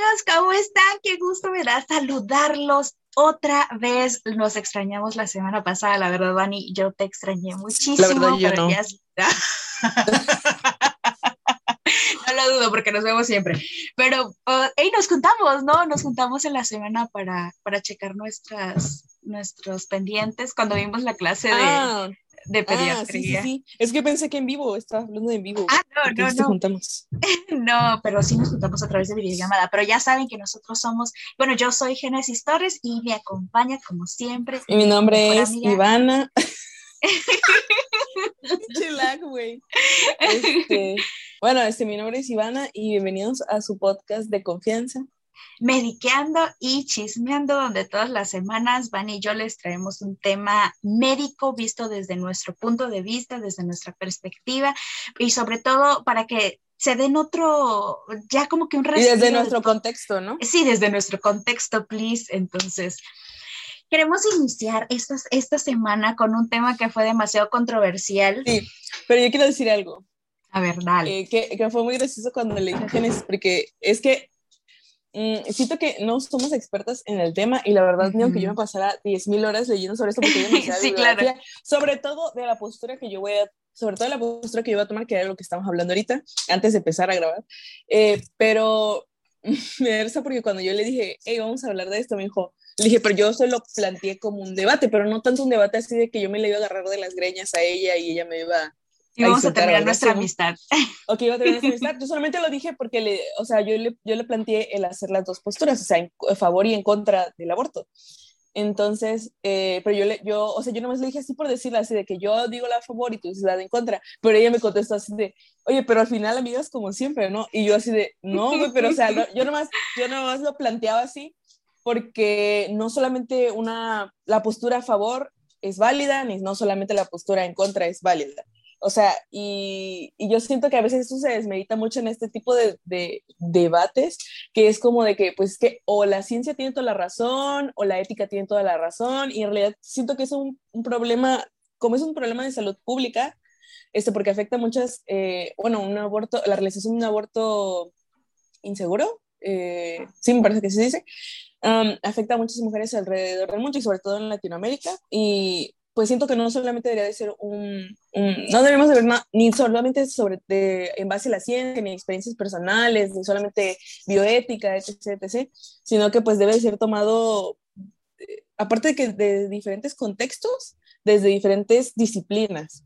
amigos, ¿cómo están? Qué gusto me da saludarlos otra vez. Nos extrañamos la semana pasada, la verdad, Vani, yo te extrañé muchísimo. La verdad, yo no. no lo dudo porque nos vemos siempre. Pero, uh, hey, nos juntamos, ¿no? Nos juntamos en la semana para, para checar nuestras, nuestros pendientes cuando vimos la clase de, Ah, de ah, sí, sí, pediatría. sí. Es que pensé que en vivo, estaba hablando de en vivo. Ah, no, no, nos no. juntamos. No, pero sí nos juntamos a través de videollamada. Pero ya saben que nosotros somos, bueno, yo soy Génesis Torres y me acompaña como siempre. Y mi nombre es amiga. Ivana. Lag, güey. Este, bueno, este, mi nombre es Ivana y bienvenidos a su podcast de confianza. Mediqueando y chismeando, donde todas las semanas Van y yo les traemos un tema médico visto desde nuestro punto de vista, desde nuestra perspectiva y sobre todo para que se den otro, ya como que un Y desde nuestro contexto, ¿no? Sí, desde nuestro contexto, please. Entonces, queremos iniciar esta, esta semana con un tema que fue demasiado controversial. Sí, pero yo quiero decir algo. A ver, dale. eh, que, que fue muy gracioso cuando le dije a porque es que mm, siento que no somos expertas en el tema y la verdad, ni aunque yo me pasara 10.000 horas leyendo sobre esto, porque demasiada Sí, claro. sobre todo de la postura que yo voy a, sobre todo de la postura que yo voy a tomar, que era lo que estamos hablando ahorita, antes de empezar a grabar, Eh, pero me da risa porque cuando yo le dije, hey, vamos a hablar de esto, me dijo, le dije, pero yo solo planteé como un debate, pero no tanto un debate así de que yo me le iba a agarrar de las greñas a ella y ella me iba y vamos a terminar nuestra amistad. o que iba a tener esa amistad. Yo solamente lo dije porque, le, o sea, yo le, yo le planteé el hacer las dos posturas, o sea, en favor y en contra del aborto. Entonces, eh, pero yo, le, yo, o sea, yo nomás le dije así por decirle así de que yo digo la a favor y tú dices la de en contra, pero ella me contestó así de, oye, pero al final amigas como siempre, ¿no? Y yo así de, no, güey, pero o sea, no- yo nomás, yo nomás lo planteaba así porque no solamente una, la postura a favor es válida, ni no solamente la postura en contra es válida. O sea, y, y yo siento que a veces eso se desmedita mucho en este tipo de, de debates, que es como de que, pues, que o la ciencia tiene toda la razón, o la ética tiene toda la razón, y en realidad siento que es un, un problema, como es un problema de salud pública, este, porque afecta muchas, eh, bueno, un aborto, la realización de un aborto inseguro, eh, sí, me parece que se dice, um, afecta a muchas mujeres alrededor del mundo y sobre todo en Latinoamérica, y pues siento que no solamente debería de ser un, un- no debemos de ver ni solamente sobre, de- en base a la ciencia, ni experiencias personales, ni solamente bioética, etc., etc., sino que pues debe de ser tomado, eh, aparte de que de diferentes contextos, desde diferentes disciplinas.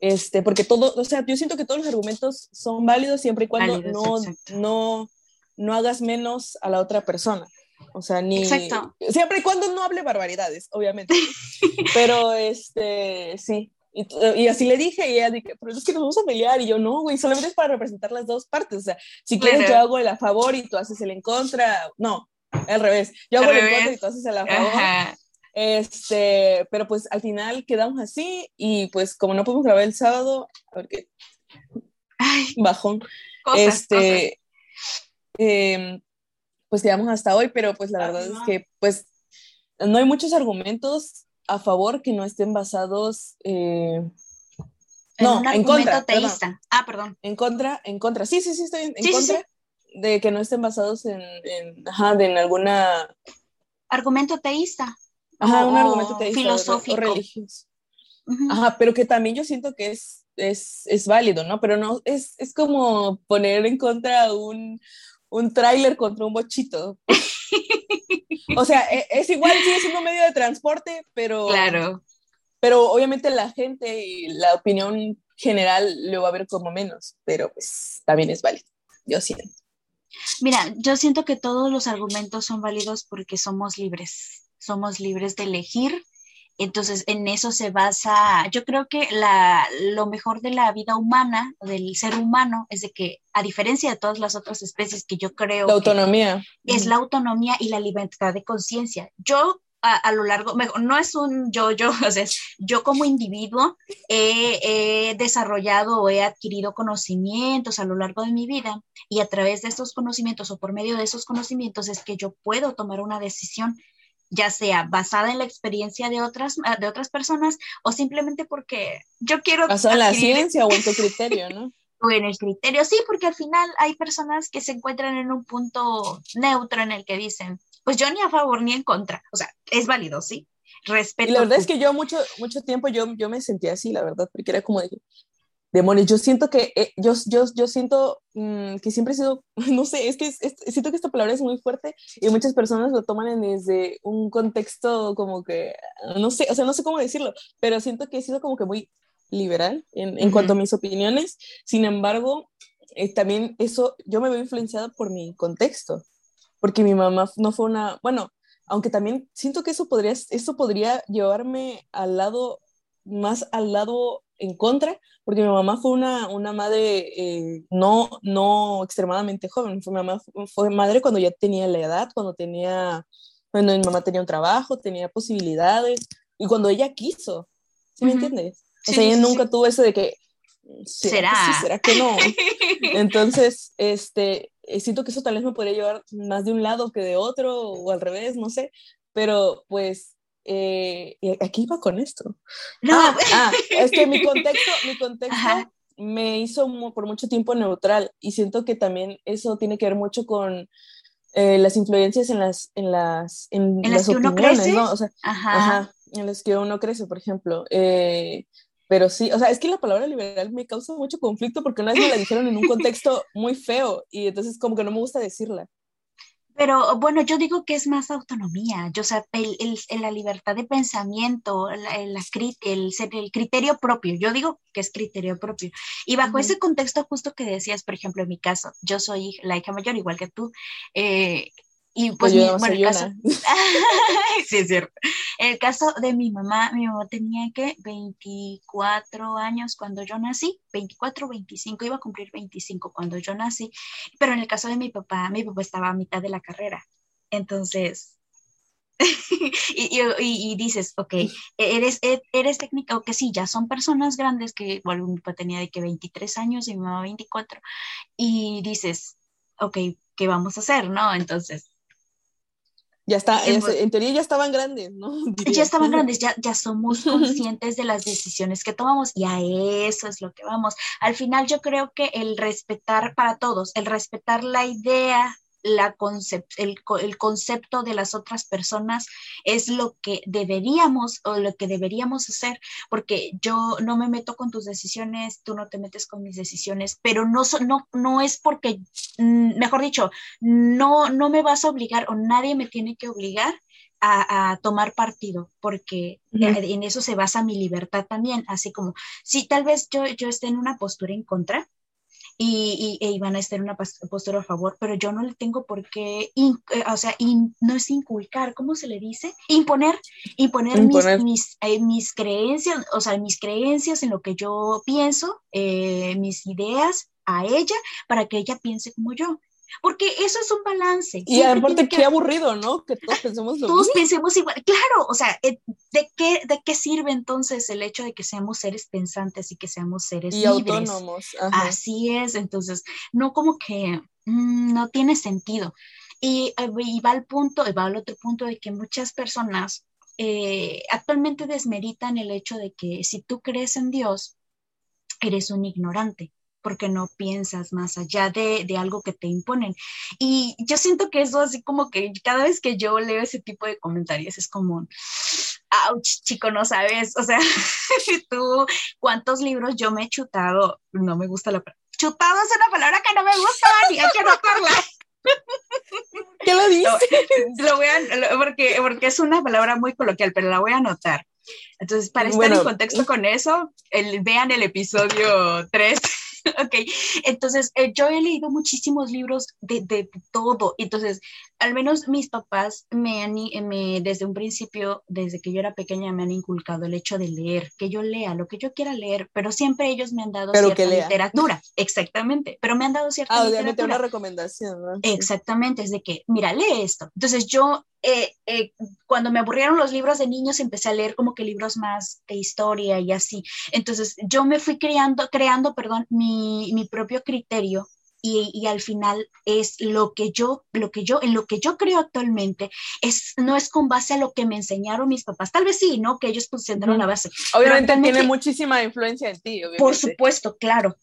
Este, porque todo, o sea, yo siento que todos los argumentos son válidos siempre y cuando Válidos, no, no, no hagas menos a la otra persona. O sea, ni. Exacto. Siempre y cuando no hable barbaridades, obviamente. Pero este, sí. Y, y así le dije, y ella dije, pero es que nos vamos a pelear. Y yo, no, güey, solamente es para representar las dos partes. O sea, si quieres, Claro. yo hago el a favor y tú haces el en contra. No, al revés. Yo hago Al el en revés. contra y tú haces el a favor. Ajá. Este, pero pues al final quedamos así y pues como no podemos grabar el sábado, a ver qué Ay, bajón, cosas, cosas. este, em, pues quedamos hasta hoy, pero pues la verdad es que pues no hay muchos argumentos a favor que no estén basados, eh, En no, un en contra, perdón. teísta. Ah, perdón. en contra, en contra, sí, sí, sí, estoy en, en Sí, sí, contra de que no estén basados en, en, ajá, de en alguna, Argumento teísta. ajá, un argumento teísta filosófico. o religioso. Ajá, pero que también yo siento que es, es, es válido, ¿no? Pero no, es, es como poner en contra un, un tráiler contra un bochito. o sea, e- es, igual, sigue siendo un medio de transporte, pero, Claro. pero obviamente la gente y la opinión general lo va a ver como menos, pero pues también es válido, yo siento. Mira, yo siento que todos los argumentos son válidos porque somos libres, somos libres de elegir. Entonces, en eso se basa, yo creo que la, lo mejor de la vida humana, del ser humano, es de que, a diferencia de todas las otras especies que yo creo La autonomía. es la autonomía y la libertad de conciencia. Yo, a, a, lo largo, mejor, no es un yo, yo, o sea, yo como individuo he, he desarrollado o he adquirido conocimientos a lo largo de mi vida y a través de estos conocimientos o por medio de esos conocimientos es que yo puedo tomar una decisión ya sea basada en la experiencia de otras, de otras personas o simplemente porque yo quiero... Basada en la ciencia o en tu criterio, ¿no? o en el criterio. Sí, porque al final hay personas que se encuentran en un punto neutro en el que dicen, pues yo ni a favor ni en contra. O sea, es válido, ¿sí? Respeto. Y la verdad es que yo mucho, mucho tiempo yo, yo me sentía así, la verdad, porque era como de, demonios, yo siento que, eh, yo, yo, yo siento mm, que siempre he sido, no sé, es que siento que esta palabra es muy fuerte y muchas personas lo toman desde un contexto como que, no sé, o sea, no sé cómo decirlo, pero siento que he sido como que muy liberal en, en cuanto a mis opiniones, sin embargo, eh, también eso, yo me veo influenciada por mi contexto, porque mi mamá no fue una, bueno, aunque también siento que eso podría, eso podría llevarme al lado, más al lado en contra, porque mi mamá fue una, una madre eh, no, no extremadamente joven, mi mamá fue madre cuando ya tenía la edad, cuando tenía, cuando mi mamá tenía un trabajo, tenía posibilidades, y cuando ella quiso, ¿sí me entiendes? O sea, ella nunca tuvo eso de que, ¿será, Que sí, será que no? Entonces, este, eh, siento que eso tal vez me podría llevar más de un lado que de otro, o al revés, no sé, pero pues eh, aquí iba con esto. No, ah, ah, es que mi contexto, mi contexto me hizo por mucho tiempo neutral y siento que también eso tiene que ver mucho con eh, las influencias en las en las en, las opiniones, ¿no? O sea, ajá. en las que uno crece, por ejemplo. Eh, pero sí, o sea, es que la palabra liberal me causa mucho conflicto porque una vez me la dijeron en un contexto muy feo y entonces como que no me gusta decirla. Pero bueno, yo digo que es más autonomía, yo, o sea, el, el, la libertad de pensamiento, la, el, el, criterio propio, yo digo que es criterio propio. Y bajo ese contexto justo que decías, por ejemplo, en mi caso, yo soy la hija mayor, igual que tú, eh, y pues, mi, bueno, el caso, sí es cierto. El caso de mi mamá, mi mamá tenía que 24 años cuando yo nací, 24, 25, iba a cumplir 25 cuando yo nací, pero en el caso de mi papá, mi papá estaba a mitad de la carrera. Entonces, y, y, dices, ok, eres, e, eres técnica, o que sí, ya son personas grandes que, bueno, mi papá tenía de que 23 años y mi mamá 24, y dices, ok, ¿qué vamos a hacer? ¿No? Entonces, ya está, en, teoría ya estaban grandes, ¿no? Ya estaban grandes, ya, ya somos conscientes de las decisiones que tomamos y a eso es lo que vamos. Al final yo creo que el respetar para todos, el respetar la idea la el, el, concepto de las otras personas es lo que deberíamos o lo que deberíamos hacer, porque yo no me meto con tus decisiones, tú no te metes con mis decisiones, pero no, no, no es porque, mm, mejor dicho, no, no me vas a obligar o nadie me tiene que obligar a, tomar partido, porque en eso se basa mi libertad también, así como si tal vez yo, yo esté en una postura en contra, y, y, van a estar una postura a favor, pero yo no le tengo por qué, eh, o sea, no es inculcar, ¿cómo se le dice? Imponer, imponer, Mis, eh, mis, creencias, o sea, mis creencias en lo que yo pienso, eh, mis ideas a ella, para que ella piense como yo. Porque eso es un balance. Y aparte, qué aburrido, ¿no? Que todos pensemos lo Todos pensemos igual. Claro, o sea, eh, ¿de qué, ¿de qué sirve entonces el hecho de que seamos seres pensantes y que seamos seres y autónomos? Así es, entonces, no como que mm, no tiene sentido. Y, eh, y, va al punto, y va al otro punto de que muchas personas eh, actualmente desmeritan el hecho de que si tú crees en Dios, eres un ignorante porque no piensas más allá de, de, algo que te imponen. Y yo siento que eso así como que cada vez que yo leo ese tipo de comentarios es como, ouch, chico, no sabes, o sea, tú, ¿cuántos libros yo me he chutado? No me gusta la palabra. Chutado es una palabra que no me gusta, ni hay que anotarla. ¿Qué lo dices? Lo, voy a, porque, porque es una palabra muy coloquial, pero la voy a anotar. Entonces, para estar en contexto con eso, el, vean el episodio 3 ok, entonces eh, yo he leído muchísimos libros de, de, todo, entonces al menos mis papás me han, me, desde un principio, desde que yo era pequeña, me han inculcado el hecho de leer, que yo lea lo que yo quiera leer, pero siempre ellos me han dado cierta literatura, exactamente, pero me han dado cierta ah, literatura. una recomendación. ¿no? Exactamente, es de que, mira, lee esto. Entonces yo eh, eh, cuando me aburrieron los libros de niños, empecé a leer como que libros más de historia y así. Entonces, yo me fui creando, creando, perdón, mi, mi propio criterio y, y, al final es lo que yo, lo que yo, en lo que yo creo actualmente, es, no es con base a lo que me enseñaron mis papás. Tal vez sí, ¿no? Que ellos pusieron la base. Obviamente tiene muchísima influencia en ti. Por supuesto, claro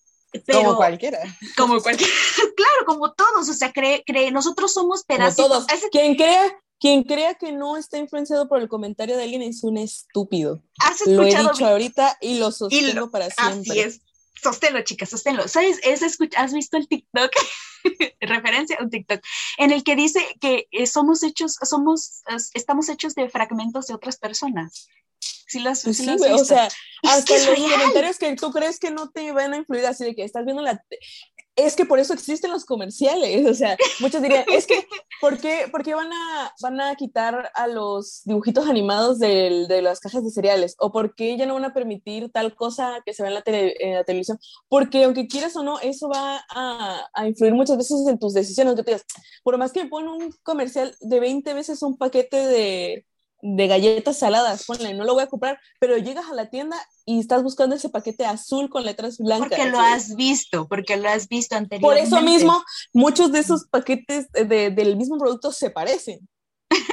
como cualquiera. Como cualquiera, claro, como todos, o sea, cree, cree, nosotros somos pedazos. todos. Quien crea, quien crea que no está influenciado por el comentario de alguien es un estúpido. ¿Has lo he dicho ahorita y lo sostengo para siempre. Así es. Sosténlo, chicas, sosténlo. ¿Sabes? Es ¿Has visto el TikTok? Referencia a un TikTok, en el que dice que eh, somos hechos, somos, estamos hechos de fragmentos de otras personas. Sí, las, pues sí, o sea, hasta los comentarios que tú crees que no te van a influir, así de que estás viendo la, es que por eso existen los comerciales, o sea, muchos dirían, es que, ¿por qué, por qué van, a, van a quitar a los dibujitos animados de las cajas de cereales? ¿O por qué ya no van a permitir tal cosa que se ve en la, en la televisión? Porque aunque quieras o no, eso va a, a, influir muchas veces en tus decisiones, que te digas, por más que me ponen un comercial de 20 veces un paquete de, de galletas saladas, ponle, no lo voy a comprar, pero llegas a la tienda y estás buscando ese paquete azul con letras blancas. Porque lo has visto, porque lo has visto anteriormente. Por eso mismo, muchos de esos paquetes de, del mismo producto se parecen.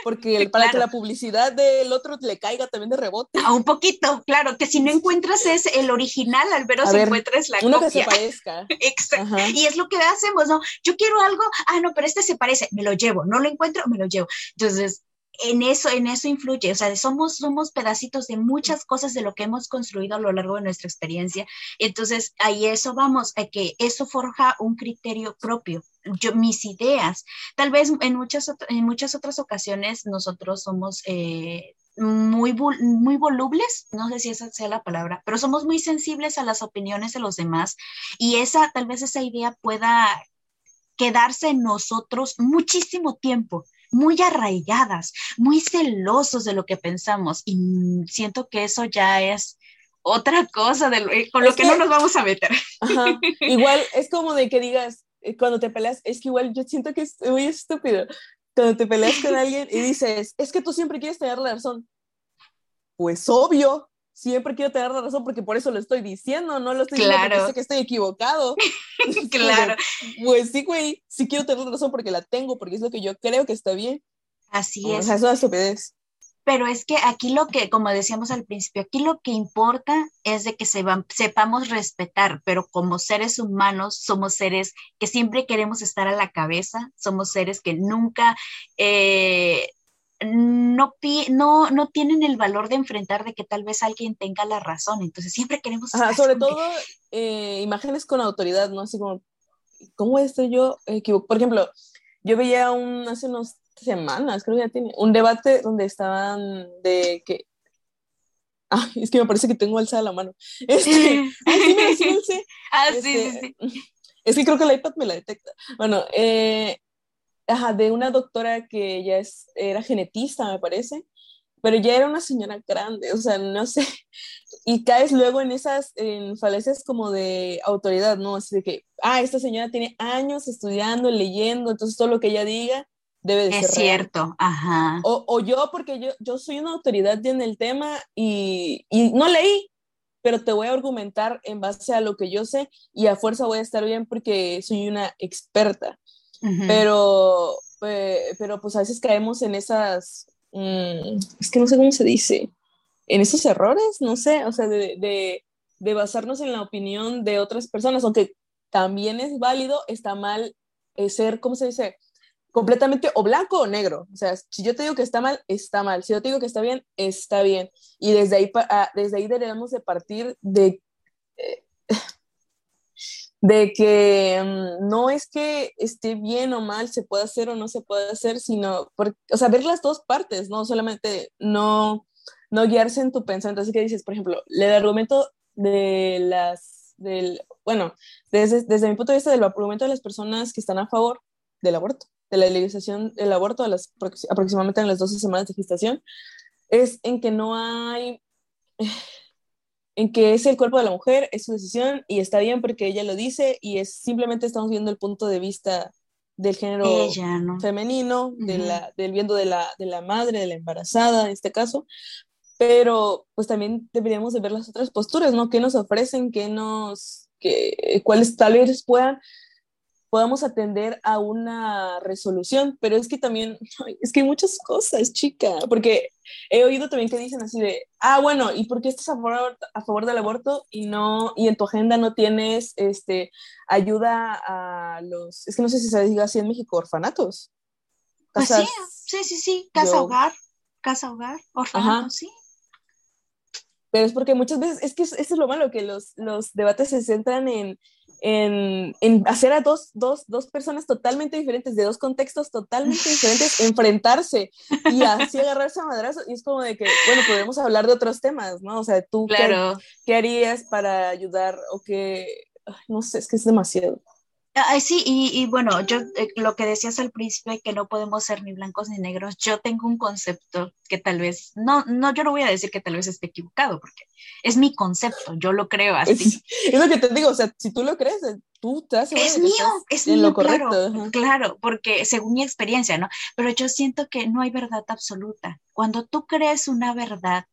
Porque para que la publicidad del otro le caiga también de rebote. A un poquito, claro, que si no encuentras es el original, al menos encuentres la uno que se parezca. Exacto. Y es lo que hacemos, ¿no? Yo quiero algo, ah, no, pero este se parece, me lo llevo, no lo encuentro, me lo llevo. Entonces, en eso, en eso influye, o sea, somos, somos pedacitos de muchas cosas de lo que hemos construido a lo largo de nuestra experiencia. Entonces, ahí eso vamos, a que eso forja un criterio propio. Yo, mis ideas, tal vez en muchas, en muchas otras ocasiones nosotros somos eh, muy, muy volubles, no sé si esa sea la palabra, pero somos muy sensibles a las opiniones de los demás y esa, tal vez esa idea pueda quedarse en nosotros muchísimo tiempo muy arraigadas, muy celosos de lo que pensamos y siento que eso ya es otra cosa de eh, con lo que, no nos vamos a meter. Igual es como de que digas, eh, cuando te peleas, es que igual yo siento que es muy estúpido. Cuando te peleas con alguien y dices, es que tú siempre quieres tener la razón. Pues obvio, siempre quiero tener la razón porque por eso lo estoy diciendo, no lo estoy diciendo porque sé que estoy equivocado. claro. Pues sí, güey, sí quiero tener la razón porque la tengo, porque es lo que yo creo que está bien. Así es. O sea, es una estupidez. Pero es que aquí lo que, como decíamos al principio, aquí lo que importa es de que se sepamos respetar, pero como seres humanos somos seres que siempre queremos estar a la cabeza, somos seres que nunca eh, no, no, no tienen el valor de enfrentar de que tal vez alguien tenga la razón. Entonces siempre queremos... sobre todo eh, imágenes con autoridad, ¿no? Así como, ¿cómo estoy yo equivoco? Por ejemplo, yo veía un, hace unas semanas, creo que ya tiene, un debate donde estaban de que... Ah, es que me parece que tengo alzada la mano. Este, ah, sí, me sí, Ah, sí, sí, este, sí. Es que creo que el iPad me la detecta. Bueno, eh, ajá, de una doctora que ya es, era genetista, me parece, pero ya era una señora grande, o sea, no sé, y caes luego en esas en falencias como de autoridad, ¿no? Así de que, ah, esta señora tiene años estudiando, leyendo, entonces todo lo que ella diga debe de ser Es cierto, ajá. O, o, yo, porque yo, yo soy una autoridad en el tema y, y no leí, pero te voy a argumentar en base a lo que yo sé y a fuerza voy a estar bien porque soy una experta pero, pero pues a veces caemos en esas, mm, es que no sé cómo se dice, en esos errores, no sé, o sea, de, de, de basarnos en la opinión de otras personas, aunque también es válido, está mal eh, ser, ¿cómo se dice? completamente o blanco o negro. O sea, si yo te digo que está mal, está mal. Si yo te digo que está bien, está bien. Y desde ahí, ah, desde ahí debemos de partir de, eh, de que mm, no es que esté bien o mal, se puede hacer o no se puede hacer, sino, por, o sea, ver las dos partes, no solamente no, no guiarse en tu pensamiento. Así que dices, por ejemplo, el argumento de las, del, bueno, desde, desde mi punto de vista, del argumento de las personas que están a favor del aborto, de la legalización del aborto a las, aproximadamente en las 12 semanas de gestación, es en que no hay en que es el cuerpo de la mujer, es su decisión y está bien porque ella lo dice y es simplemente estamos viendo el punto de vista del género femenino, de la, del viendo de la, de la madre, de la embarazada en este caso, pero pues también deberíamos de ver las otras posturas, ¿no? ¿Qué nos ofrecen? ¿Qué nos, qué, cuáles tal vez puedan podamos atender a una resolución, pero es que también, es que hay muchas cosas, chica, porque he oído también que dicen así de, ah, bueno, ¿y por qué estás a favor, a favor del aborto y no, y en tu agenda no tienes, este, ayuda a los, es que no sé si se diga así en México, orfanatos? Pues sí, sí, sí, sí, casa hogar, casa hogar, orfanatos, sí. Pero es porque muchas veces, es que eso es lo malo, que los, los debates se centran en, en, hacer a dos, dos, dos, personas totalmente diferentes, de dos contextos totalmente diferentes, enfrentarse y así agarrarse a madrazo. Y es como de que, bueno, podemos hablar de otros temas, ¿no? O sea, tú, claro. ¿qué, harías para ayudar o qué? No sé, es que es demasiado. Ay, sí, y, bueno, yo eh, lo que decías al principio, que no podemos ser ni blancos ni negros, yo tengo un concepto que tal vez, no, no, yo no voy a decir que tal vez esté equivocado, porque es mi concepto, yo lo creo así. Es, lo que te digo, o sea, si tú lo crees, eh, tú te haces. Es mío, es mío, lo correcto. Claro, claro, porque según mi experiencia, ¿no? Pero yo siento que no hay verdad absoluta. Cuando tú crees una verdad,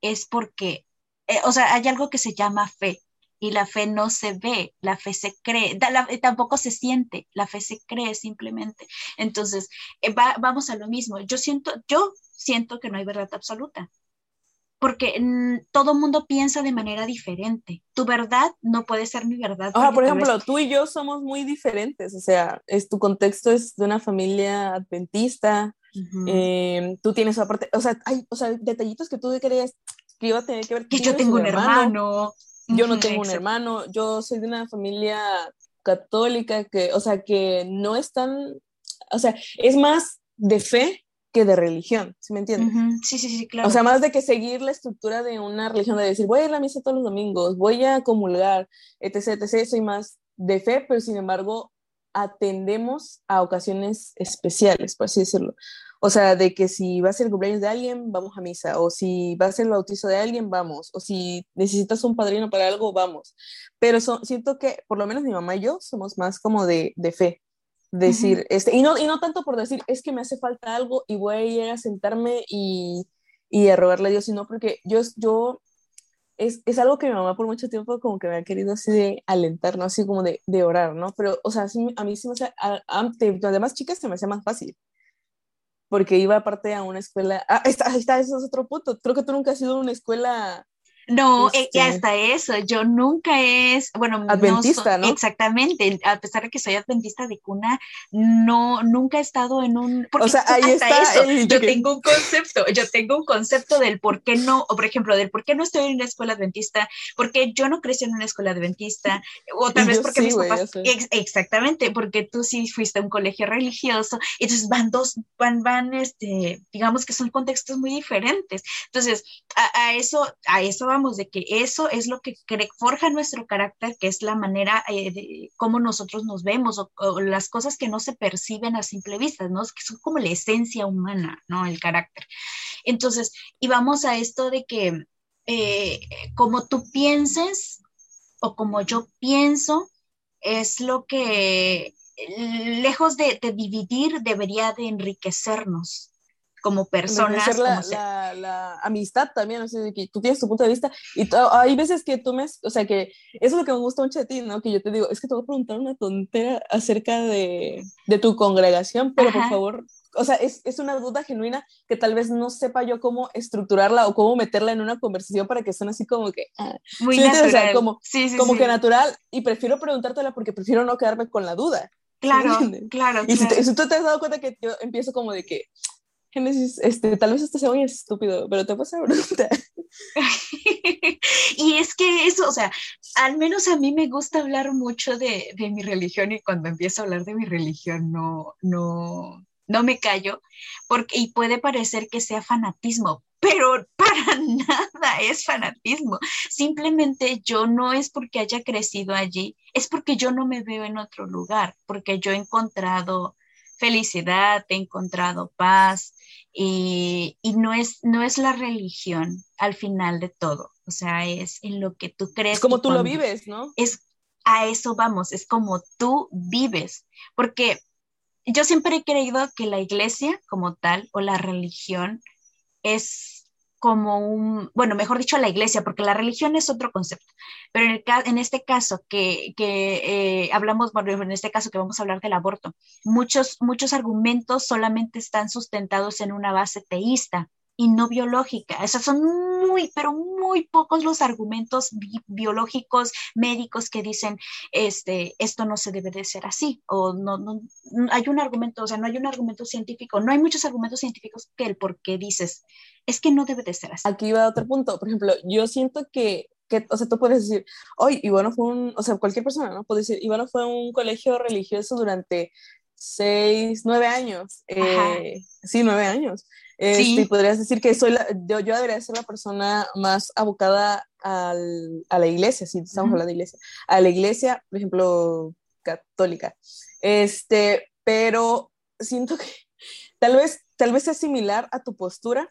es porque, eh, o sea, hay algo que se llama fe y la fe no se ve, la fe se cree, tampoco se siente, la fe se cree simplemente. Entonces, eh, vamos a lo mismo. Yo siento, yo siento que no hay verdad absoluta, porque mm, todo mundo piensa de manera diferente. Tu verdad no puede ser mi verdad. Ajá, por ejemplo, tú y yo somos muy diferentes, o sea, es, tu contexto es de una familia adventista, em, tú tienes aparte, o sea, hay o sea, detallitos que tú creías que iba a tener que ver. Que yo tengo un hermano yo no tengo un hermano, yo soy de una familia católica que, o sea, que no es tan, o sea, es más de fe que de religión, ¿sí me entiendes? Sí, sí, sí, claro. O sea, más de que seguir la estructura de una religión, de decir, voy a ir a la misa todos los domingos, voy a comulgar, etc., etc., soy más de fe, pero sin embargo atendemos a ocasiones especiales, por así decirlo. O sea, de que si va a ser el cumpleaños de alguien, vamos a misa, o si va a ser el bautizo de alguien, vamos, o si necesitas un padrino para algo, vamos. Pero siento que por lo menos mi mamá y yo somos más como de, de fe. Decir, este, y, no, y no tanto por decir, es que me hace falta algo y voy a ir a sentarme y, y a rogarle a Dios, sino porque yo, yo es, es, algo que mi mamá por mucho tiempo como que me ha querido así de alentar, ¿no? Así como de, de orar, ¿no? Pero, o sea, a mí sí me hace, además chicas se me hacía más fácil porque iba aparte a una escuela. Ah, está, está, ese es otro punto. Creo que tú nunca has ido a una escuela no, eh, este, hasta eso, yo nunca es, bueno, adventista, no, Exactamente, a pesar de que soy adventista de cuna, no, nunca he estado en un, o sea, ahí está eso, yo tengo un concepto, yo tengo un concepto del por qué no, o por ejemplo, del por qué no estoy en una escuela adventista, porque yo no crecí en una escuela adventista, o tal vez porque mis papás, exactamente, porque tú sí fuiste a un colegio religioso, entonces van dos, van, van, este, digamos que son contextos muy diferentes, entonces, a, a eso, a eso de que eso es lo que forja nuestro carácter, que es la manera eh, de cómo nosotros nos vemos o, las cosas que no se perciben a simple vista, ¿no? Que son como la esencia humana, ¿no? El carácter. Entonces, y vamos a esto de que eh, como tú pienses o como yo pienso, es lo que lejos de, de dividir debería de enriquecernos, como personas. La, la, amistad también, o sea, que tú tienes tu punto de vista y hay veces que tú me, o sea, que eso es lo que me gusta mucho de ti, ¿no? Que yo te digo, es que te voy a preguntar una tontera acerca de, de tu congregación, pero por favor, o sea, es, es, una duda genuina que tal vez no sepa yo cómo estructurarla o cómo meterla en una conversación para que suene así como que... Ah, Muy natural. O sea, como, como que natural y prefiero preguntártela porque prefiero no quedarme con la duda. Claro, claro. Y Si, si, tú te has dado cuenta que yo empiezo como de que, Génesis, este, tal vez este sea muy estúpido, pero te pasa pregunta. y es que eso, o sea, al menos a mí me gusta hablar mucho de, de, mi religión y cuando empiezo a hablar de mi religión no, no, no me callo, porque, y puede parecer que sea fanatismo, pero para nada es fanatismo. Simplemente yo no es porque haya crecido allí, es porque yo no me veo en otro lugar, porque yo he encontrado felicidad, he encontrado paz y, no, es, no es la religión al final de todo, o sea, es en lo que tú crees. Es como tú lo vives, ¿no? Es a eso vamos, es como tú vives, porque yo siempre he creído que la iglesia como tal o la religión es como un, bueno, mejor dicho, la iglesia, porque la religión es otro concepto, pero en, en este caso que, que eh, hablamos, bueno, en este caso que vamos a hablar del aborto, muchos, muchos argumentos solamente están sustentados en una base teísta y no biológica. Esos son muy, pero muy pocos los argumentos biológicos, médicos que dicen, este, esto no se debe de ser así, o no, no, hay un argumento, o sea, no hay un argumento científico, no hay muchos argumentos científicos que el por qué dices, es que no debe de ser así. Aquí va otro punto, por ejemplo, yo siento que que, o sea, tú puedes decir, hoy Ivano fue un, o sea, cualquier persona, ¿no? Puede decir, Ivano fue un colegio religioso durante seis, nueve años. Eh, sí, nueve años. Este, podrías decir que soy la, yo, yo, debería ser la persona más abocada al, a la iglesia, si estamos hablando de iglesia, a la iglesia, por ejemplo, católica. Este, pero siento que tal vez, tal vez sea similar a tu postura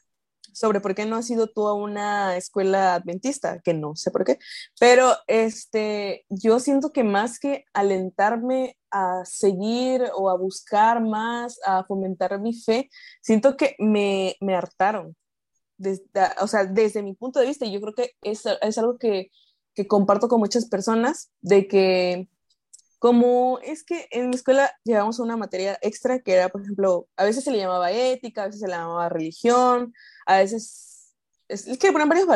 sobre por qué no has ido tú a una escuela adventista, que no sé por qué, pero este, yo siento que más que alentarme a seguir o a buscar más, a fomentar mi fe, siento que me, me hartaron. Desde, o sea, desde mi punto de vista, y yo creo que es, es algo que, que comparto con muchas personas, de que como es que en mi escuela llevamos una materia extra que era, por ejemplo, a veces se le llamaba ética, a veces se le llamaba religión, a veces es, que ponen varios,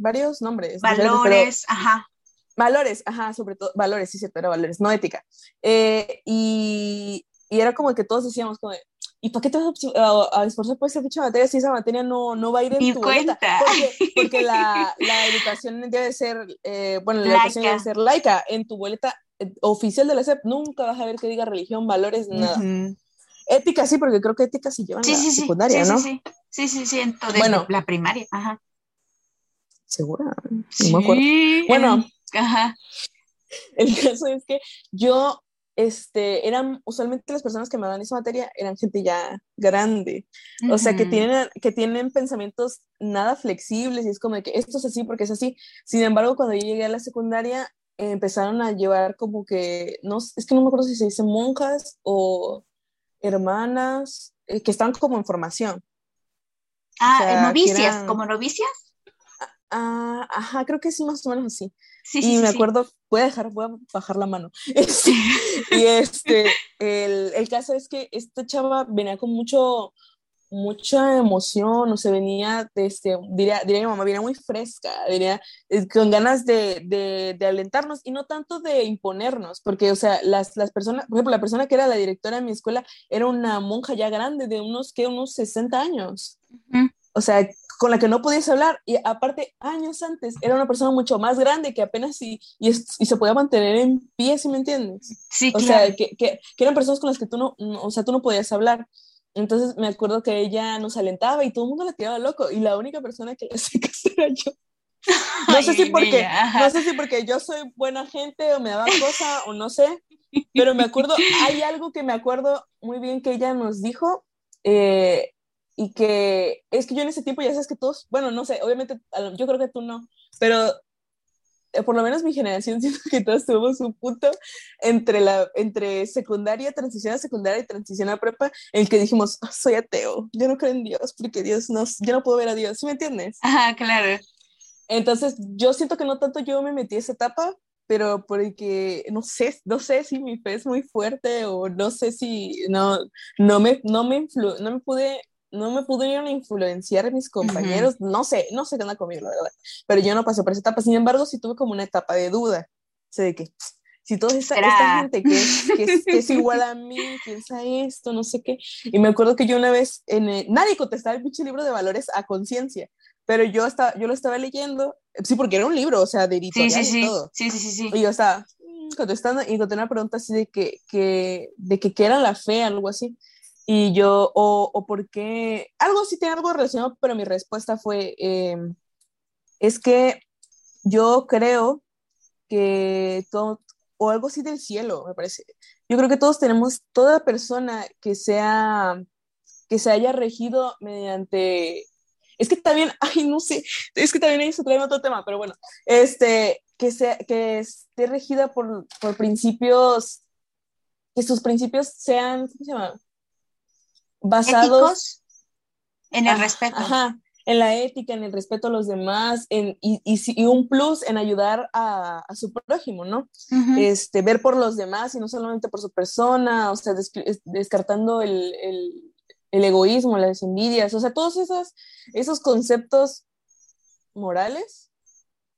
varios nombres. Valores, ajá. Valores, ajá, sobre todo, valores, sí, cierto, era valores, no ética. Eh, y, y, era como que todos decíamos como, ¿y para qué te vas a, esforzar por esa ficha materia si esa materia no, no va a ir en tu cuenta? Porque, porque la, la, educación debe ser, eh, bueno, la educación debe ser laica. En tu boleta oficial de la SEP nunca vas a ver que diga religión, valores, nada. Ética sí, porque creo que ética sí llevan sí, la sí, secundaria, sí, ¿no? Sí, sí, sí, sí, entonces bueno, la primaria, ajá. ¿Segura? No me acuerdo. Bueno, ajá. El caso es que yo, este, eran, usualmente las personas que me dan esa materia eran gente ya grande, o sea, que tienen, que tienen pensamientos nada flexibles y es como que esto es así porque es así. Sin embargo, cuando yo llegué a la secundaria, empezaron a llevar como que, no, es que no me acuerdo si se dice monjas o hermanas eh, que están como en formación. Ah, novicias, como novicias. Ah, ajá, creo que sí, más o menos así. Sí, y me acuerdo, voy a dejar, voy a bajar la mano. Y este, el, el, caso es que esta chava venía con mucho, mucha emoción, o se venía, este, diría, diría mi mamá, venía muy fresca, diría, eh, con ganas de, de, de, alentarnos y no tanto de imponernos, porque, o sea, las, las personas, por ejemplo, la persona que era la directora de mi escuela era una monja ya grande, de unos, ¿qué? Unos 60 años. O sea, con la que no podías hablar y aparte años antes era una persona mucho más grande que apenas y, y, y se podía mantener en pie, si me entiendes? Sí, o sea, que, que, que, eran personas con las que tú no, no, o sea, tú no podías hablar. Entonces me acuerdo que ella nos alentaba y todo el mundo la tiraba loco y la única persona que le hacía caso era yo. No sé, si porque, no sé si porque yo soy buena gente o me daba cosa o no sé, pero me acuerdo, hay algo que me acuerdo muy bien que ella nos dijo eh, y que es que yo en ese tiempo ya sabes que todos, bueno, no sé, obviamente yo creo que tú no, pero por lo menos mi generación, siento que todos tuvimos un punto entre, la, entre secundaria, transición a secundaria y transición a prepa, en el que dijimos, ah, soy ateo, yo no creo en Dios, porque Dios no, yo no puedo ver a Dios, ¿sí me entiendes? Ajá, claro. Entonces, yo siento que no tanto yo me metí a esa etapa, pero porque no sé, no sé si mi fe es muy fuerte o no sé si no, no, me, no, me, influ, no me pude no me pudieron influenciar mis compañeros, no sé, no sé qué anda conmigo, la verdad, pero yo no pasé por esa etapa, sin embargo, sí tuve como una etapa de duda, o sea, de que si toda esta, esta gente que es, que, es, que es, igual a mí piensa esto, no sé qué, y me acuerdo que yo una vez, en nadie contestaba el pinche libro de valores a conciencia, pero yo, estaba, yo lo estaba leyendo, sí, porque era un libro, o sea, de editorial sí, sí, y todo, sí, sí, sí, sí, y yo estaba mm, contestando y encontré una pregunta así de que, que, de que qué era la fe, algo así, y yo, o, o por qué, algo sí tiene algo relacionado, pero mi respuesta fue, eh, es que yo creo que todo, o algo así del cielo, me parece. Yo creo que todos tenemos, toda persona que sea, que se haya regido mediante, es que también, ay, no sé, es que también ahí se trae otro tema, pero bueno, este, que, sea, que esté regida por, por principios, que sus principios sean, ¿cómo se llama? Basados en el respeto. Ajá, en la ética, en el respeto a los demás, en, y, y, un plus en ayudar a, a su prójimo, ¿no? este, ver por los demás y no solamente por su persona, o sea, descartando el, el, el, egoísmo, las envidias, o sea, todos esos, esos conceptos morales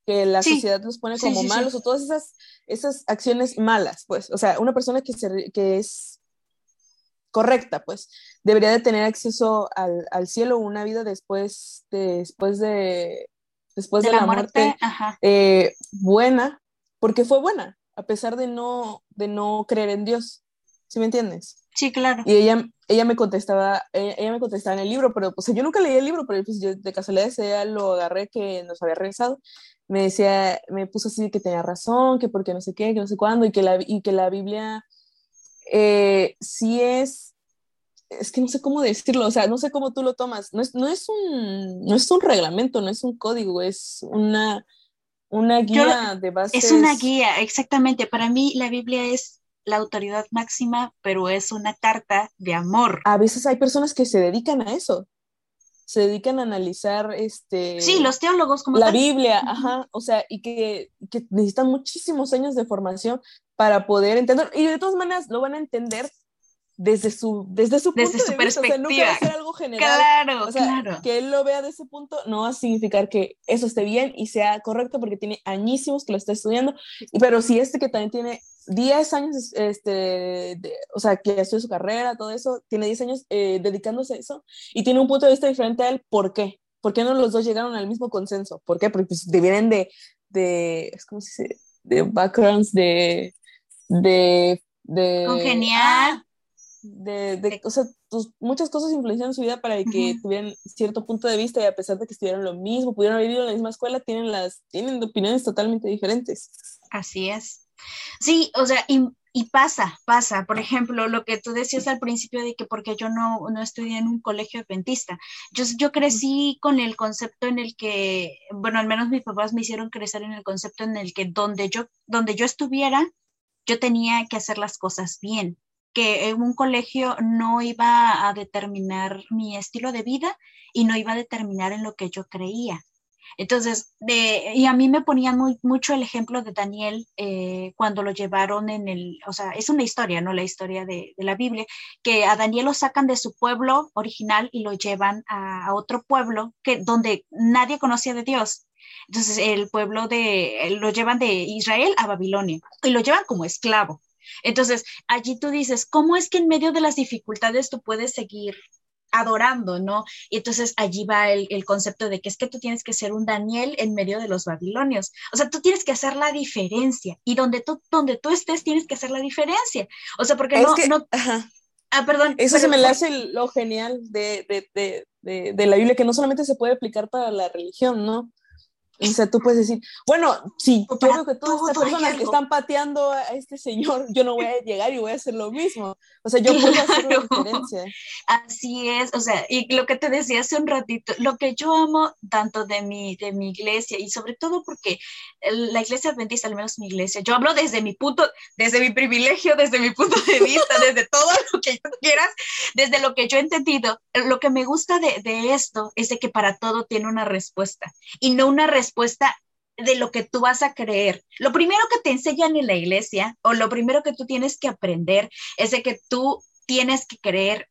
que la sociedad nos pone como malos o todas esas, esas acciones malas, pues, o sea, una persona que, se, que es correcta, pues debería de tener acceso al, al cielo, una vida después de, después de, después de, la, muerte, eh, buena, porque fue buena, a pesar de no, de no creer en Dios. ¿Sí me entiendes? Sí, claro. Y ella, ella me contestaba, eh, ella, me contestaba en el libro, pero pues yo nunca leí el libro, pero pues yo de casualidad ese lo agarré que nos había regresado. Me decía, me puso así que tenía razón, que porque no sé qué, que no sé cuándo, y que la, y que la Biblia eh, sí es, es que no sé cómo decirlo, o sea, no sé cómo tú lo tomas, no es, no es, un, no es un reglamento, no es un código, es una, una guía de base. Es una guía, exactamente. Para mí la Biblia es la autoridad máxima, pero es una carta de amor. A veces hay personas que se dedican a eso, se dedican a analizar este sí los teólogos como la Biblia ajá o sea y que, que, necesitan muchísimos años de formación para poder entender, y de todas maneras lo van a entender desde su, desde su punto de perspectiva. Vista, o sea, no algo general. Claro, o sea, claro. Que él lo vea de ese punto no va a significar que eso esté bien y sea correcto porque tiene añísimos que lo está estudiando, pero si este que también tiene 10 años, este, o sea, que estudió su carrera, todo eso, tiene 10 años eh, dedicándose a eso y tiene un punto de vista diferente a él, ¿por qué? ¿Por qué no los dos llegaron al mismo consenso? ¿Por qué? Porque pues, vienen de, de, ¿cómo se dice? De backgrounds de de... de Congenial. Ah, de, de, o sea, pues, muchas cosas influenciaron su vida para que tuvieran cierto punto de vista y a pesar de que estuvieran lo mismo, pudieran haber ido a la misma escuela, tienen, las, tienen opiniones totalmente diferentes. Así es. Sí, o sea, y, y, pasa, pasa. Por ejemplo, lo que tú decías al principio de que porque yo no, no estudié en un colegio adventista. Yo, yo crecí con el concepto en el que, bueno, al menos mis papás me hicieron crecer en el concepto en el que donde yo, donde yo estuviera, yo tenía que hacer las cosas bien, que en un colegio no iba a determinar mi estilo de vida y no iba a determinar en lo que yo creía. Entonces, y a mí me ponían muy, mucho el ejemplo de Daniel eh, cuando lo llevaron en el, o sea, es una historia, ¿no? La historia de, de, la Biblia, que a Daniel lo sacan de su pueblo original y lo llevan a, a otro pueblo que, donde nadie conocía de Dios. Entonces el pueblo de, lo llevan de Israel a Babilonia y lo llevan como esclavo. Entonces allí tú dices, ¿cómo es que en medio de las dificultades tú puedes seguir adorando, ¿no? Y entonces allí va el, el, concepto de que es que tú tienes que ser un Daniel en medio de los babilonios. O sea, tú tienes que hacer la diferencia y donde tú, donde tú estés tienes que hacer la diferencia. O sea, porque no... no Ah, perdón. Eso se me le hace lo genial de, de, de, de, la Biblia, que no solamente se puede aplicar para la religión, ¿no? O sea, tú puedes decir, bueno, sí, yo creo que todas estas personas que están pateando a este señor, yo no voy a llegar y voy a hacer lo mismo. O sea, yo puedo hacer una diferencia. Así es, o sea, y lo que te decía hace un ratito, lo que yo amo tanto de mi, de mi iglesia y sobre todo porque la iglesia adventista, al menos mi iglesia, yo hablo desde mi punto, desde mi privilegio, desde mi punto de vista, desde todo lo que tú quieras, desde lo que yo he entendido. Lo que me gusta de, de esto es de que para todo tiene una respuesta y no una respuesta respuesta de lo que tú vas a creer. Lo primero que te enseñan en la iglesia o lo primero que tú tienes que aprender es de que tú tienes que creer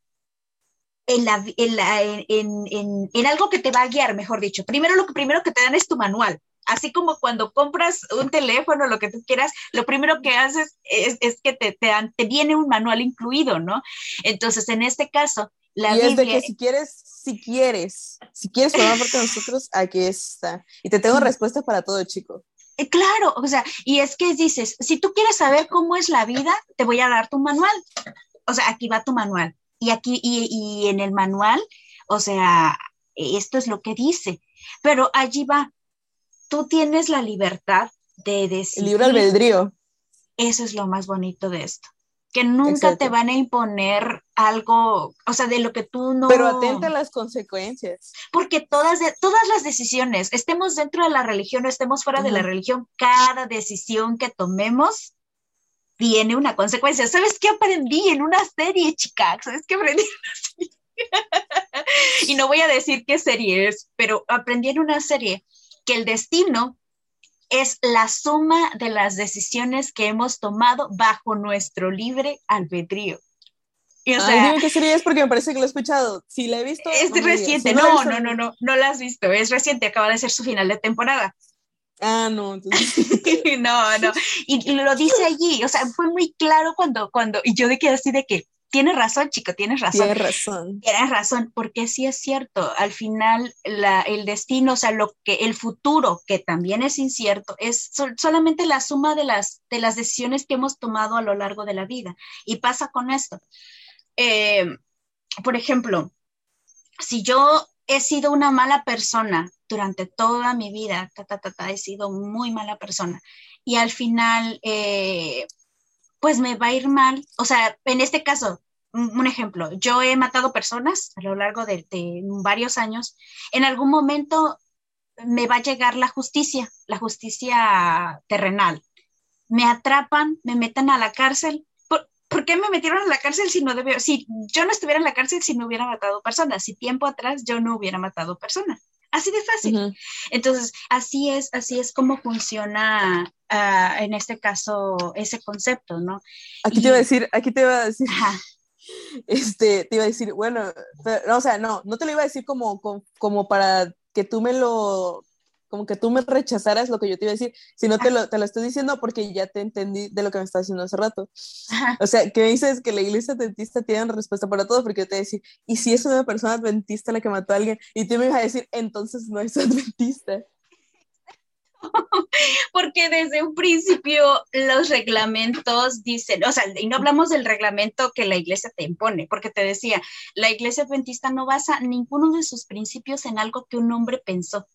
en, la, en, en, en, algo que te va a guiar, mejor dicho. Primero lo primero que te dan es tu manual. Así como cuando compras un teléfono, lo que tú quieras, lo primero que haces es, es que te, te, dan, te viene un manual incluido, ¿no? Entonces, en este caso, la y Biblia... es de que si quieres si quieres, si quieres formar parte de nosotros, aquí está. Y te tengo respuesta para todo, chico. Eh, claro, o sea, y es que dices, si tú quieres saber cómo es la vida, te voy a dar tu manual. O sea, aquí va tu manual. Y aquí, y, y en el manual, o sea, esto es lo que dice. Pero allí va, tú tienes la libertad de decir. El libre albedrío. Eso es lo más bonito de esto que nunca te van a imponer algo, o sea, de lo que tú no... Pero atenta a las consecuencias. Porque todas, todas las decisiones, estemos dentro de la religión o estemos fuera de la religión, cada decisión que tomemos tiene una consecuencia. ¿Sabes qué aprendí en una serie, chica? ¿Sabes qué aprendí en una serie? y no voy a decir qué serie es, pero aprendí en una serie que el destino es la suma de las decisiones que hemos tomado bajo nuestro libre albedrío. Y, o sea, dime qué serie es porque me parece que lo he escuchado. Si la he visto. Es reciente, no, no, no, no, no, la has visto. Es reciente, acaba de ser su final de temporada. Ah, no, no, no. Y lo dice allí, o sea, fue muy claro cuando, cuando, y yo de que así de que, tienes razón, chico, tienes razón. Tienes razón. Tienes razón, porque sí es cierto, al final la, el destino, o sea, lo que el futuro, que también es incierto, es solamente la suma de las, de las decisiones que hemos tomado a lo largo de la vida. Y pasa con esto. Eh, por ejemplo, si yo he sido una mala persona durante toda mi vida, he sido muy mala persona, y al final, eh, pues me va a ir mal. O sea, en este caso, un ejemplo, yo he matado personas a lo largo de, varios años. En algún momento me va a llegar la justicia, la justicia terrenal. Me atrapan, me meten a la cárcel ¿por qué me metieron a la cárcel si no debía, si yo no estuviera en la cárcel si no hubiera matado personas, si tiempo atrás yo no hubiera matado personas? Así de fácil. Entonces, así es, así es como funciona ah, en este caso ese concepto, ¿no? Aquí te iba a decir, aquí te iba a decir. Este, te iba a decir, bueno, o sea, no, no te lo iba a decir como, como para que tú me lo como que tú me rechazaras lo que yo te iba a decir, sino te lo, te lo estoy diciendo porque ya te entendí de lo que me estás diciendo hace rato. O sea, que me dices que la iglesia adventista tiene respuesta para todo, porque yo te voy a decir, ¿y si es una persona adventista la que mató a alguien? Y tú me ibas a decir, entonces no es adventista. Porque desde un principio los reglamentos dicen, o sea, y no hablamos del reglamento que la iglesia te impone, porque te decía, la iglesia adventista no basa ninguno de sus principios en algo que un hombre pensó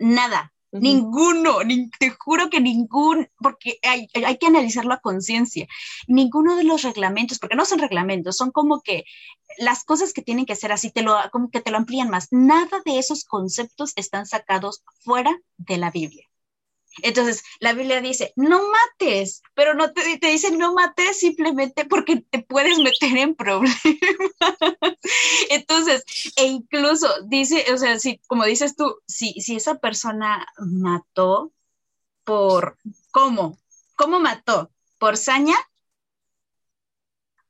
nada, ninguno, te juro que ningún, porque hay, hay que analizarlo a conciencia, ninguno de los reglamentos, porque no son reglamentos, son como que las cosas que tienen que ser así, te lo, como que te lo amplían más, nada de esos conceptos están sacados fuera de la Biblia. Entonces, la Biblia dice, no mates, pero no te, te dice no mates simplemente porque te puedes meter en problemas. Entonces, e incluso dice, o sea, si, como dices tú, si, si esa persona mató por, ¿cómo? ¿Cómo mató? ¿Por saña?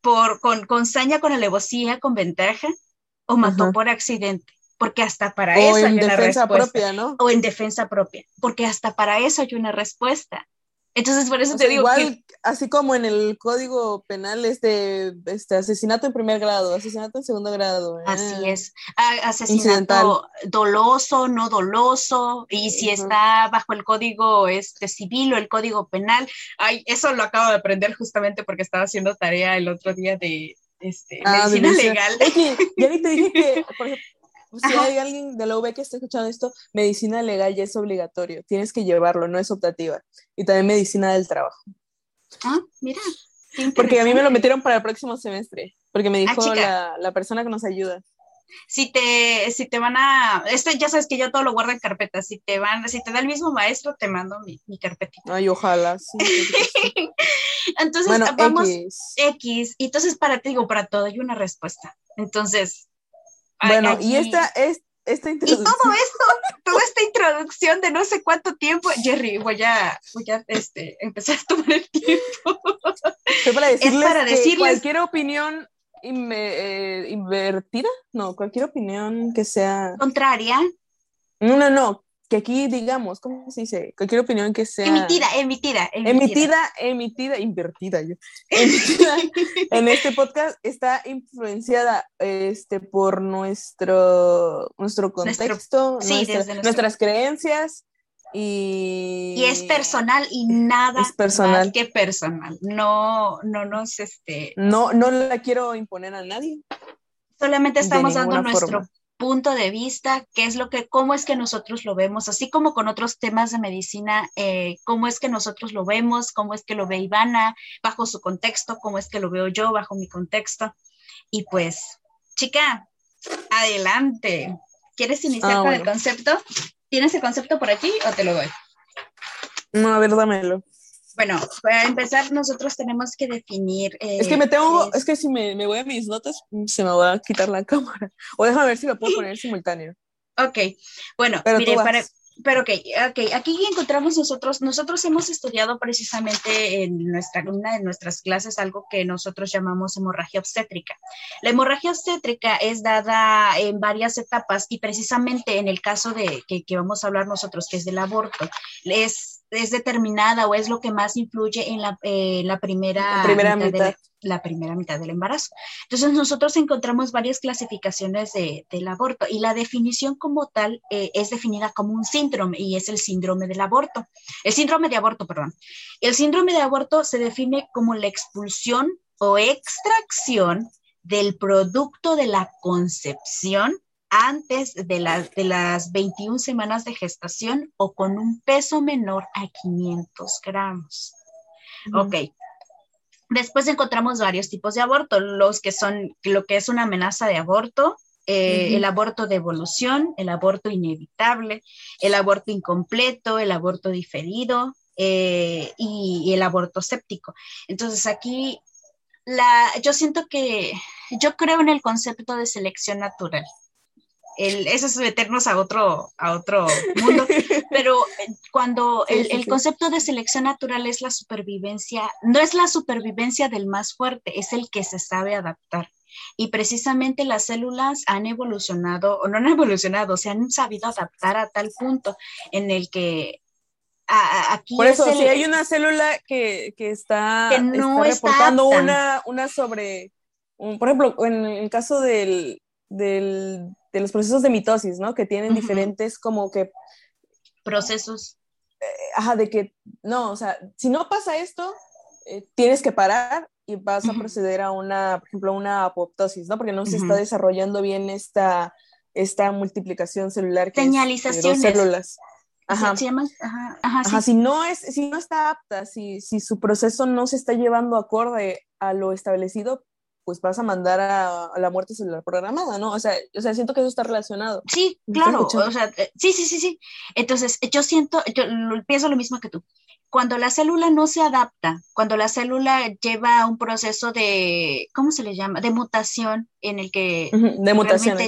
¿Por, con, con saña, con alevosía, con ventaja? ¿O mató por accidente? Porque hasta para eso hay una respuesta. Propia, ¿no? O en defensa propia, porque hasta para eso hay una respuesta. Entonces, por eso te digo. Igual, así como en el código penal, este, este asesinato en primer grado, asesinato en segundo grado. ¿eh? Así es. asesinato doloso, no doloso, y si está bajo el código este, civil o el código penal. Ay, eso lo acabo de aprender justamente porque estaba haciendo tarea el otro día de este, ah, medicina legal. ya te dije que, por ejemplo, si hay alguien de la UB que está escuchando esto, medicina legal ya es obligatorio, tienes que llevarlo, no es optativa. Y también medicina del trabajo. Ah, mira. Porque a mí me lo metieron para el próximo semestre, porque me ah, dijo la, la, persona que nos ayuda. Si te, si te van a, esto ya sabes que yo todo lo guardo en carpetas, si te van, si te da el mismo maestro, te mando mi, mi carpetita. Ay, ojalá. Sí, entonces, vamos, X. X, y entonces para ti digo, para todo hay una respuesta. Entonces, bueno, y esta es esta introducción. Y todo esto, toda esta introducción de no sé cuánto tiempo, Jerry, voy a, voy a este, empezar a tomar el tiempo. para decirles, es para decirles cualquier opinión eh, invertida, no, cualquier opinión que sea contraria. No, no, no, que aquí digamos, ¿cómo se dice? Cualquier opinión que sea... Emitida, emitida, emitida. Emitida, invertida yo. Emitida en este podcast está influenciada este, por nuestro, nuestro contexto, nuestras creencias y... Y es personal y nada es personal. más que personal. No, no nos, este... No, no la quiero imponer a nadie. Solamente estamos dando nuestro punto de vista, qué es lo que, cómo es que nosotros lo vemos, así como con otros temas de medicina, eh, cómo es que nosotros lo vemos, cómo es que lo ve Ivana bajo su contexto, cómo es que lo veo yo bajo mi contexto. Y pues, chica, adelante. ¿Quieres iniciar ah, con el concepto? ¿Tienes el concepto por aquí o te lo doy? No, a ver, dámelo. Bueno, para empezar, nosotros tenemos que definir. es que me tengo, es, que si me, me, voy a mis notas, se me va a quitar la cámara. O déjame ver si lo puedo poner simultáneo. Ok, bueno, mire, para, pero ok, ok, aquí encontramos nosotros, nosotros hemos estudiado precisamente en nuestra, una de nuestras clases algo que nosotros llamamos hemorragia obstétrica. La hemorragia obstétrica es dada en varias etapas y precisamente en el caso de que, que vamos a hablar nosotros, que es del aborto, es es determinada o es lo que más influye en la, eh, la primera, primera mitad, la primera mitad del embarazo. Entonces nosotros encontramos varias clasificaciones de, del aborto y la definición como tal eh, es definida como un síndrome y es el síndrome del aborto. El síndrome de aborto, perdón. El síndrome de aborto se define como la expulsión o extracción del producto de la concepción antes de, de las 21 semanas de gestación o con un peso menor a 500 gramos. Ok. Después encontramos varios tipos de aborto, los que son lo que es una amenaza de aborto, eh, el aborto de evolución, el aborto inevitable, el aborto incompleto, el aborto diferido eh, y, el aborto séptico. Entonces aquí la, yo siento que yo creo en el concepto de selección natural eso es meternos a otro, a otro mundo, pero eh, cuando el, concepto de selección natural es la supervivencia, no es la supervivencia del más fuerte, es el que se sabe adaptar. Y precisamente las células han evolucionado, o no han evolucionado, se han sabido adaptar a tal punto en el que aquí Por eso, si hay una célula que, está, no reportando una, una sobre, por ejemplo, en el caso del, del, de los procesos de mitosis, ¿no? Que tienen diferentes como que... Procesos. Eh, ajá, de que, no, o sea, si no pasa esto, eh, tienes que parar y vas a proceder a una, por ejemplo, una apoptosis, ¿no? Porque no se está desarrollando bien esta, esta multiplicación celular. Que Señalizaciones. Es de células. Ajá. Ajá, ajá, si no es, si no está apta, si, si su proceso no se está llevando acorde a lo establecido, pues vas a mandar a, la muerte celular programada, ¿no? O sea, o sea, siento que eso está relacionado. Sí, claro, o sea, eh, sí, sí, sí, sí. Entonces, yo siento, yo pienso lo mismo que tú. Cuando la célula no se adapta, cuando la célula lleva un proceso de, ¿cómo se le llama? De mutación en el que... de mutación,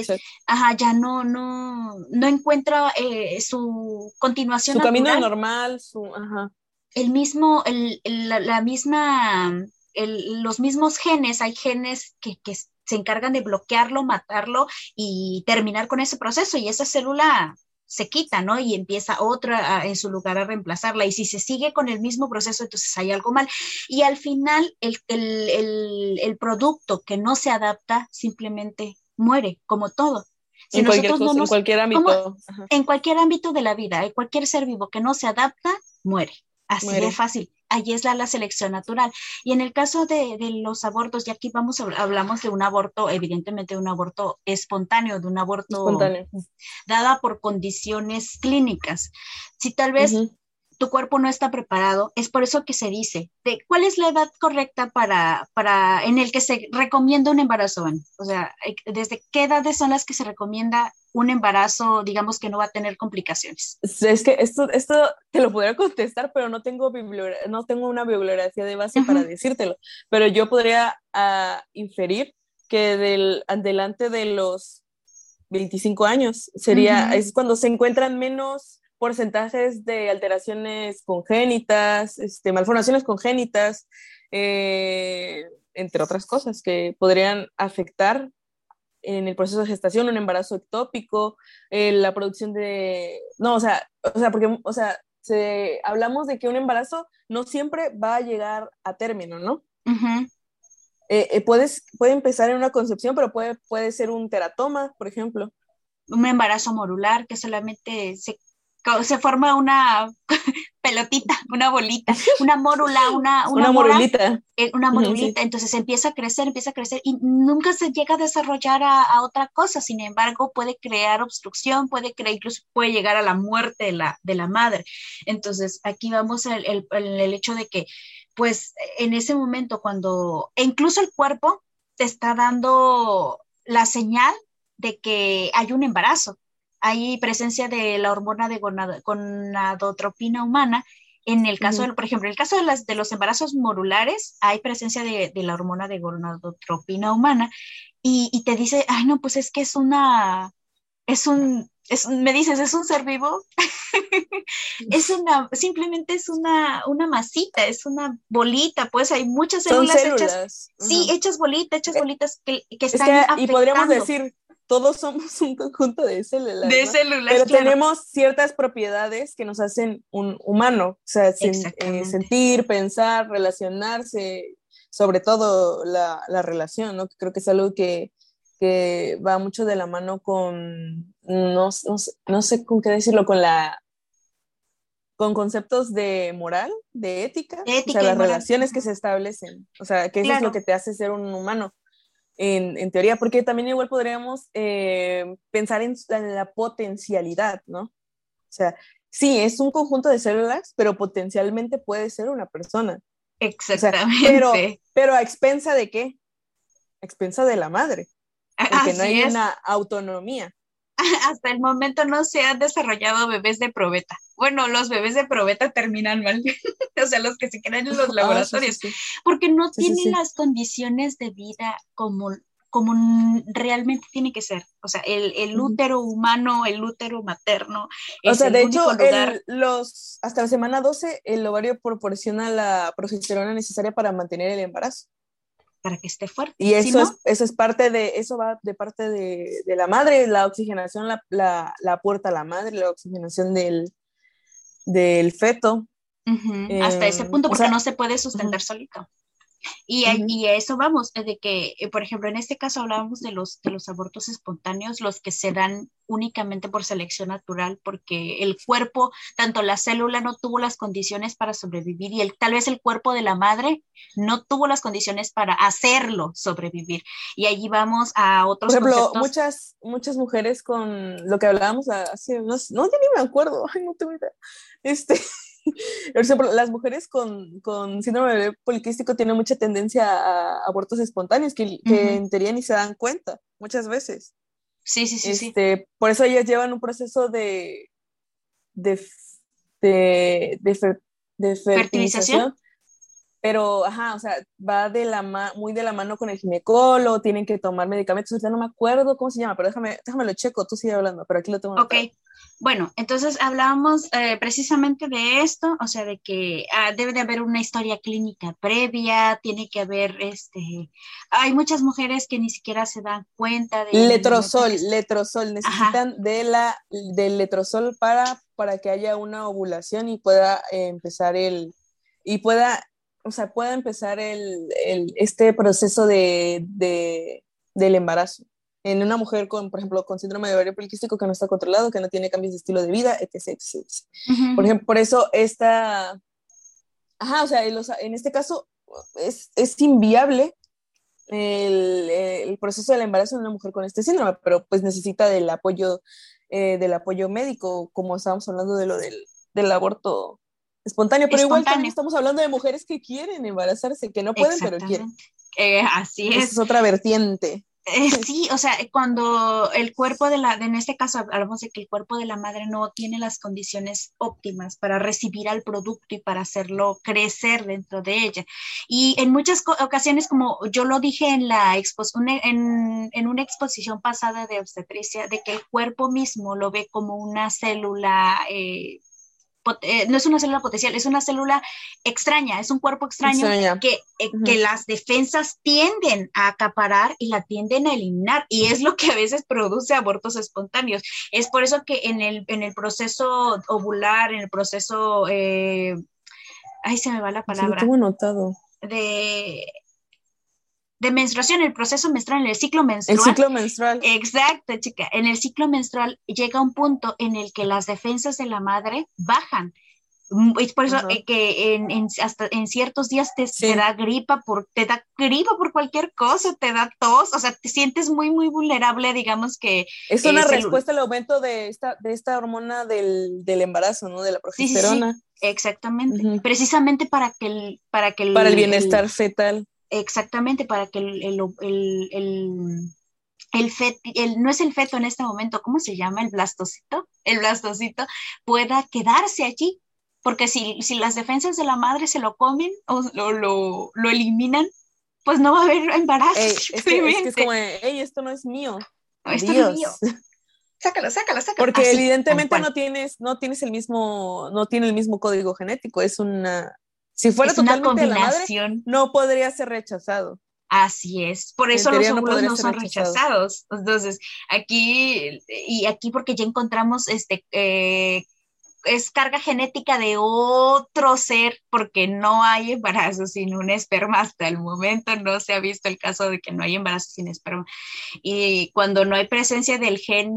Ajá, ya no, no, no encuentra eh, su continuación. Su camino normal, su, ajá. El mismo, el, la misma los mismos genes, hay genes que, se encargan de bloquearlo, matarlo y terminar con ese proceso y esa célula se quita, ¿no? Y empieza otra en su lugar a reemplazarla. Y si se sigue con el mismo proceso, entonces hay algo mal. Y al final, el, el, producto que no se adapta simplemente muere, como todo. en, cualquier en cualquier ámbito. En cualquier ámbito de la vida, cualquier ser vivo que no se adapta, muere. Así de fácil allí es la, selección natural. Y en el caso de, los abortos, y aquí vamos hablamos de un aborto, evidentemente un aborto espontáneo, de un aborto dada por condiciones clínicas. Si tal vez tu cuerpo no está preparado, es por eso que se dice, de, ¿cuál es la edad correcta para, para, en el que se recomienda un embarazo? O sea, ¿desde qué edades son las que se recomienda un embarazo, digamos que no va a tener complicaciones? Es que esto, esto te lo podría contestar, pero no tengo, no tengo una bibliografía de base para decírtelo, pero yo podría ah, inferir que del, adelante de los 25 años sería, es cuando se encuentran menos porcentajes de alteraciones congénitas, este, malformaciones congénitas, eh, entre otras cosas que podrían afectar en el proceso de gestación, un embarazo ectópico, eh, la producción de... No, o sea, o sea porque, o sea, se, hablamos de que un embarazo no siempre va a llegar a término, ¿no? Eh, puedes, puede empezar en una concepción, pero puede, puede ser un teratoma, por ejemplo. Un embarazo modular que solamente se se forma una pelotita, una bolita, una mórula, una, una, morulita. Eh, una morulita, entonces empieza a crecer, empieza a crecer y nunca se llega a desarrollar a, otra cosa, sin embargo puede crear obstrucción, puede crear, incluso puede llegar a la muerte de la, de la madre. Entonces aquí vamos el, el, el hecho de que pues en ese momento cuando, e incluso el cuerpo te está dando la señal de que hay un embarazo hay presencia de la hormona de gonadotropina humana. En el caso, de, por ejemplo, en el caso de, las, de los embarazos morulares, hay presencia de, la hormona de gonadotropina humana y, te dice, ay, no, pues es que es una, es un, es, me dices, ¿es un ser vivo? es una, simplemente es una, una masita, es una bolita, pues hay muchas células, hechas, sí, hechas bolitas, hechas eh, bolitas que, que están Y podríamos decir, todos somos un conjunto de células. De células. Pero tenemos ciertas propiedades que nos hacen un humano, o sea, eh, sentir, pensar, relacionarse, sobre todo la, la, relación, ¿no? Creo que es algo que, que va mucho de la mano con, no, no, no, sé con qué decirlo, con la con conceptos de moral, de ética, o sea, las relaciones que se establecen, o sea, que eso es lo que te hace ser un humano en, teoría, porque también igual podríamos eh, pensar en la, potencialidad, ¿no? O sea, sí, es un conjunto de células, pero potencialmente puede ser una persona. Exactamente. pero, pero a expensa de qué? A expensa de la madre. Porque no hay una autonomía. hasta el momento no se han desarrollado bebés de probeta. Bueno, los bebés de probeta terminan mal, o sea, los que se quedan en los ah, laboratorios, porque no tienen las condiciones de vida como, como realmente tiene que ser. O sea, el, útero humano, el útero materno. O sea, de hecho, los, hasta la semana 12, el ovario proporciona la progesterona necesaria para mantener el embarazo para que esté fuerte. Y eso, es, eso es parte de, eso va de parte de, la madre, la oxigenación la, la, la, aporta la madre, la oxigenación del, del feto. Hasta ese punto, porque no se puede sustentar solito. Y, y, a eso vamos, de que, eh, por ejemplo, en este caso hablábamos de los, de los abortos espontáneos, los que se dan únicamente por selección natural, porque el cuerpo, tanto la célula no tuvo las condiciones para sobrevivir y el, tal vez el cuerpo de la madre no tuvo las condiciones para hacerlo sobrevivir. Y allí vamos a otros Por ejemplo, muchas, muchas mujeres con lo que hablábamos hace unos, no, ya ni me acuerdo, ay, no tengo idea. Este, por ejemplo, las mujeres con, con síndrome de poliquístico tienen mucha tendencia a abortos espontáneos que, en teoría ni se dan cuenta muchas veces. Sí, sí, sí, este, Por eso ellas llevan un proceso de, de, de, de, fertilización. Pero, ajá, o sea, va de la muy de la mano con el ginecólogo, tienen que tomar medicamentos, ya no me acuerdo cómo se llama, pero déjame, déjame lo checo, tú sigue hablando, pero aquí lo tengo. Ok, bueno, entonces hablábamos eh, precisamente de esto, o sea, de que ah, debe de haber una historia clínica previa, tiene que haber, este, hay muchas mujeres que ni siquiera se dan cuenta de... Letrozol, letrozol, necesitan de la, del letrozol para, para que haya una ovulación y pueda eh, empezar el, y pueda, o sea, pueda empezar el, el este proceso de, de, del embarazo en una mujer con, por ejemplo, con síndrome de ovario poliquístico que no está controlado, que no tiene cambios de estilo de vida, etc. Por ejemplo, por eso esta, ajá, o sea, en, este caso es, es inviable el, el, proceso del embarazo en una mujer con este síndrome, pero pues necesita del apoyo, eh, del apoyo médico, como estábamos hablando de lo del, del aborto espontáneo, pero igual también estamos hablando de mujeres que quieren embarazarse, que no pueden, pero quieren. Eh, así es. Esa es otra vertiente. Eh, sí, o sea, cuando el cuerpo de la, en este caso hablamos de que el cuerpo de la madre no tiene las condiciones óptimas para recibir al producto y para hacerlo crecer dentro de ella. Y en muchas ocasiones, como yo lo dije en, la en, en una exposición pasada de obstetricia, de que el cuerpo mismo lo ve como una célula eh, eh, no es una célula potencial, es una célula extraña, es un cuerpo extraño que, eh, que las defensas tienden a acaparar y la tienden a eliminar y es lo que a veces produce abortos espontáneos. Es por eso que en el, en el proceso ovular, en el proceso, eh, ay, se me va la palabra. Sí, lo tengo notado. De de menstruación, el proceso menstrual, en el ciclo menstrual. El ciclo menstrual. Exacto, chica. En el ciclo menstrual llega un punto en el que las defensas de la madre bajan. Mm, es por eso eh, que en, hasta en ciertos días te, da gripa por, te da gripa por cualquier cosa, te da tos, o sea, te sientes muy, muy vulnerable, digamos que. Es una respuesta al aumento de esta, de esta hormona del, del embarazo, ¿no? De la progesterona. exactamente. Precisamente para que el, para que para el bienestar fetal exactamente para que el, el, el, no es el feto en este momento, ¿cómo se llama? El blastocito, el blastocito pueda quedarse allí porque si, si las defensas de la madre se lo comen o lo, lo, lo eliminan, pues no va a haber embarazo. es, que, es, como, hey, esto no es mío. esto no es mío. Sácalo, sácalo, sácalo. Porque evidentemente no tienes, no tienes el mismo, no tiene el mismo código genético, es una, si fuera totalmente la madre, no podría ser rechazado. Así es, por eso los óvulos no, son rechazados. Entonces, aquí, y aquí porque ya encontramos este eh, es carga genética de otro ser porque no hay embarazo sin un esperma hasta el momento, no se ha visto el caso de que no hay embarazo sin esperma. Y cuando no hay presencia del gen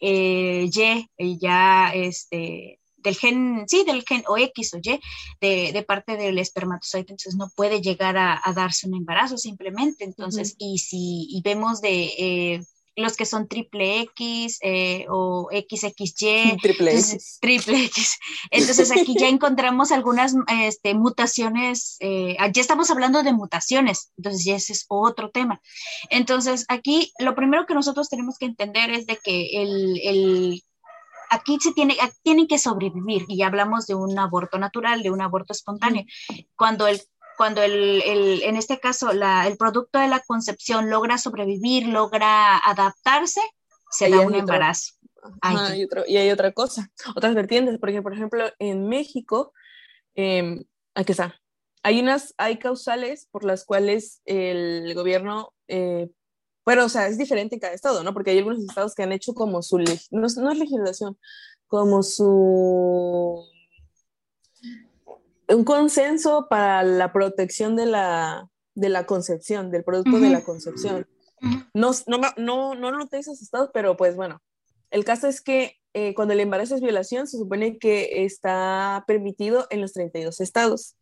eh, Y, ya este, del gen, sí, del gen o X o Y de, parte del espermatozoide, entonces no puede llegar a, darse un embarazo simplemente. Entonces, y si y vemos de... Eh, los que son triple X eh, o XXY. Triple X. Triple X. Entonces aquí ya encontramos algunas este, mutaciones, eh, ya estamos hablando de mutaciones, entonces ya ese es otro tema. Entonces aquí lo primero que nosotros tenemos que entender es de que el, aquí se tiene, tienen que sobrevivir y hablamos de un aborto natural, de un aborto espontáneo. Cuando el cuando el, el, en este caso la, el producto de la concepción logra sobrevivir, logra adaptarse, se da un embarazo. y, hay otra cosa, otras vertientes, porque por ejemplo en México, eh, aquí está, hay unas, hay causales por las cuales el gobierno, eh, bueno, o sea, es diferente en cada estado, ¿no? Porque hay algunos estados que han hecho como su, no, no es legislación, como su un consenso para la protección de la, de la concepción, del producto de la concepción. No, no, no, no noté esos estados, pero pues bueno, el caso es que eh, cuando el embarazo es violación, se supone que está permitido en los 32 estados,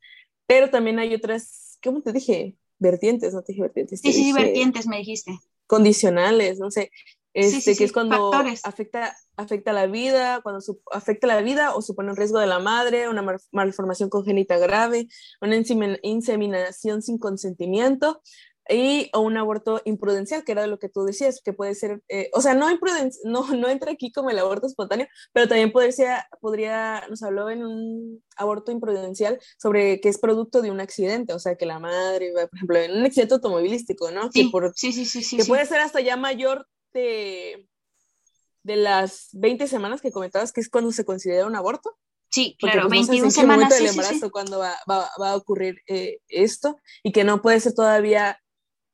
pero también hay otras, ¿cómo te dije? Vertientes, no te dije vertientes. Sí, sí, vertientes me dijiste. Condicionales, no sé, este, que es cuando afecta afecta la vida, cuando afecta la vida o supone un riesgo de la madre, una malformación congénita grave, una inseminación sin consentimiento y o un aborto imprudencial, que era lo que tú decías, que puede ser, eh, o sea, no, no, no entra aquí como el aborto espontáneo, pero también podría, podría, nos habló en un aborto imprudencial sobre que es producto de un accidente, o sea, que la madre, por ejemplo, en un accidente automovilístico, ¿no? Sí, que sí, sí, sí, Que puede ser hasta ya mayor de de las 20 semanas que comentabas, que es cuando se considera un aborto. Sí, claro, 21 pues, semanas. del embarazo cuando va, va, va, a ocurrir eh, esto y que no puede ser todavía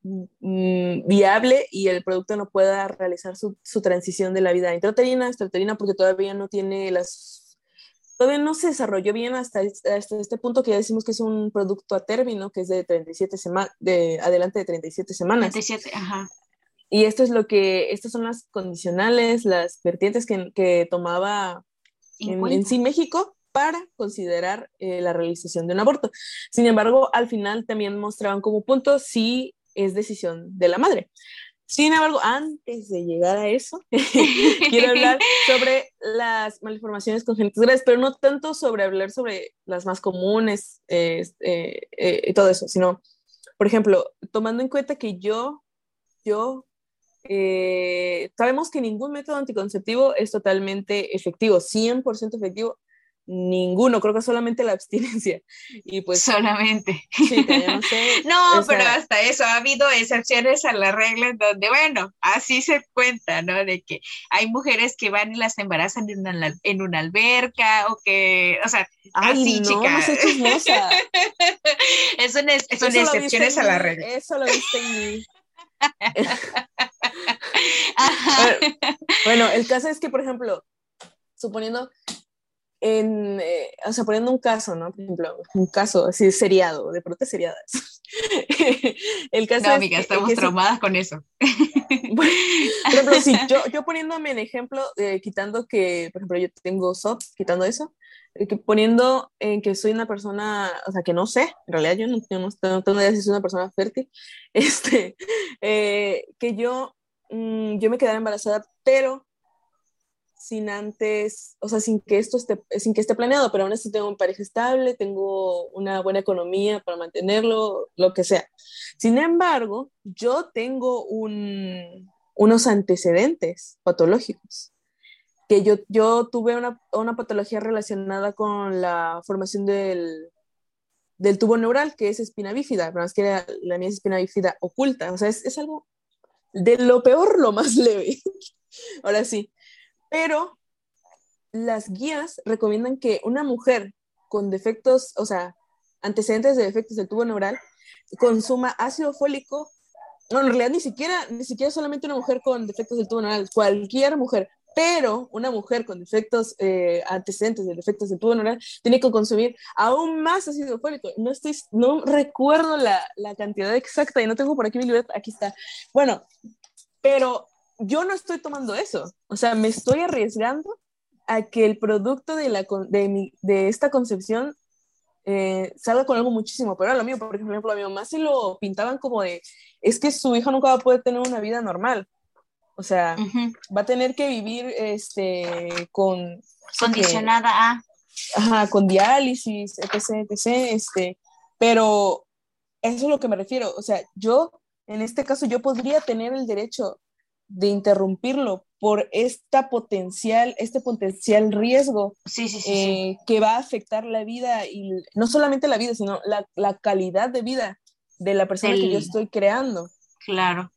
mm, viable y el producto no pueda realizar su, su transición de la vida intrauterina a extrauterina porque todavía no tiene las todavía no se desarrolló bien hasta, hasta este punto que ya decimos que es un producto a término, que es de 37 semanas, de adelante de 37 semanas. 37, ajá. Y esto es lo que, estas son las condicionales, las vertientes que, que tomaba en, sí México para considerar eh, la realización de un aborto. Sin embargo, al final también mostraban como punto si es decisión de la madre. Sin embargo, antes de llegar a eso, quiero hablar sobre las malformaciones congénitas graves, pero no tanto sobre hablar sobre las más comunes eh, eh, y todo eso, sino, por ejemplo, tomando en cuenta que yo, yo eh, sabemos que ningún método anticonceptivo es totalmente efectivo, 100% efectivo, ninguno, creo que solamente la abstinencia. Y pues solamente. no, pero hasta eso ha habido excepciones a la regla en donde, bueno, así se cuenta, ¿no? De que hay mujeres que van y las embarazan en una, en una alberca o que, o sea, así, no, chicas. No es una, son excepciones a la regla. Eso lo viste en mí. bueno, el caso es que, por ejemplo, suponiendo, en, eh, o sea, poniendo un caso, ¿no? Por ejemplo, un caso así seriado, de pronto seriadas. el caso no, amiga, estamos traumadas con eso. por ejemplo, si yo, yo poniéndome en ejemplo, eh, quitando que, por ejemplo, yo tengo SOP, quitando eso, eh, poniendo en que soy una persona, o sea, que no sé, en realidad yo no, no, tengo idea si soy una persona fértil, este, eh, que yo, mm, yo me quedara embarazada, pero sin antes, o sea, sin que esto esté, sin que esté planeado, pero aún así tengo un pareja estable, tengo una buena economía para mantenerlo, lo que sea. Sin embargo, yo tengo un, unos antecedentes patológicos que yo, yo tuve una, una patología relacionada con la formación del, del tubo neural, que es espina bífida, pero es que la, la mía es espina bífida oculta, o sea, es, es algo de lo peor, lo más leve. Ahora sí, pero las guías recomiendan que una mujer con defectos, o sea, antecedentes de defectos del tubo neural, consuma ácido fólico. No, en realidad ni siquiera, ni siquiera solamente una mujer con defectos del tubo neural, cualquier mujer, pero una mujer con defectos eh, antecedentes de defectos del tubo neural tiene que consumir aún más ácido fólico. No estoy, no recuerdo la, la cantidad exacta y no tengo por aquí mi libreta, aquí está. Bueno, pero yo no estoy tomando eso, o sea, me estoy arriesgando a que el producto de, la, de, mi, de esta concepción eh, salga con algo muchísimo pero a lo mío, por ejemplo, a mi mamá se lo pintaban como de, es que su hija nunca va a poder tener una vida normal, o sea, va a tener que vivir este, con... Condicionada a... Ajá, con diálisis, etc., etc., este, pero eso es lo que me refiero, o sea, yo, en este caso, yo podría tener el derecho de interrumpirlo por esta potencial, este potencial riesgo eh, que va a afectar la vida y no solamente la vida, sino la, la calidad de vida de la persona que yo estoy creando. Claro.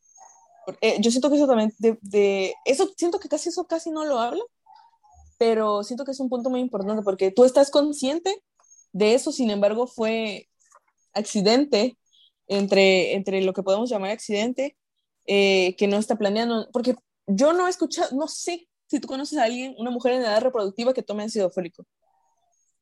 Eh, yo siento que eso también, de, eso, siento que casi eso casi no lo habla, pero siento que es un punto muy importante porque tú estás consciente de eso, sin embargo fue accidente entre, entre lo que podemos llamar accidente eh, que no está planeando, porque yo no he escuchado, no sé si tú conoces a alguien, una mujer en edad reproductiva que tome ácido fólico.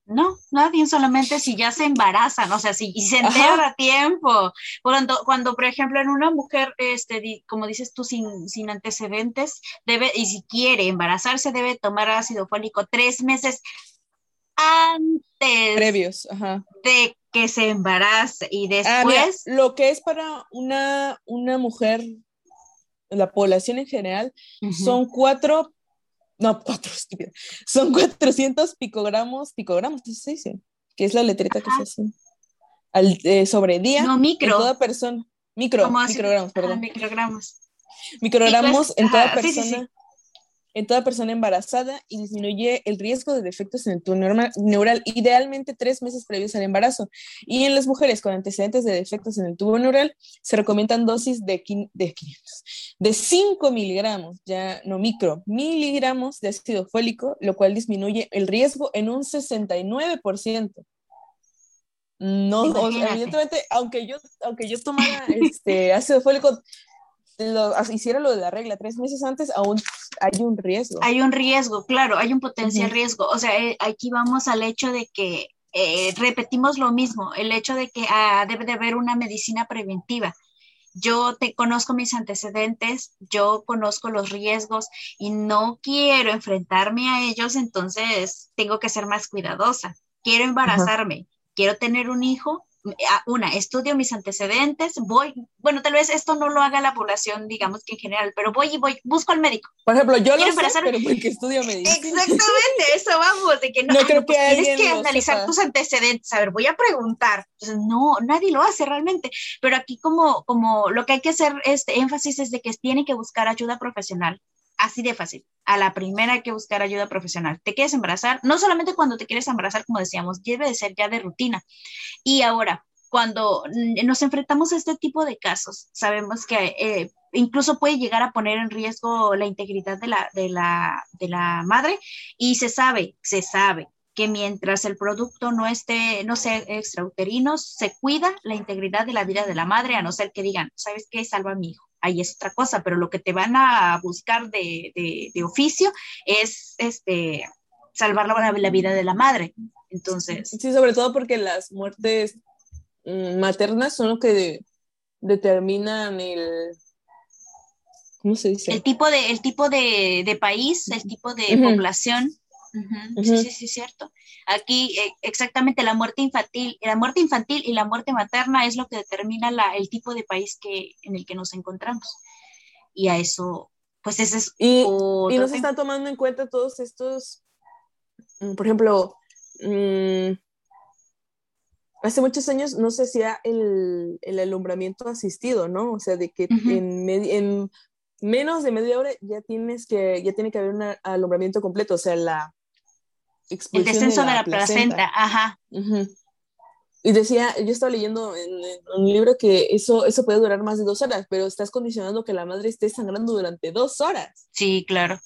No, nadie, solamente si ya se embarazan, o sea, si y se entera a tiempo. Cuando, cuando, por ejemplo, en una mujer, este, como dices tú, sin, sin antecedentes, debe, y si quiere embarazarse, debe tomar ácido fólico tres meses antes previos de que se embarace y ah, después lo que es para una, una mujer la población en general, son cuatro, no, cuatro, son 400 picogramos, picogramos, ¿qué se dice? Que es la letreta que se hace al, eh, sobre día. No, micro. En toda persona, micro, microgramos, perdón. microgramos. Microgramos en toda persona en toda persona embarazada y disminuye el riesgo de defectos en el tubo neural, idealmente tres meses previos al embarazo. Y en las mujeres con antecedentes de defectos en el tubo neural se recomiendan dosis de, de 500, de 5 miligramos, ya no micro, miligramos de ácido fólico, lo cual disminuye el riesgo en un 69%. No, evidentemente, aunque yo, aunque yo tomara este ácido fólico, lo, hiciera lo de la regla tres meses antes, aún hay un riesgo. Hay un riesgo, claro, hay un potencial riesgo. O sea, eh, aquí vamos al hecho de que eh, repetimos lo mismo, el hecho de que ah, debe de haber una medicina preventiva. Yo te conozco mis antecedentes, yo conozco los riesgos y no quiero enfrentarme a ellos, entonces tengo que ser más cuidadosa. Quiero embarazarme, quiero tener un hijo, una, estudio mis antecedentes, voy, bueno, tal vez esto no lo haga la población, digamos que en general, pero voy y voy, busco al médico. Por ejemplo, yo lo sé, pero porque estudio medicina. Exactamente, eso vamos, de que no, creo que tienes que analizar tus antecedentes, a ver, voy a preguntar. no, nadie lo hace realmente, pero aquí como, como lo que hay que hacer este énfasis es de que tiene que buscar ayuda profesional. Así de fácil. A la primera que buscar ayuda profesional. ¿Te quieres embarazar? No solamente cuando te quieres embarazar, como decíamos, debe de ser ya de rutina. Y ahora, cuando nos enfrentamos a este tipo de casos, sabemos que eh, incluso puede llegar a poner en riesgo la integridad de la, de, la, de la madre y se sabe, se sabe que mientras el producto no esté, no sea extrauterino, se cuida la integridad de la vida de la madre, a no ser que digan, ¿sabes qué? Salva a mi hijo ahí es otra cosa, pero lo que te van a buscar de, de, oficio es este, salvar la, la, vida de la madre. Entonces. Sí, sobre todo porque las muertes mm, maternas son lo que determinan el. ¿Cómo se dice? El tipo de, el tipo de, de país, el tipo de población. Sí, sí, sí, cierto. Aquí eh, exactamente la muerte infantil, la muerte infantil y la muerte materna es lo que determina la, el tipo de país que, en el que nos encontramos. Y a eso, pues ese es... Y, y no se está tomando en cuenta todos estos, mm, por ejemplo, mm, hace muchos años no se hacía el, el, alumbramiento asistido, ¿no? O sea, de que en, en menos de media hora ya tienes que, ya tiene que haber un alumbramiento completo, o sea, la el descenso de la, placenta. ajá. Y decía, yo estaba leyendo en, un libro que eso, eso puede durar más de dos horas, pero estás condicionando que la madre esté sangrando durante dos horas. Sí, claro.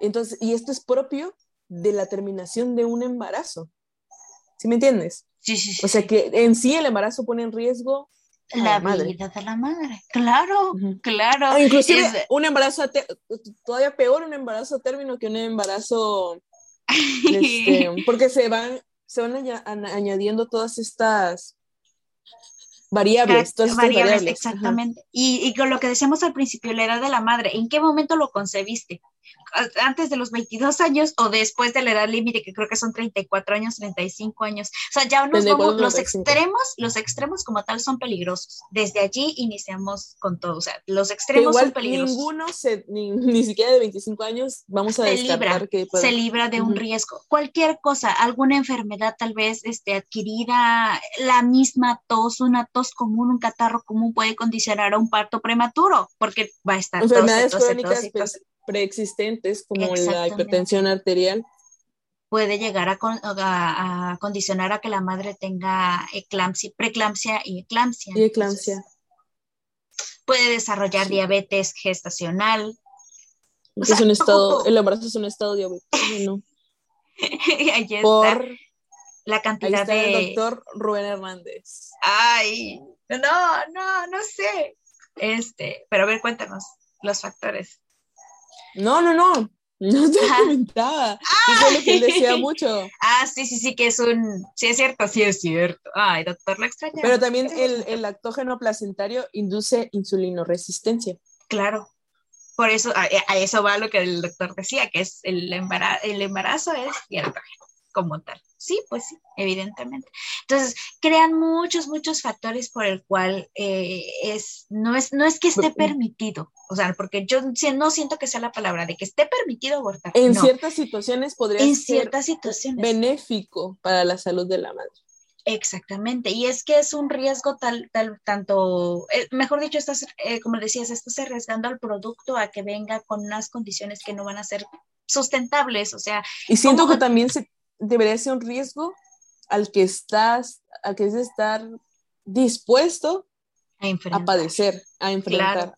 Entonces, y esto es propio de la terminación de un embarazo. ¿Sí me entiendes? Sí, sí, sí. O sea que en sí el embarazo pone en riesgo la, vida de la madre. Claro, claro. Ah, inclusive un embarazo, todavía peor un embarazo término que un embarazo, este, porque se van, se van añadiendo todas estas variables. Todas variables, exactamente. Y, y, con lo que decíamos al principio, la edad de la madre, ¿en qué momento lo concebiste? Antes de los 22 años o después de la edad límite, que creo que son 34 años, 35 años. O sea, ya nos vamos, los extremos, los extremos como tal son peligrosos. Desde allí iniciamos con todo. O sea, los extremos son peligrosos. Ninguno, ni, siquiera de 25 años, vamos a se libra, que Se libra de un riesgo. Cualquier cosa, alguna enfermedad tal vez este, adquirida, la misma tos, una tos común, un catarro común puede condicionar a un parto prematuro, porque va a estar Enfermedades crónicas, preexistentes como la hipertensión arterial. Puede llegar a, condicionar a que la madre tenga eclampsia, preeclampsia y eclampsia. Y eclampsia. puede desarrollar diabetes gestacional. es un estado, el embarazo es un estado diabético, ¿no? Por la cantidad de. El doctor Rubén Hernández. Ay, no, no, no sé. Este, pero a ver, cuéntanos los factores. No, no, no. No te comentaba. Eso lo que él decía mucho. Ah, sí, sí, sí, que es un. Sí, es cierto, sí, es cierto. Ay, doctor, lo extraña. Pero también el, el lactógeno placentario induce insulinoresistencia. Claro. Por eso, a, eso va lo que el doctor decía, que es el embarazo, el embarazo es lactógeno como tal. Sí, pues sí, evidentemente. Entonces, crean muchos, muchos factores por el cual eh, es, no es, no es que esté permitido, o sea, porque yo no siento que sea la palabra de que esté permitido abortar. En ciertas situaciones podría en ser ciertas situaciones. benéfico para la salud de la madre. Exactamente, y es que es un riesgo tal, tal, tanto, eh, mejor dicho, estás, eh, como decías, estás arriesgando al producto a que venga con unas condiciones que no van a ser sustentables, o sea. Y siento que también se, debería ser un riesgo al que estás, al que es estar dispuesto a, padecer, a enfrentar.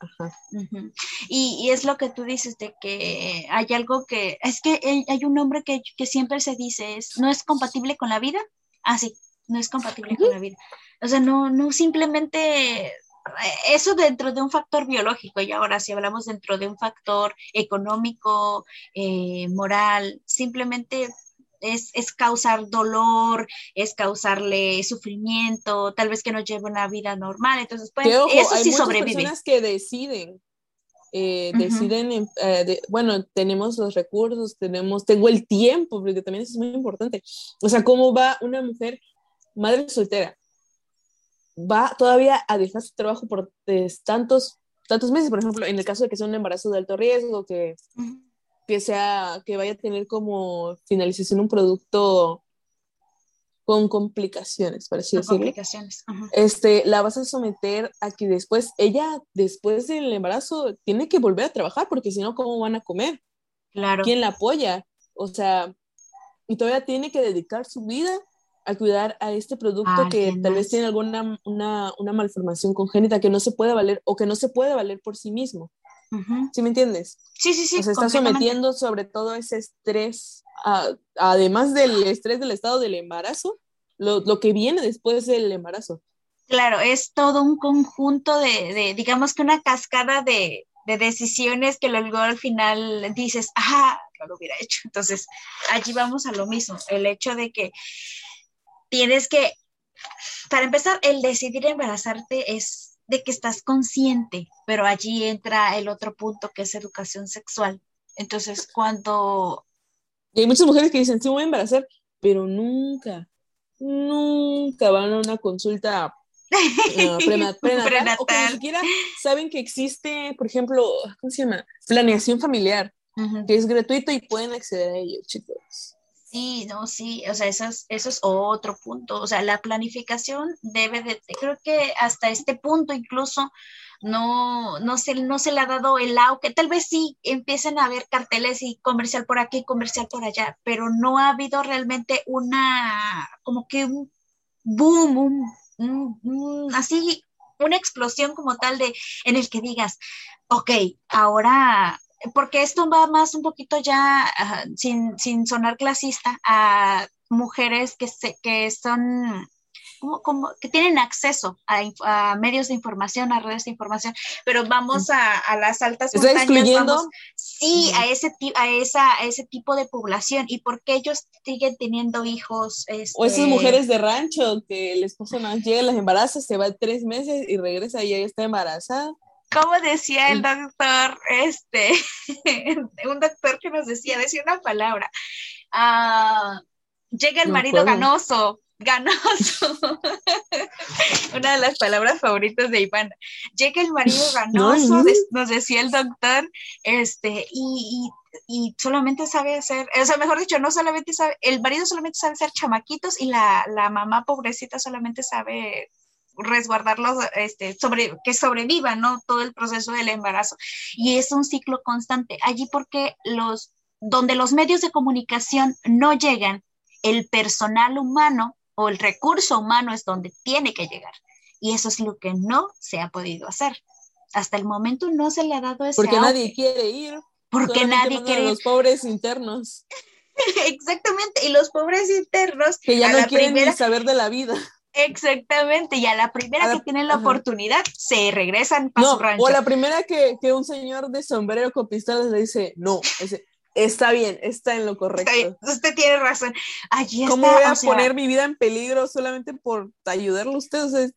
y, es lo que tú dices de que hay algo que, es que hay un nombre que, siempre se dice, es, no es compatible con la vida. Ah, sí, no es compatible con la vida. O sea, no, no simplemente eso dentro de un factor biológico y ahora si hablamos dentro de un factor económico, eh, moral, simplemente es, causar dolor, es causarle sufrimiento, tal vez que no lleve una vida normal. Entonces, pues, eso sí hay sobrevive. personas que deciden, eh, deciden, eh, bueno, tenemos los recursos, tenemos, tengo el tiempo, porque también eso es muy importante. O sea, ¿cómo va una mujer madre soltera? Va todavía a dejar su trabajo por tantos, tantos meses, por ejemplo, en el caso de que sea un embarazo de alto riesgo, que que sea, que vaya a tener como finalización un producto con complicaciones, para así decirlo. Complicaciones. Este, la vas a someter a que después, ella, después del embarazo, tiene que volver a trabajar, porque si no, ¿cómo van a comer? Claro. ¿Quién la apoya? O sea, y todavía tiene que dedicar su vida a cuidar a este producto que tal vez tiene alguna una, una malformación congénita que no se puede valer o que no se puede valer por sí mismo. ¿Sí me entiendes? Sí, sí, sí. Se está sometiendo sobre todo ese estrés, además del estrés del estado del embarazo, lo, que viene después del embarazo. Claro, es todo un conjunto de, digamos que una cascada de, decisiones que luego al final dices, ah, no lo hubiera hecho. Entonces, allí vamos a lo mismo, el hecho de que tienes que, para empezar, el decidir embarazarte es de que estás consciente, pero allí entra el otro punto que es educación sexual. Entonces, cuando... Y hay muchas mujeres que dicen, sí, voy a embarazar, pero nunca, nunca van a una consulta uh, prenatal, o que ni siquiera saben que existe, por ejemplo, ¿cómo se llama? Planeación familiar, que es gratuito y pueden acceder a ello, chicos. Sí, no, sí, o sea, eso es, otro punto. O sea, la planificación debe de, creo que hasta este punto incluso no, no, se, no se le ha dado el auge. Tal vez sí empiecen a haber carteles y comercial por aquí, comercial por allá, pero no ha habido realmente una, como que un boom, así, una explosión como tal de, en el que digas, ok, ahora porque esto va más un poquito ya, sin, sin, sonar clasista, a mujeres que, se, que son como, que tienen acceso a, medios de información, a redes de información, pero vamos a, a las altas ¿Está montañas, vamos, sí, a ese, a, esa, a ese tipo de población, y porque ellos siguen teniendo hijos. O esas este mujeres de rancho que el esposo no llega, las embaraza, se va tres meses y regresa y ella está embarazada. Como decía el doctor, este, un doctor que nos decía, decía una palabra, uh, llega el marido ganoso, ganoso. Una de las palabras favoritas de Iván. Llega el marido ganoso, nos decía el doctor, este, y, y, solamente sabe hacer, o sea, mejor dicho, no solamente sabe, el marido solamente sabe hacer chamaquitos y la, la mamá pobrecita solamente sabe resguardarlos, este, sobre, que sobrevivan, ¿no? Todo el proceso del embarazo. Y es un ciclo constante. Allí porque los, donde los medios de comunicación no llegan, el personal humano o el recurso humano es donde tiene que llegar. Y eso es lo que no se ha podido hacer. Hasta el momento no se le ha dado ese Porque nadie quiere ir. Porque nadie quiere ir. Los pobres internos. Exactamente, y los pobres internos que ya no quieren ni saber de la vida. Exactamente, y a la primera que tienen la oportunidad se regresan a su rancho. O la primera que, que, un señor de sombrero con pistolas le dice, no, ese, Está bien, está en lo correcto. usted tiene razón. Allí ¿Cómo voy a poner mi vida en peligro solamente por ayudarle a usted?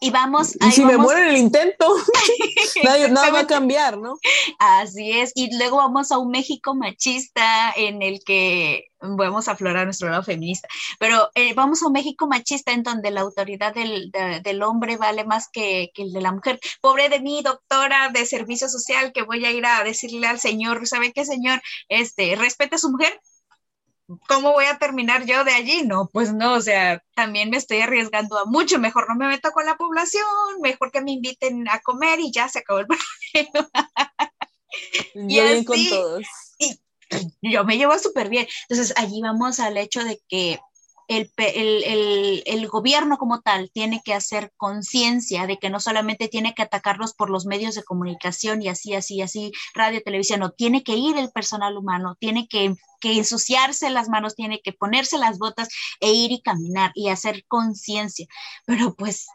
y, vamos. Y si me muero en el intento, nada va a cambiar, ¿no? Así es. Y luego vamos a un México machista en el que vamos a aflorar nuestro lado feminista, pero eh, vamos a un México machista en donde la autoridad del, del hombre vale más que, que, el de la mujer. Pobre de mí, doctora de servicio social, que voy a ir a decirle al señor, ¿sabe qué, señor? Este, respete a su mujer. ¿Cómo voy a terminar yo de allí? No, pues no, o sea, también me estoy arriesgando a mucho. Mejor no me meto con la población, mejor que me inviten a comer y ya se acabó el problema. y así, con todos. Yo me llevo súper bien. Entonces, allí vamos al hecho de que el, el, el, gobierno como tal tiene que hacer conciencia de que no solamente tiene que atacarlos por los medios de comunicación y así, así, así, radio, televisión, no, tiene que ir el personal humano, tiene que, que ensuciarse las manos, tiene que ponerse las botas e ir y caminar y hacer conciencia. Pero pues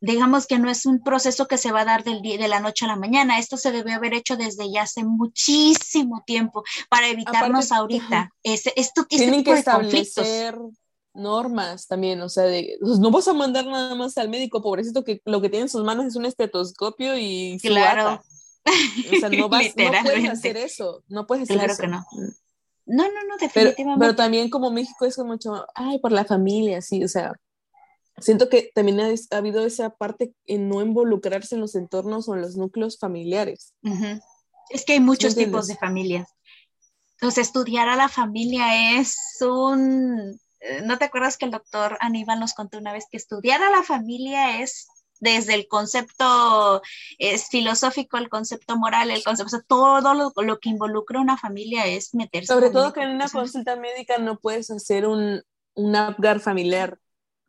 digamos que no es un proceso que se va a dar del día, de la noche a la mañana. Esto se debe haber hecho desde ya hace muchísimo tiempo para evitarnos ahorita ese, esto, este tienen que establecer normas también, o sea, pues, no vas a mandar nada más al médico, pobrecito, que lo que tiene en sus manos es un estetoscopio y claro. O sea, no, vas, no puedes hacer eso, no puedes hacer claro eso. que no. No, no, no, definitivamente. Pero, también como México es como mucho, ay, por la familia, sí, o sea, siento que también ha, habido esa parte en no involucrarse en los entornos o en los núcleos familiares. Es que hay muchos tipos de familias. Entonces, estudiar a la familia es un... Eh, ¿No te acuerdas que el doctor Aníbal nos contó una vez que estudiar a la familia es desde el concepto es filosófico, el concepto moral, el concepto, todo lo, lo, que involucra una familia es meterse. Sobre todo que en una consulta médica no puedes hacer un, un Apgar familiar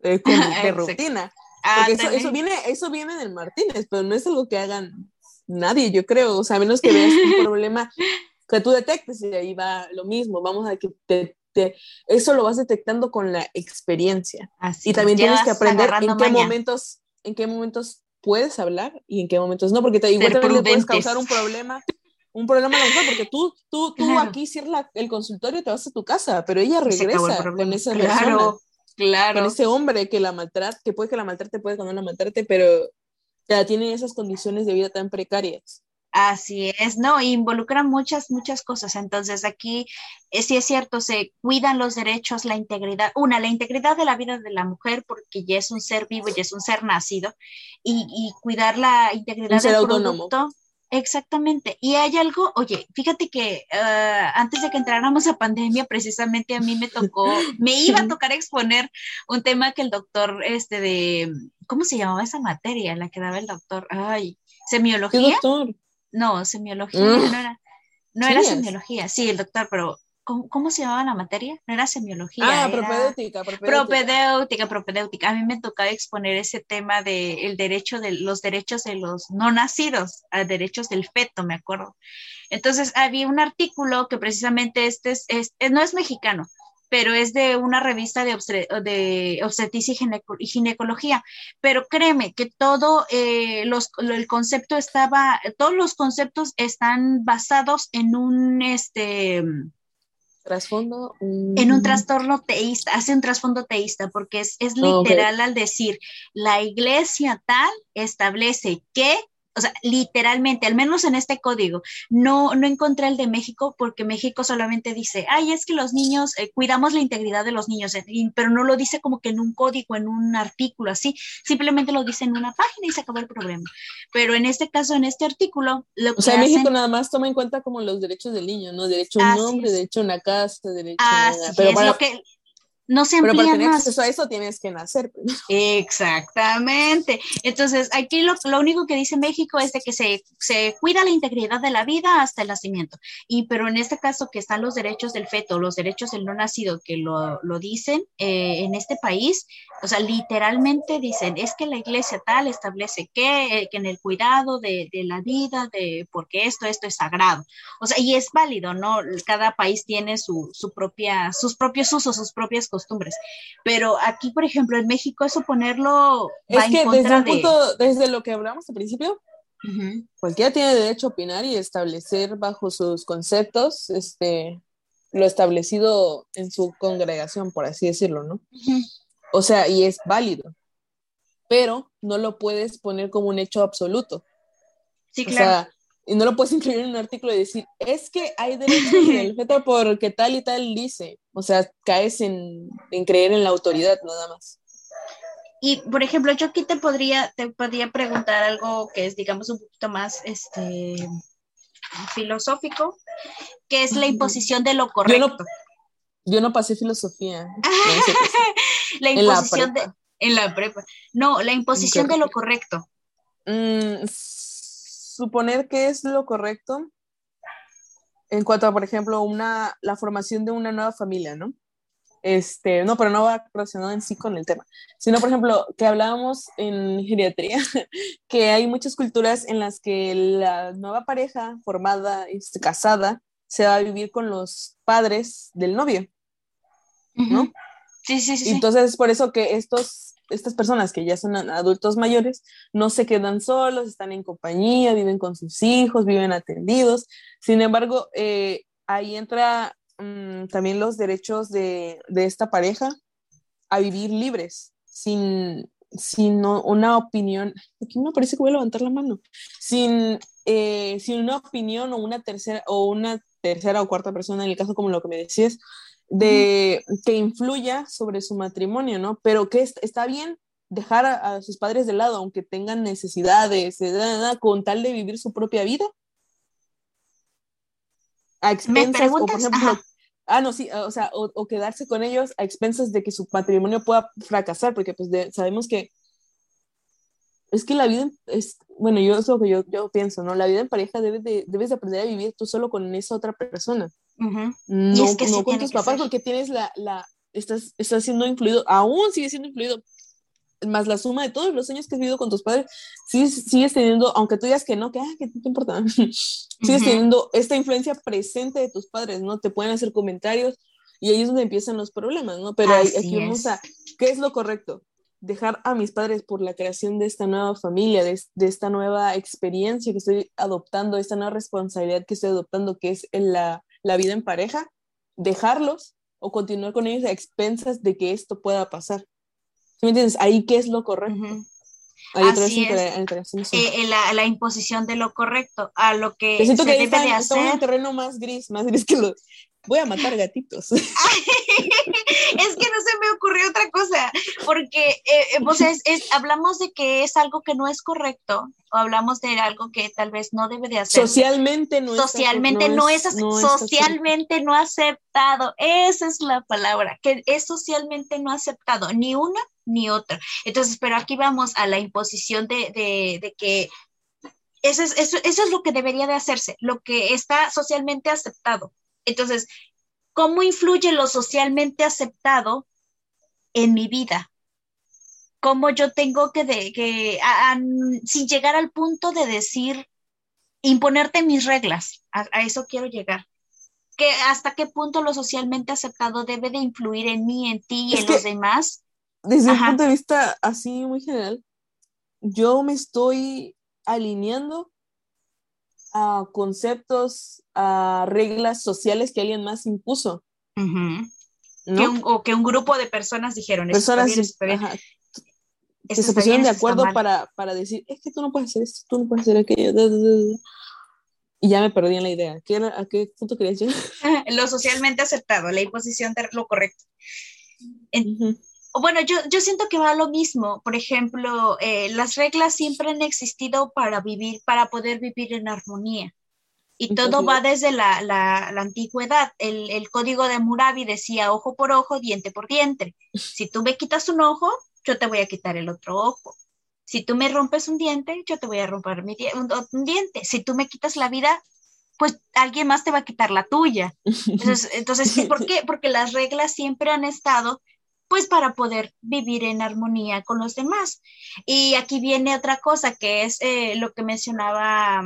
eh, como de rutina. Porque eso, eso, viene, eso viene del Martínez, pero no es algo que hagan nadie, yo creo. O sea, a menos que veas un problema que tú detectes y ahí va lo mismo. Vamos a que te, eso lo vas detectando con la experiencia. Así y también tienes que aprender en qué momentos, en qué momentos puedes hablar y en qué momentos no, porque te, igual también le puedes causar un problema un problema a la mujer, porque tú, tú, tú aquí cierras el consultorio y te vas a tu casa, pero ella regresa con esa claro. Claro. Con ese hombre que la maltrata, que puede que la maltrate, puede que no la maltrate, pero ya tiene esas condiciones de vida tan precarias. Así es, no, involucran muchas, muchas cosas. Entonces, aquí eh, sí es cierto, se cuidan los derechos, la integridad, una, la integridad de la vida de la mujer, porque ya es un ser vivo, ya es un ser nacido, y, y cuidar la integridad del autónomo. producto, Exactamente. Y hay algo, oye, fíjate que ah, antes de que entráramos a pandemia, precisamente a mí me tocó, me iba a tocar exponer un tema que el doctor, este, de, ¿cómo se llamaba esa materia? La que daba el doctor, ay, Semiología. doctor? No, semiología no era, no era semiología, sí, el doctor, pero ¿cómo, se llamaba la materia? No era semiología. Ah, propedéutica, propedéutica. Propedéutica, A mí me tocaba exponer ese tema de el derecho de los derechos de los no nacidos, a derechos del feto, me acuerdo. Entonces había un artículo que precisamente este es, no es mexicano, pero es de una revista de, de obstetricia y, ginecología. Pero créeme que todo eh, los, el concepto estaba, todos los conceptos están basados en un, este, trasfondo. En un trastorno teísta, hace un trasfondo teísta, porque es, es literal al decir, la iglesia tal establece que o sea, literalmente, al menos en este código, no, no encontré el de México porque México solamente dice, ay, es que los niños, eh, cuidamos la integridad de los niños, eh, pero no lo dice como que en un código, en un artículo, así, simplemente lo dice en una página y se acabó el problema. Pero en este caso, en este artículo, lo O sea, México nada más toma en cuenta como los derechos del niño, ¿no? Derecho a un nombre, derecho a una casa, derecho a... Pero es lo que no se Pero para tener acceso a eso tienes que nacer. Pues. Exactamente. Entonces, aquí lo, único que dice México es de que se, se, cuida la integridad de la vida hasta el nacimiento. Y pero en este caso que están los derechos del feto, los derechos del no nacido, que lo, lo dicen eh, en este país, o sea, literalmente dicen, es que la iglesia tal establece que, que en el cuidado de, de, la vida, de porque esto, esto es sagrado. O sea, y es válido, ¿no? Cada país tiene su, su propia, sus propios usos, sus propias cosas costumbres. Pero aquí, por ejemplo, en México, eso ponerlo. es que desde un punto, desde lo que hablamos al principio, cualquiera tiene derecho a opinar y establecer bajo sus conceptos este, lo establecido en su congregación, por así decirlo, ¿no? O sea, y es válido, pero no lo puedes poner como un hecho absoluto. Sí, claro y no lo puedes incluir en un artículo y decir, es que hay derechos el feto porque tal y tal dice. O sea, caes en, en, creer en la autoridad nada más. Y, por ejemplo, yo aquí te podría, te podría preguntar algo que es, digamos, un poquito más este, filosófico, que es la imposición de lo correcto. Yo no, pasé filosofía. la imposición de... En la prepa. No, la imposición de lo correcto. Mm, suponer que es lo correcto en cuanto a, por ejemplo, una, la formación de una nueva familia, ¿no? Este, no, pero no va relacionado en sí con el tema, sino, por ejemplo, que hablábamos en geriatría, que hay muchas culturas en las que la nueva pareja formada, este, casada, se va a vivir con los padres del novio, ¿no? Sí, sí, sí. Entonces, es por eso que estos estas personas que ya son adultos mayores no se quedan solos, están en compañía, viven con sus hijos, viven atendidos. Sin embargo, eh, ahí entra mm, también los derechos de, esta pareja a vivir libres, sin, sin una opinión. Aquí me parece que voy a levantar la mano. Sin, eh, sin una opinión o una tercera o una tercera o cuarta persona, en el caso como lo que me decías, de que influya sobre su matrimonio, ¿no? Pero que está bien dejar a, sus padres de lado, aunque tengan necesidades, con tal de vivir su propia vida. A expensas, o por ejemplo, ah, no, sí, o sea, o, quedarse con ellos a expensas de que su matrimonio pueda fracasar, porque pues sabemos que es que la vida es, bueno, yo es lo que yo, yo pienso, ¿no? La vida en pareja debes de, debes de aprender a vivir tú solo con esa otra persona. No, es que no con tus papás porque tienes la, la, estás, estás siendo influido, aún sigue siendo influido, más la suma de todos los años que has vivido con tus padres, sigues, sigues teniendo, aunque tú digas que no, que, ah, que te importa, sigues teniendo esta influencia presente de tus padres, ¿no? Te pueden hacer comentarios y ahí es donde empiezan los problemas, ¿no? Pero aquí vamos a, ¿qué es lo correcto? dejar a mis padres por la creación de esta nueva familia, de, esta nueva experiencia que estoy adoptando, esta nueva responsabilidad que estoy adoptando, que es la, la vida en pareja, dejarlos o continuar con ellos a expensas de que esto pueda pasar. ¿Me entiendes? Ahí qué es lo correcto. Hay Así es. Eh, la, la, imposición de lo correcto a lo que se debe de hacer. en un terreno más gris, más gris que los, voy a matar gatitos. es que no se me ocurrió otra cosa, porque eh, eh, hablamos de que es algo que no es correcto, o hablamos de algo que tal vez no debe de hacer. Socialmente no, socialmente no, es, socialmente no aceptado, esa es la palabra, que es socialmente no aceptado, ni una ni otra. Entonces, pero aquí vamos a la imposición de, de, de que Eso es, eso, eso es lo que debería de hacerse, lo que está socialmente aceptado. Entonces, ¿cómo influye lo socialmente aceptado en mi vida? ¿Cómo yo tengo que, de, que sin llegar al punto de decir, imponerte mis reglas? A, eso quiero llegar. ¿Que ¿Hasta qué punto lo socialmente aceptado debe de influir en mí, en ti y en los demás? Desde un punto de vista así muy general, yo me estoy alineando a conceptos, a reglas sociales que alguien más impuso. o que un grupo de personas dijeron. Personas que se pusieron de acuerdo para, para, decir, es que tú no puedes hacer esto, tú no puedes hacer aquello. Y ya me perdí en la idea. ¿A qué punto querías llegar? lo socialmente aceptado, la imposición de lo correcto bueno, yo, yo siento que va lo mismo. Por ejemplo, eh, las reglas siempre han existido para vivir, para poder vivir en armonía. Y todo va desde la, la, antigüedad. El, el, código de Murabi decía ojo por ojo, diente por diente. Si tú me quitas un ojo, yo te voy a quitar el otro ojo. Si tú me rompes un diente, yo te voy a romper mi un, diente. Si tú me quitas la vida, pues alguien más te va a quitar la tuya. Entonces, entonces ¿por qué? Porque las reglas siempre han estado pues para poder vivir en armonía con los demás. Y aquí viene otra cosa que es eh, lo que mencionaba,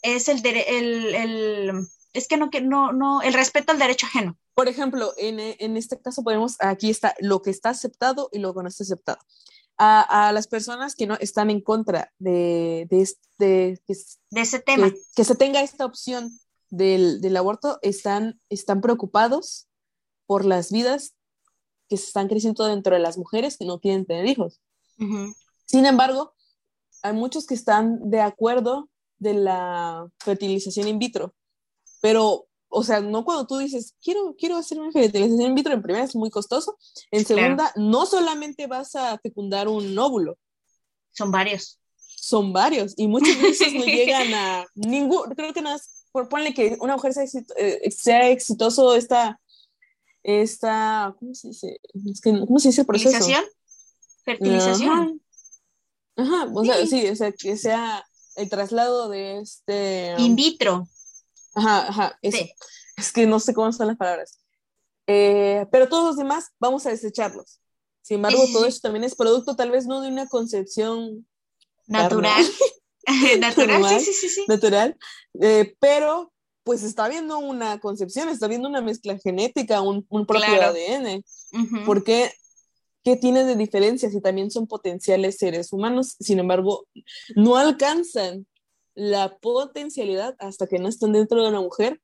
es el, el, el, es que no, que no, no, el respeto al derecho ajeno. Por ejemplo, en, en este caso podemos, aquí está lo que está aceptado y lo que no está aceptado. A, a, las personas que no están en contra de, de, este, de ese tema. Que, que, se tenga esta opción del, del, aborto, están, están preocupados por las vidas que se están creciendo dentro de las mujeres que no quieren tener hijos. Sin embargo, hay muchos que están de acuerdo de la fertilización in vitro, pero, o sea, no cuando tú dices, quiero, quiero hacer una fertilización in vitro, en primera es muy costoso, en segunda, no solamente vas a fecundar un óvulo. Son varios. Son varios, y muchas veces no llegan a ningún, creo que nada, por ponle que una mujer sea, eh, sea exitoso esta esta, ¿cómo se dice? ¿Cómo se dice el proceso? ¿Fertilización? ¿Fertilización? Ajá, o sea, sí, o sea, que sea el traslado de este... In vitro. Ajá, ajá, Es que no sé cómo son las palabras. Eh, pero todos los demás vamos a desecharlos. Sin embargo, todo eso también es producto tal vez no de una concepción natural. natural, sí, sí, sí, Natural, eh, pero pues está viendo una concepción, está viendo una mezcla genética, un, propio ADN. ¿Por qué? ¿Qué tiene de diferencia si también son potenciales seres humanos? Sin embargo, no alcanzan la potencialidad hasta que no están dentro de una mujer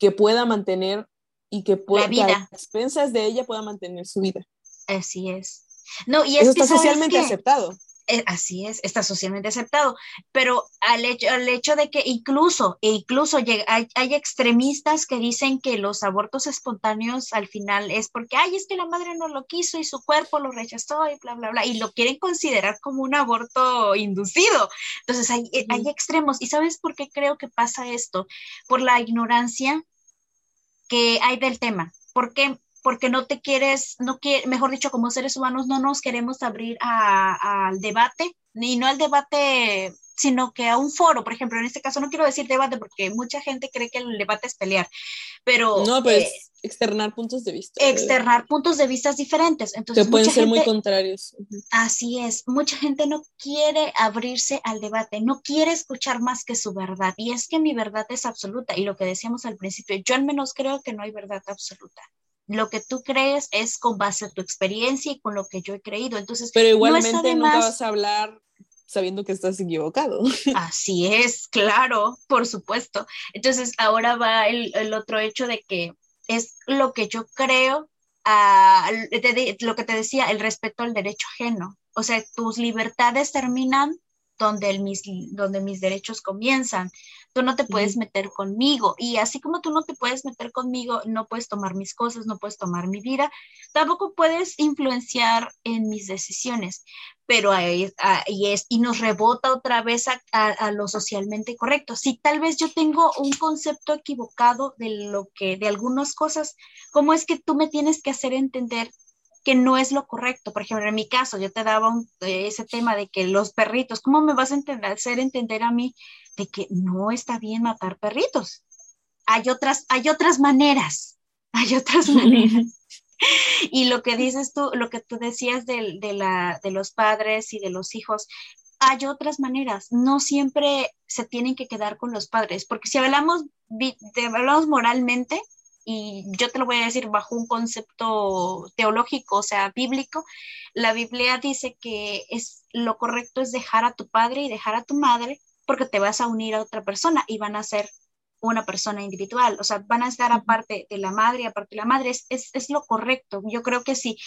que pueda mantener y que pueda, a expensas de ella pueda mantener su vida. Así es. No, y Eso está socialmente aceptado. Eh, así es, está socialmente aceptado, pero al hecho, al hecho de que incluso, e incluso hay, hay, extremistas que dicen que los abortos espontáneos al final es porque, ay, es que la madre no lo quiso y su cuerpo lo rechazó y bla, bla, bla, y lo quieren considerar como un aborto inducido. Entonces hay, eh, hay extremos. ¿Y sabes por qué creo que pasa esto? Por la ignorancia que hay del tema. ¿Por qué? Porque no te quieres, no quiere, mejor dicho, como seres humanos no nos queremos abrir al debate, y no al debate, sino que a un foro, por ejemplo, en este caso no quiero decir debate porque mucha gente cree que el debate es pelear, pero... No, pues externar puntos de vista. Externar puntos de vista diferentes. Entonces, que pueden ser muy contrarios. Así es, mucha gente no quiere abrirse al debate, no quiere escuchar más que su verdad, y es que mi verdad es absoluta, y lo que decíamos al principio, yo al menos creo que no hay verdad absoluta lo que tú crees es con base a tu experiencia y con lo que yo he creído. Entonces, pero igualmente nunca vas a hablar sabiendo que estás equivocado. Así es, claro, por supuesto. Entonces, ahora va el, otro hecho de que es lo que yo creo, lo que te decía, el respeto al derecho ajeno. O sea, tus libertades terminan donde, mis, donde mis derechos comienzan tú no te puedes meter conmigo. Y así como tú no te puedes meter conmigo, no puedes tomar mis cosas, no puedes tomar mi vida, tampoco puedes influenciar en mis decisiones. Pero ahí, es, y nos rebota otra vez a, a, lo socialmente correcto. Si tal vez yo tengo un concepto equivocado de lo que, de algunas cosas, ¿cómo es que tú me tienes que hacer entender que no es lo correcto. Por ejemplo, en mi caso, yo te daba ese tema de que los perritos, ¿cómo me vas a entender, hacer entender a mí de que no está bien matar perritos? Hay otras, hay otras maneras, hay otras maneras. y lo que dices tú, lo que tú decías de, la, de los padres y de los hijos, hay otras maneras. No siempre se tienen que quedar con los padres, porque si hablamos, hablamos moralmente, y yo te lo voy a decir bajo un concepto teológico, o sea, bíblico, la Biblia dice que es lo correcto es dejar a tu padre y dejar a tu madre porque te vas a unir a otra persona y van a ser una persona individual, o sea, van a estar aparte de la madre y aparte de la madre, es, es, lo correcto, yo creo que sí,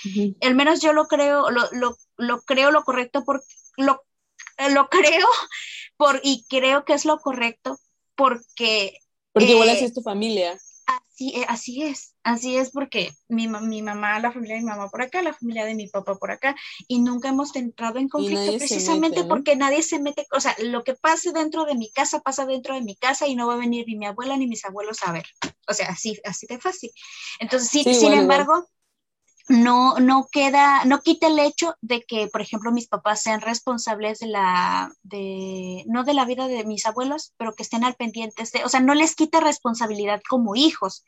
al menos yo lo creo, lo, lo, lo creo lo correcto porque lo, lo creo por, y creo que es lo correcto porque... Porque igual así eh, es tu familia. Así, eh, así es, así es porque mi, mi, mamá, la familia de mi mamá por acá, la familia de mi papá por acá, y nunca hemos entrado en conflicto precisamente porque nadie se mete, o sea, lo que pase dentro de mi casa pasa dentro de mi casa y no va a venir ni mi abuela ni mis abuelos a ver, o sea, así, así de fácil. Entonces, sí, sin embargo, no, no queda, no quita el hecho de que, por ejemplo, mis papás sean responsables de la, de, no de la vida de mis abuelos, pero que estén al pendiente de, o sea, no les quita responsabilidad como hijos.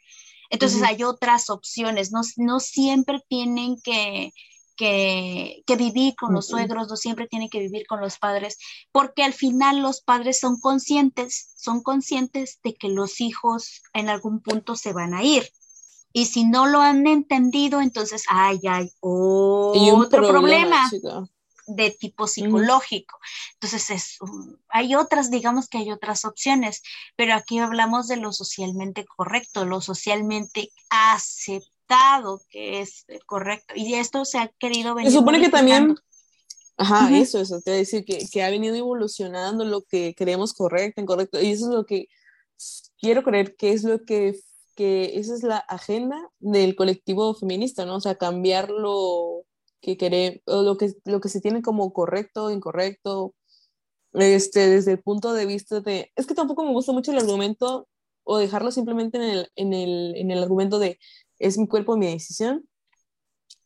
Entonces hay otras opciones, no, no siempre tienen que, que, que, vivir con los suegros, no siempre tienen que vivir con los padres, porque al final los padres son conscientes, son conscientes de que los hijos en algún punto se van a ir. Y si no lo han entendido, entonces, ay, hay otro problema, de tipo psicológico. Entonces, es, hay otras, digamos que hay otras opciones, pero aquí hablamos de lo socialmente correcto, lo socialmente aceptado que es correcto. Y esto se ha querido venir. Se supone que también Ajá, eso, eso, te decir que, que, ha venido evolucionando lo que creemos correcto, incorrecto, y eso es lo que quiero creer que es lo que que esa es la agenda del colectivo feminista, ¿no? O sea, cambiar lo que queremos, lo que, lo que se tiene como correcto, incorrecto, este, desde el punto de vista de, es que tampoco me gusta mucho el argumento o dejarlo simplemente en el, en el, en el argumento de es mi cuerpo, mi decisión,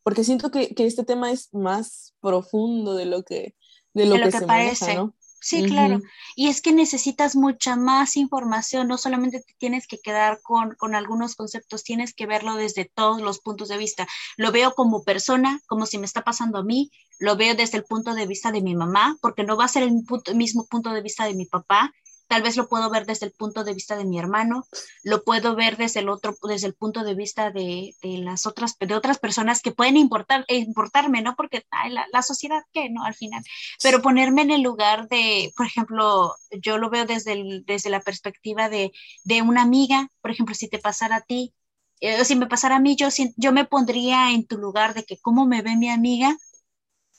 porque siento que, que este tema es más profundo de lo que, de lo, que, se parece. Maneja, ¿no? Sí, claro. Y es que necesitas mucha más información, no solamente te tienes que quedar con, con, algunos conceptos, tienes que verlo desde todos los puntos de vista. Lo veo como persona, como si me está pasando a mí, lo veo desde el punto de vista de mi mamá, porque no va a ser el mismo punto de vista de mi papá, Tal vez lo puedo ver desde el punto de vista de mi hermano, lo puedo ver desde el otro, desde el punto de vista de, las otras, de otras personas que pueden importar, importarme, ¿no? Porque la, sociedad, ¿qué? ¿No? Al final. Pero ponerme en el lugar de, por ejemplo, yo lo veo desde, desde la perspectiva de, de una amiga, por ejemplo, si te pasara a ti, eh, si me pasara a mí, yo, yo me pondría en tu lugar de que cómo me ve mi amiga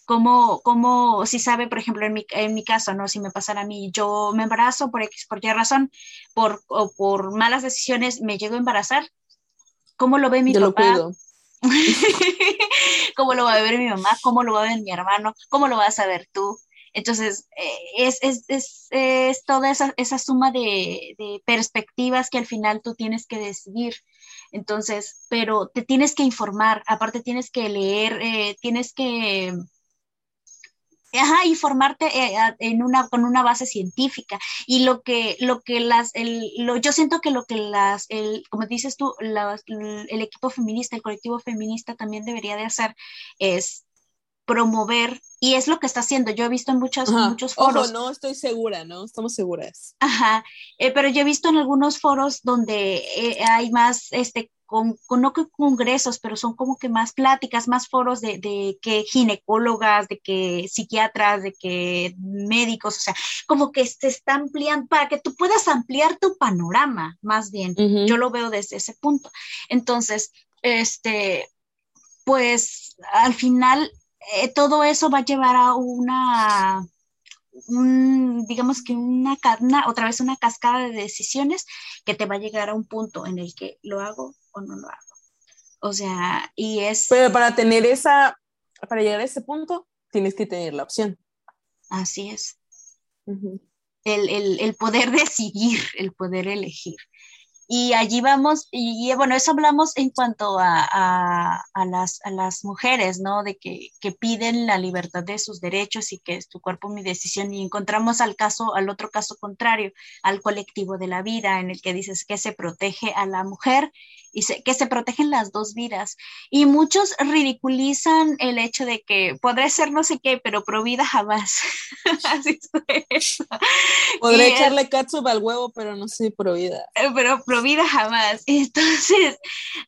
como, como si sabe, por ejemplo, en mi, en mi caso, ¿no? Si me pasara a mí, yo me embarazo por X, por Y razón, por, o por malas decisiones, me llego a embarazar, ¿cómo lo ve mi papá? ¿Cómo lo va a ver mi mamá? ¿Cómo lo va a ver mi hermano? ¿Cómo lo vas a ver tú? Entonces, eh, es, es, es, es, toda esa, esa suma de, de, perspectivas que al final tú tienes que decidir. Entonces, pero te tienes que informar, aparte tienes que leer, eh, tienes que Ajá, y formarte eh, en una, con una base científica. Y lo que, lo que las, el, lo, yo siento que lo que las, el, como dices tú, el equipo feminista, el colectivo feminista también debería de hacer es promover, y es lo que está haciendo. Yo he visto en muchos, muchos foros. no estoy segura, ¿no? Estamos seguras. Ajá, eh, pero yo he visto en algunos foros donde eh, hay más, este, con, con, no congresos, pero son como que más pláticas, más foros de, de, que ginecólogas, de que psiquiatras, de que médicos, o sea, como que se está ampliando para que tú puedas ampliar tu panorama, más bien. Yo lo veo desde ese punto. Entonces, este, pues al final eh, todo eso va a llevar a una digamos que una, una, otra vez una cascada de decisiones que te va a llegar a un punto en el que lo hago o no lo hago. O sea, y es... Pero para tener esa, para llegar a ese punto, tienes que tener la opción. Así es. el, el, el, poder decidir, el poder elegir. Y allí vamos, y, bueno, eso hablamos en cuanto a, las, a las mujeres, ¿no? De que, que, piden la libertad de sus derechos y que es tu cuerpo mi decisión. Y encontramos al caso, al otro caso contrario, al colectivo de la vida, en el que dices que se protege a la mujer y que se protegen las dos vidas. Y muchos ridiculizan el hecho de que podré ser no sé qué, pero pro vida jamás. Así es. Podré echarle catsup al huevo, pero no soy pro vida. Eh, pero pro vida jamás. Entonces,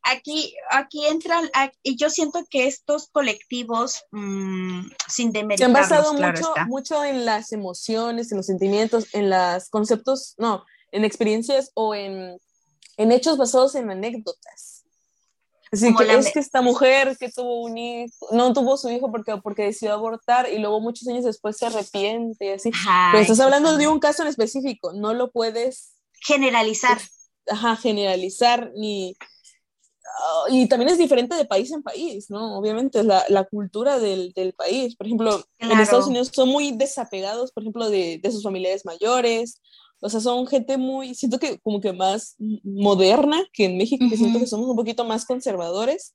aquí, aquí entran, y yo siento que estos colectivos, mmm, sin demeritarlos, Se han basado mucho, mucho en las emociones, en los sentimientos, en los conceptos, no, en experiencias o en en hechos basados en anécdotas. Así que es que esta mujer que tuvo un hijo, no tuvo su hijo porque, porque decidió abortar y luego muchos años después se arrepiente y así. Pero estás hablando de un caso en específico, no lo puedes generalizar. Ajá, generalizar ni... Ah, y también es diferente de país en país, ¿no? Obviamente es la, la cultura del, del, país. Por ejemplo, en Estados Unidos son muy desapegados, por ejemplo, de, de sus familiares mayores, o sea, son gente muy, siento que como que más moderna que en México, que siento que somos un poquito más conservadores,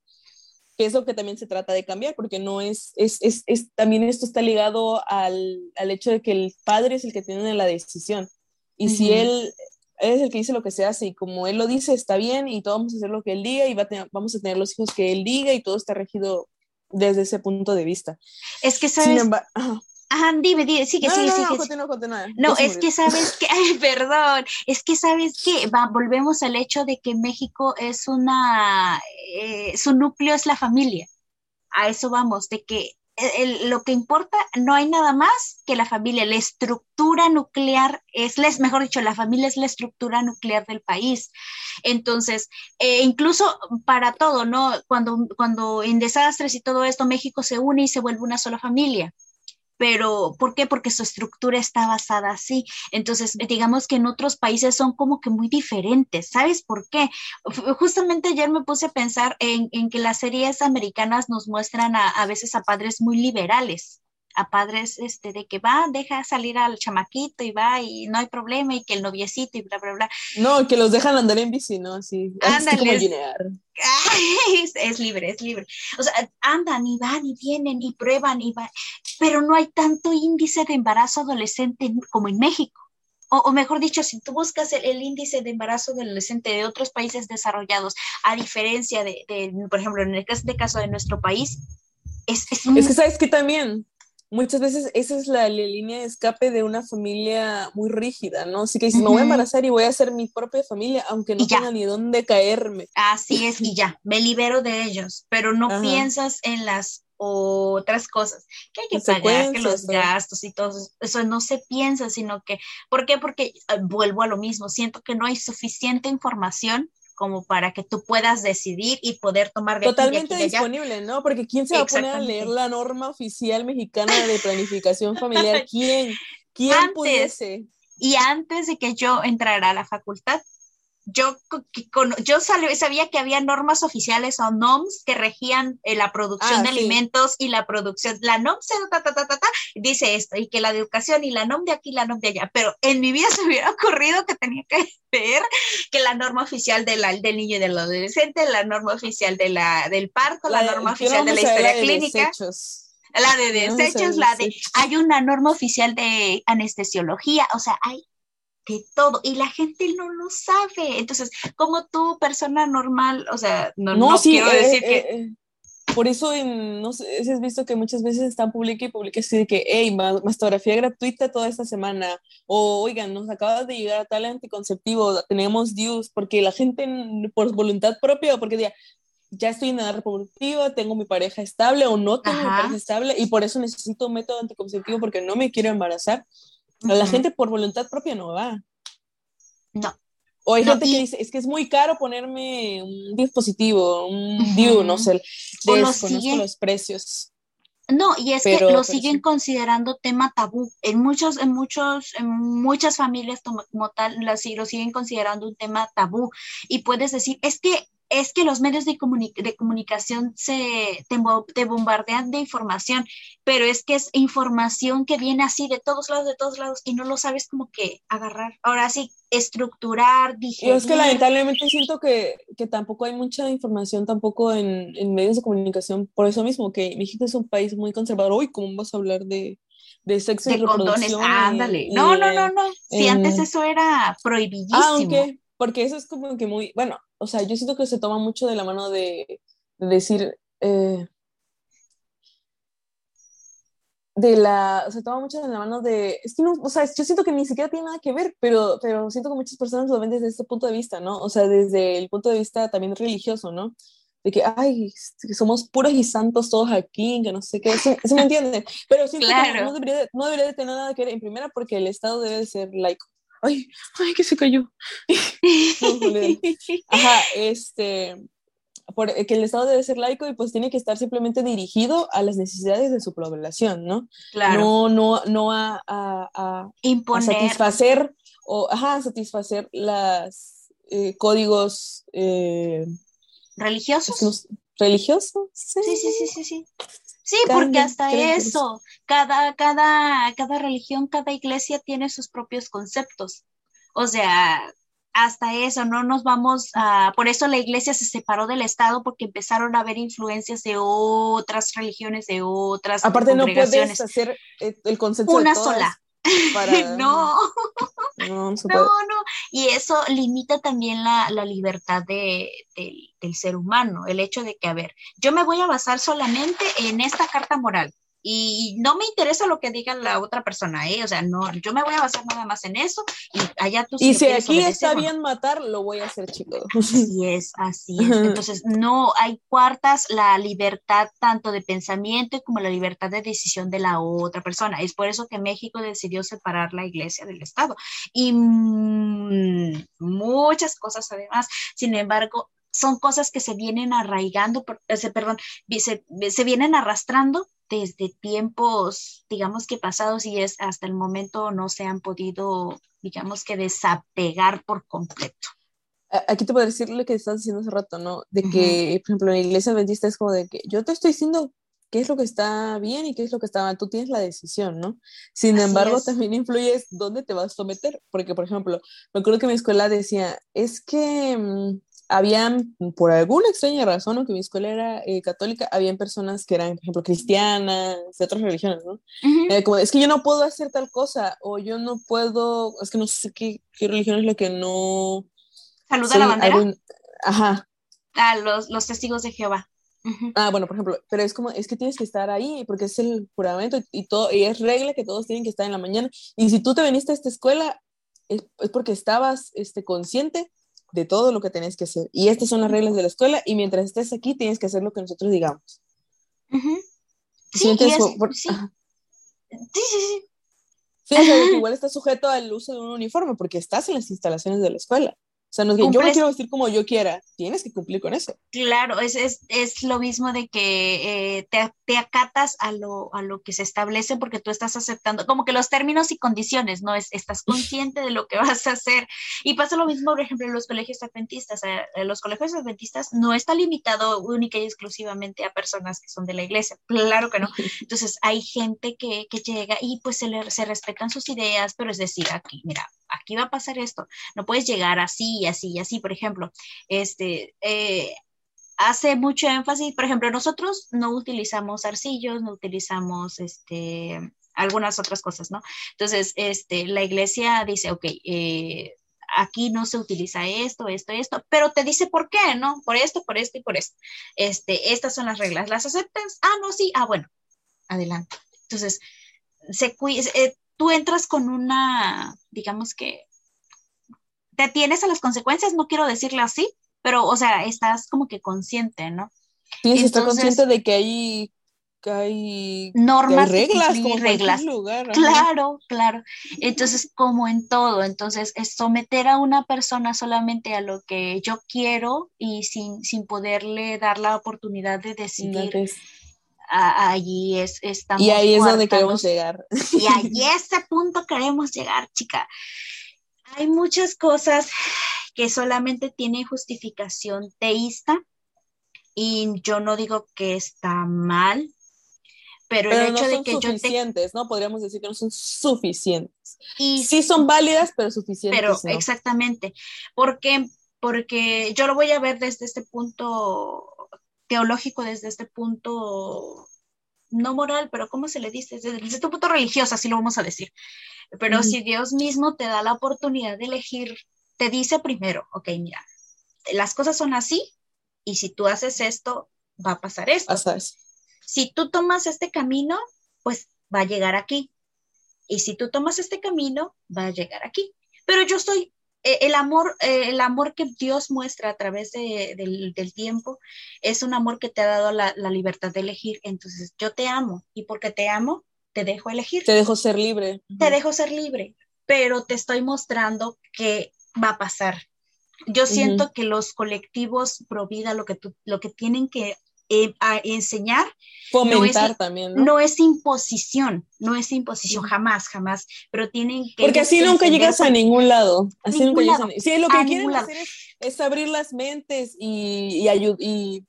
que es lo que también se trata de cambiar, porque no es, es, es, es también esto está ligado al, al, hecho de que el padre es el que tiene la decisión. Y si él es el que dice lo que se hace y como él lo dice, está bien y todos vamos a hacer lo que él diga y va a vamos a tener los hijos que él diga y todo está regido desde ese punto de vista. Es que sabes, Ajá, dime, dime, sigue, no, sigue, no, sigue. No, continúa, continúa. No, es que sabes que, ay, perdón, es que sabes que va, volvemos al hecho de que México es una, eh, su núcleo es la familia. A eso vamos, de que lo que importa no hay nada más que la familia, la estructura nuclear es, mejor dicho, la familia es la estructura nuclear del país. Entonces, eh, incluso para todo, ¿no? Cuando, cuando en desastres y todo esto, México se une y se vuelve una sola familia pero ¿por qué? Porque su estructura está basada así. Entonces, digamos que en otros países son como que muy diferentes. ¿Sabes por qué? Justamente ayer me puse a pensar en, que las series americanas nos muestran a, veces a padres muy liberales a padres este, de que va, deja salir al chamaquito y va y no hay problema y que el noviecito y bla, bla, bla. No, que los dejan andar en bici, ¿no? Así, Ándale, es, es, libre, es libre. O sea, andan y van y vienen y prueban y van, pero no hay tanto índice de embarazo adolescente como en México. O, mejor dicho, si tú buscas el, índice de embarazo adolescente de otros países desarrollados, a diferencia de, de por ejemplo, en el caso, de, caso de nuestro país, es, es, es que sabes que también muchas veces esa es la, línea de escape de una familia muy rígida, ¿no? Así que dices, me voy a embarazar y voy a hacer mi propia familia, aunque no tenga ni dónde caerme. Así es, y ya, me libero de ellos, pero no piensas en las otras cosas que hay que pagar, que los gastos y todo eso no se piensa, sino que, ¿por qué? Porque ah, vuelvo a lo mismo, siento que no hay suficiente información como para que tú puedas decidir y poder tomar de Totalmente disponible, ¿no? Porque ¿quién se va a poner a leer la norma oficial mexicana de planificación familiar? ¿Quién? ¿Quién pudiese? Y antes de que yo entrara a la facultad, yo, yo sabía que había normas oficiales o NOMS que regían eh, la producción ah, de alimentos y la producción. La NOM dice esto, y que la educación y la NOM de aquí, la NOM de allá. Pero en mi vida se me hubiera ocurrido que tenía que ver que la norma oficial de la, del niño y del adolescente, la norma oficial de la, del parto, la, norma oficial de la historia clínica. la de desechos, la de, hay una norma oficial de anestesiología, o sea, hay de todo y la gente no lo sabe. Entonces, como tú, persona normal, o sea, no, no, quiero eh, decir que... Eh, eh, por eso, no sé si has visto que muchas veces están publica y publica así de que, hey, mastografía gratuita toda esta semana, o oigan, nos acaba de llegar tal anticonceptivo, tenemos dues, porque la gente por voluntad propia, porque diga, ya estoy en edad reproductiva, tengo mi pareja estable o no tengo mi pareja estable y por eso necesito un método anticonceptivo porque no me quiero embarazar. La gente por voluntad propia no va. No. O hay gente que dice, es que es muy caro ponerme un dispositivo, un DIU, no sé, desconozco los precios. No, y es que lo siguen considerando tema tabú. En muchos, en muchos, en muchas familias como tal, lo siguen considerando un tema tabú. Y puedes decir, es que es que los medios de, de comunicación se te, bombardean de información, pero es que es información que viene así de todos lados, de todos lados, y no lo sabes como que agarrar. Ahora sí, estructurar, digerir. Yo es que lamentablemente siento que, que tampoco hay mucha información tampoco en, en, medios de comunicación, por eso mismo, que México es un país muy conservador. Uy, ¿cómo vamos a hablar de, de sexo de y reproducción? ándale. no, no, no, no. Si antes eso era prohibidísimo. Ah, aunque, porque eso es como que muy, bueno, o sea, yo siento que se toma mucho de la mano de, decir, eh, de la, se toma mucho de la mano de, es que no, o sea, yo siento que ni siquiera tiene nada que ver, pero, pero siento que muchas personas lo ven desde este punto de vista, ¿no? O sea, desde el punto de vista también religioso, ¿no? De que, ay, somos puros y santos todos aquí, que no sé qué, eso, me entiende, pero siento que no debería, no debería de tener nada que ver, en primera porque el Estado debe de ser laico, ay, ay, que se cayó. Ajá, este, por, que el Estado debe ser laico y pues tiene que estar simplemente dirigido a las necesidades de su población, ¿no? Claro. No, no, no a, a, Imponer. satisfacer o, ajá, satisfacer las eh, códigos eh, religiosos. ¿Religiosos? Sí, sí, sí, sí, sí. Sí, porque hasta eso, cada, cada, cada religión, cada iglesia tiene sus propios conceptos. O sea, hasta eso, no nos vamos a... Por eso la iglesia se separó del Estado porque empezaron a haber influencias de otras religiones, de otras Aparte no puedes hacer el concepto Una sola. no. No, no, Y eso limita también la, libertad de, del ser humano, el hecho de que, a ver, yo me voy a basar solamente en esta carta moral y no me interesa lo que diga la otra persona, ¿eh? O sea, no, yo me voy a basar nada más en eso y allá tú... y si aquí está bien matar, lo voy a hacer, chico. Así es, así es. Entonces, no hay cuartas la libertad tanto de pensamiento como la libertad de decisión de la otra persona. Es por eso que México decidió separar la iglesia del Estado. Y mm, muchas cosas además. Sin embargo, son cosas que se vienen arraigando, perdón, se, se vienen arrastrando desde tiempos, digamos que pasados y es hasta el momento no se han podido, digamos que desapegar por completo. Aquí te puedo decir lo que estás diciendo hace rato, ¿no? De que, por ejemplo, en la iglesia adventista es como de que yo te estoy diciendo qué es lo que está bien y qué es lo que está mal, tú tienes la decisión, ¿no? Sin embargo, también influye dónde te vas a someter, porque, por ejemplo, me acuerdo que mi escuela decía, es que mm, habían, por alguna extraña razón, aunque mi escuela era eh, católica, habían personas que eran, por ejemplo, cristianas, de otras religiones, ¿no? Eh, como, es que yo no puedo hacer tal cosa, o yo no puedo, es que no sé qué, qué religión es lo que no... ¿Saluda la bandera? Ajá. Ah, los, los testigos de Jehová. Ah, bueno, por ejemplo, pero es como, es que tienes que estar ahí porque es el juramento y, todo, y es regla que todos tienen que estar en la mañana. Y si tú te viniste a esta escuela, es, es porque estabas este, consciente de todo lo que tenés que hacer. Y estas son las reglas de la escuela y mientras estés aquí tienes que hacer lo que nosotros digamos. sí, sí. sí, sí, sí. igual estás sujeto al uso de un uniforme porque estás en las instalaciones de la escuela. O sea, no es que yo me quiero vestir como yo quiera, tienes que cumplir con eso. Claro, es, es, es lo mismo de que eh, te, te, acatas a lo, a lo que se establece porque tú estás aceptando, como que los términos y condiciones, ¿no? Es, estás consciente de lo que vas a hacer. Y pasa lo mismo, por ejemplo, en los colegios adventistas. En los colegios adventistas no está limitado única y exclusivamente a personas que son de la iglesia, claro que no. Entonces, hay gente que, que llega y pues se, le, se respetan sus ideas, pero es decir, aquí, mira, aquí va a pasar esto, no puedes llegar así y así y así, por ejemplo, este, eh, hace mucho énfasis, por ejemplo, nosotros no utilizamos arcillos, no utilizamos, este, algunas otras cosas, ¿no? Entonces, este, la iglesia dice, ok, eh, aquí no se utiliza esto, esto, esto, pero te dice por qué, ¿no? Por esto, por esto y por esto. Este, estas son las reglas, ¿las aceptas? Ah, no, sí, ah, bueno, adelante. Entonces, se, eh, tú entras con una, digamos que, te tienes a las consecuencias, no quiero decirle así, pero, o sea, estás como que consciente, ¿no? Tienes que estar consciente de que hay, que hay normas, reglas, como reglas. Lugar, claro, claro. Entonces, como en todo, entonces, es someter a una persona solamente a lo que yo quiero y sin, sin poderle dar la oportunidad de decidir allí es, estamos. Y ahí es donde queremos llegar. Y allí a ese punto queremos llegar, chica. Hay muchas cosas que solamente tiene justificación teísta y yo no digo que está mal, pero, el hecho no de que yo te... suficientes, ¿no? Podríamos decir que no son suficientes. Y sí son válidas, pero suficientes. Pero no. exactamente, porque, porque yo lo voy a ver desde este punto teológico, desde este punto no moral, pero ¿cómo se le dice? Desde, desde este punto religioso, así lo vamos a decir. Pero si Dios mismo te da la oportunidad de elegir, te dice primero, ok, mira, las cosas son así y si tú haces esto, va a pasar esto. Hasta eso. Si tú tomas este camino, pues va a llegar aquí. Y si tú tomas este camino, va a llegar aquí. Pero yo soy el amor, eh, el amor que Dios muestra a través de- del, del tiempo es un amor que te ha dado la, la libertad de elegir. Entonces, yo te amo y porque te amo, te dejo elegir Te dejo ser libre. te dejo ser libre, pero te estoy mostrando que va a pasar. Yo siento que los colectivos pro vida lo que, tú- lo que tienen que eh, a enseñar Fomentar es- también, ¿no? no es imposición, no es imposición, jamás, jamás, pero tienen que... Porque así nunca llegas a ningún lado. Así Ningún nunca llegas a lado. Sí, lo que quieren lado. hacer es, es abrir las mentes y, y, y,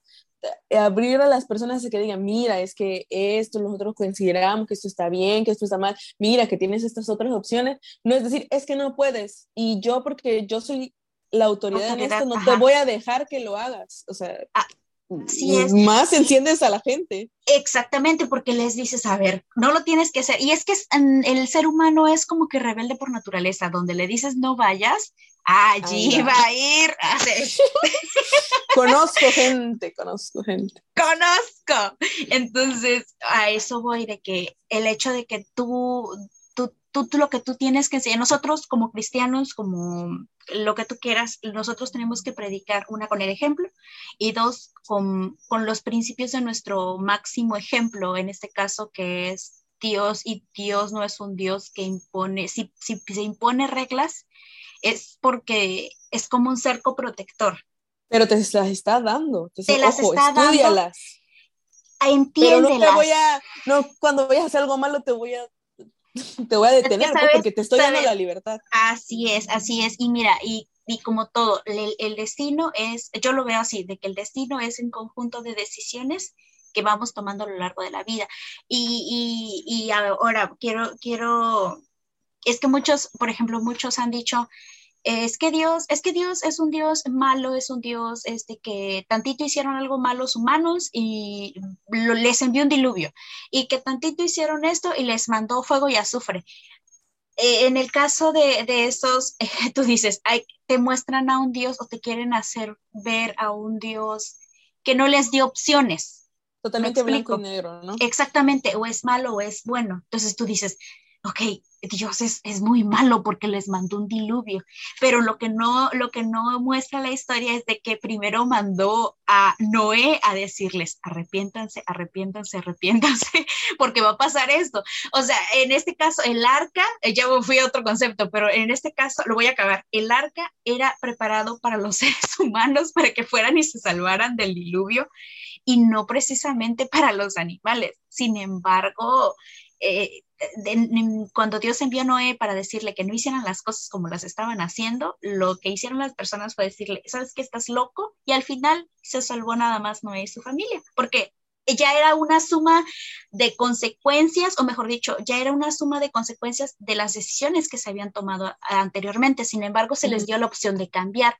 eh, abrir a las personas a que digan, mira, es que esto nosotros consideramos que esto está bien, que esto está mal, mira que tienes estas otras opciones. No es decir, es que no puedes. Y yo, porque yo soy la autoridad, en Autoridad, esto, no ajá. te voy a dejar que lo hagas. O sea, Ah, así es. más enciendes a la gente. Exactamente, porque les dices, a ver, no lo tienes que hacer. Y es que el ser humano es como que rebelde por naturaleza, donde le dices no vayas, allí va. a ir. Conozco gente, conozco gente. conozco. Entonces, a eso voy de que el hecho de que tú, tú, lo que tú tienes que enseñar, nosotros como cristianos, como lo que tú quieras, nosotros tenemos que predicar, una, con el ejemplo y dos, con, con los principios de nuestro máximo ejemplo, en este caso que es Dios y Dios no es un Dios que impone, si, si se impone reglas, es porque es como un cerco protector. Pero te las está dando. Te, Te las ojo, está dando, estudialas. Pero no Entiéndelas. te voy a, no, cuando vayas a hacer algo malo te voy a, te voy a detener sabes- porque te estoy dando la libertad. Así es, así es. Y mira, y, y como todo, el, el destino es, yo lo veo así, de que el destino es un conjunto de decisiones que vamos tomando a lo largo de la vida. Y, y, y ahora quiero, quiero, es que muchos, por ejemplo, muchos han dicho, es que Dios, es que Dios es un Dios malo, es un Dios este, que tantito hicieron algo malos humanos y lo- les envió un diluvio, y que tantito hicieron esto y les mandó fuego y azufre. Eh, en el caso de, de esos, tú dices, ay, te muestran a un Dios o te quieren hacer ver a un Dios que no les dio opciones. Totalmente blanco y negro, ¿no? Exactamente, o es malo o es bueno. Entonces tú dices, ok, Dios es, es muy malo porque les mandó un diluvio, pero lo que, no, lo que no muestra la historia es de que primero mandó a Noé a decirles, arrepiéntanse, arrepiéntanse, arrepiéntanse, porque va a pasar esto. O sea, en este caso, el arca, eh, ya fui a otro concepto, pero en este caso lo voy a acabar. El arca era preparado para los seres humanos para que fueran y se salvaran del diluvio y no precisamente para los animales. Sin embargo, eh, de- cuando Dios envió a Noé para decirle que no hicieran las cosas como las estaban haciendo, lo que hicieron las personas fue decirle, ¿sabes que estás loco? Y al final se salvó nada más Noé y su familia, porque ya era una suma de consecuencias, o mejor dicho, ya era una suma de consecuencias de las decisiones que se habían tomado anteriormente. Sin embargo, se les dio la opción de cambiar.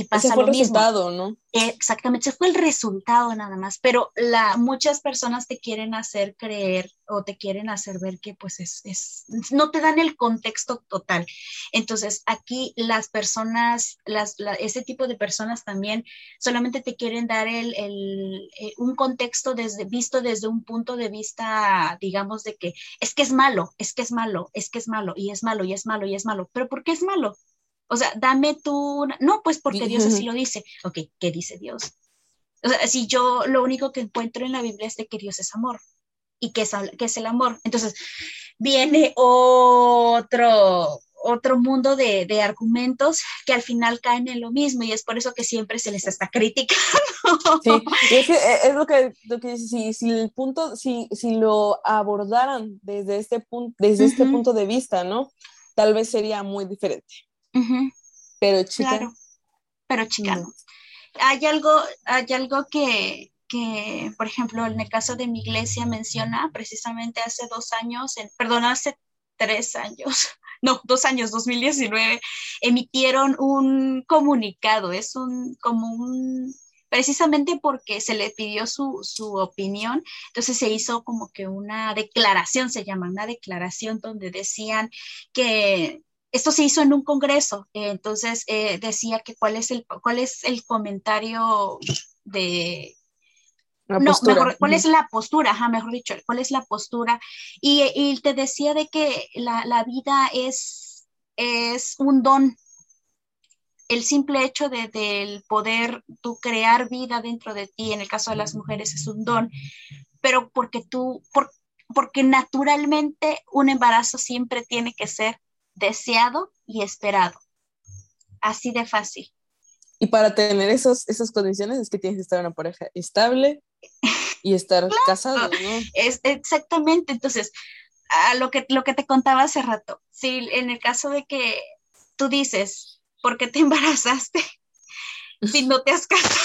Y pasa Ese fue lo el mismo. resultado, ¿no? Exactamente, ese fue el resultado nada más, pero la, muchas personas te quieren hacer creer o te quieren hacer ver que pues es, es, no te dan el contexto total. Entonces aquí las personas, las, la- ese tipo de personas también solamente te quieren dar el, el, eh, un contexto desde, visto desde un punto de vista, digamos, de que es que es malo, es que es malo, es que es malo, y es malo, y es malo, y es malo, pero ¿por qué es malo? O sea, dame tú, una- no, pues porque Dios así lo dice. Ok, ¿qué dice Dios? O sea, si yo lo único que encuentro en la Biblia es de que Dios es amor y que es, que es el amor. Entonces, viene otro, otro mundo de, de argumentos que al final caen en lo mismo y es por eso que siempre se les está criticando. Sí, es, que, eh, es lo que, lo que si, si el punto, si, si lo abordaran desde este punto, desde este Ujú. punto de vista, ¿no? Tal vez sería muy diferente. Pero chica. Claro, pero chica no. Hay algo, hay algo que, que, por ejemplo, en el caso de mi iglesia menciona precisamente hace dos años, en, perdón, hace tres años, no, dos años, 2019, emitieron un comunicado, es un, como un, precisamente porque se le pidió su, su, opinión, entonces se hizo como que una declaración, se llama una declaración donde decían que esto se hizo en un congreso, entonces eh, decía que cuál es el, cuál es el comentario de no, mejor, ¿cuál es la postura? Ajá, mejor dicho, ¿cuál es la postura? Y, te decía de que la, vida es, es un don. El simple hecho de, del poder tú crear vida dentro de ti, en el caso de las mujeres, es un don, pero porque tú, porque naturalmente un embarazo siempre tiene que ser deseado y esperado. Así de fácil. Y para tener esos, esas condiciones es que tienes que estar en una pareja estable y estar casado, ¿no? Es, exactamente, entonces, a lo que, lo que te contaba hace rato, si en el caso de que tú dices, ¿por qué te embarazaste? si no te has casado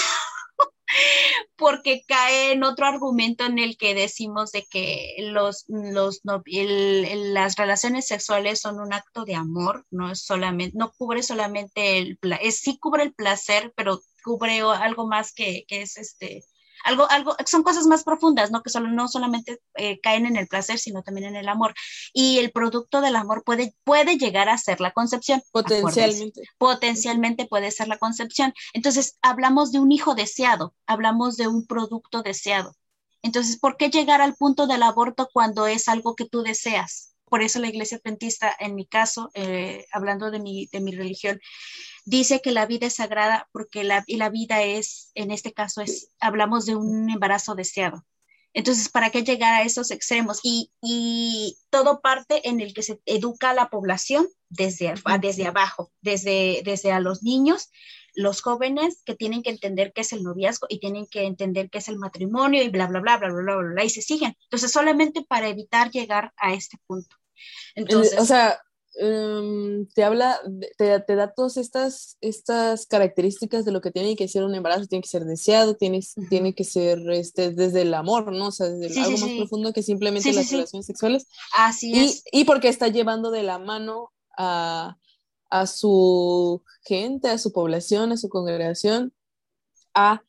porque cae en otro argumento en el que decimos de que los, los las relaciones sexuales son un acto de amor, no es solamente, no cubre solamente el, es, sí cubre el placer, pero cubre algo más que, que es este, algo, algo, son cosas más profundas, ¿no? Que solo, no solamente eh, caen en el placer, sino también en el amor. Y el producto del amor puede, puede llegar a ser la concepción. Potencialmente. Potencialmente puede ser la concepción. Entonces, hablamos de un hijo deseado, hablamos de un producto deseado. Entonces, ¿por qué llegar al punto del aborto cuando es algo que tú deseas? Por eso la iglesia adventista, en mi caso, eh, hablando de mi, de mi religión, dice que la vida es sagrada porque la, y la vida es, en este caso, es, hablamos de un embarazo deseado. Entonces, ¿para qué llegar a esos extremos? Y, y todo parte en el que se educa a la población desde, desde abajo, desde, desde a los niños, los jóvenes que tienen que entender qué es el noviazgo y tienen que entender qué es el matrimonio y bla, bla, bla, bla, bla, bla, bla, y se siguen. Entonces, solamente para evitar llegar a este punto. Entonces, o sea, Em, te habla, te, te, da todas estas, estas características de lo que tiene que ser un embarazo, tiene que ser deseado, tiene, tiene que ser este, desde el amor, ¿no? O sea, desde algo más profundo que simplemente las relaciones sexuales. Así y, es. Y porque está llevando de la mano a, a su gente, a su población, a su congregación, a,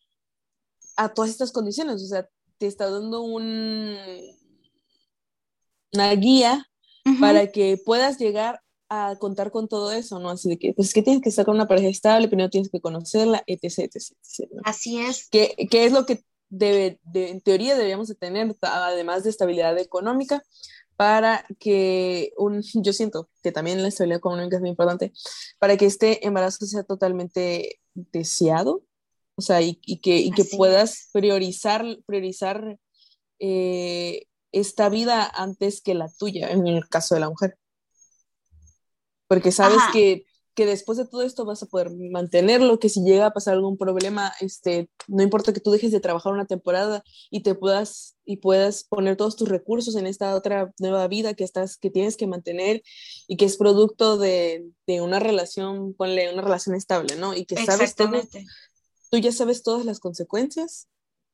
a todas estas condiciones. O sea, te está dando un, una guía para que puedas llegar a contar con todo eso, ¿no? Así de que, pues, que tienes que estar con una pareja estable, primero tienes que conocerla, etc, etc, Así es. ¿Qué, es lo que debe, en teoría deberíamos de tener, además de estabilidad económica, para que un, yo siento que también la estabilidad económica es muy importante, para que este embarazo sea totalmente deseado, o sea, y, que, y que puedas priorizar, priorizar eh, esta vida antes que la tuya, en el caso de la mujer. Porque sabes que, que, después de todo esto vas a poder mantenerlo, que si llega a pasar algún problema, este, no importa que tú dejes de trabajar una temporada y te puedas y puedas poner todos tus recursos en esta otra nueva vida que estás que tienes que mantener y que es producto de, de una relación, ponle una relación estable, ¿no? Y que sabes todo, tú ya sabes todas las consecuencias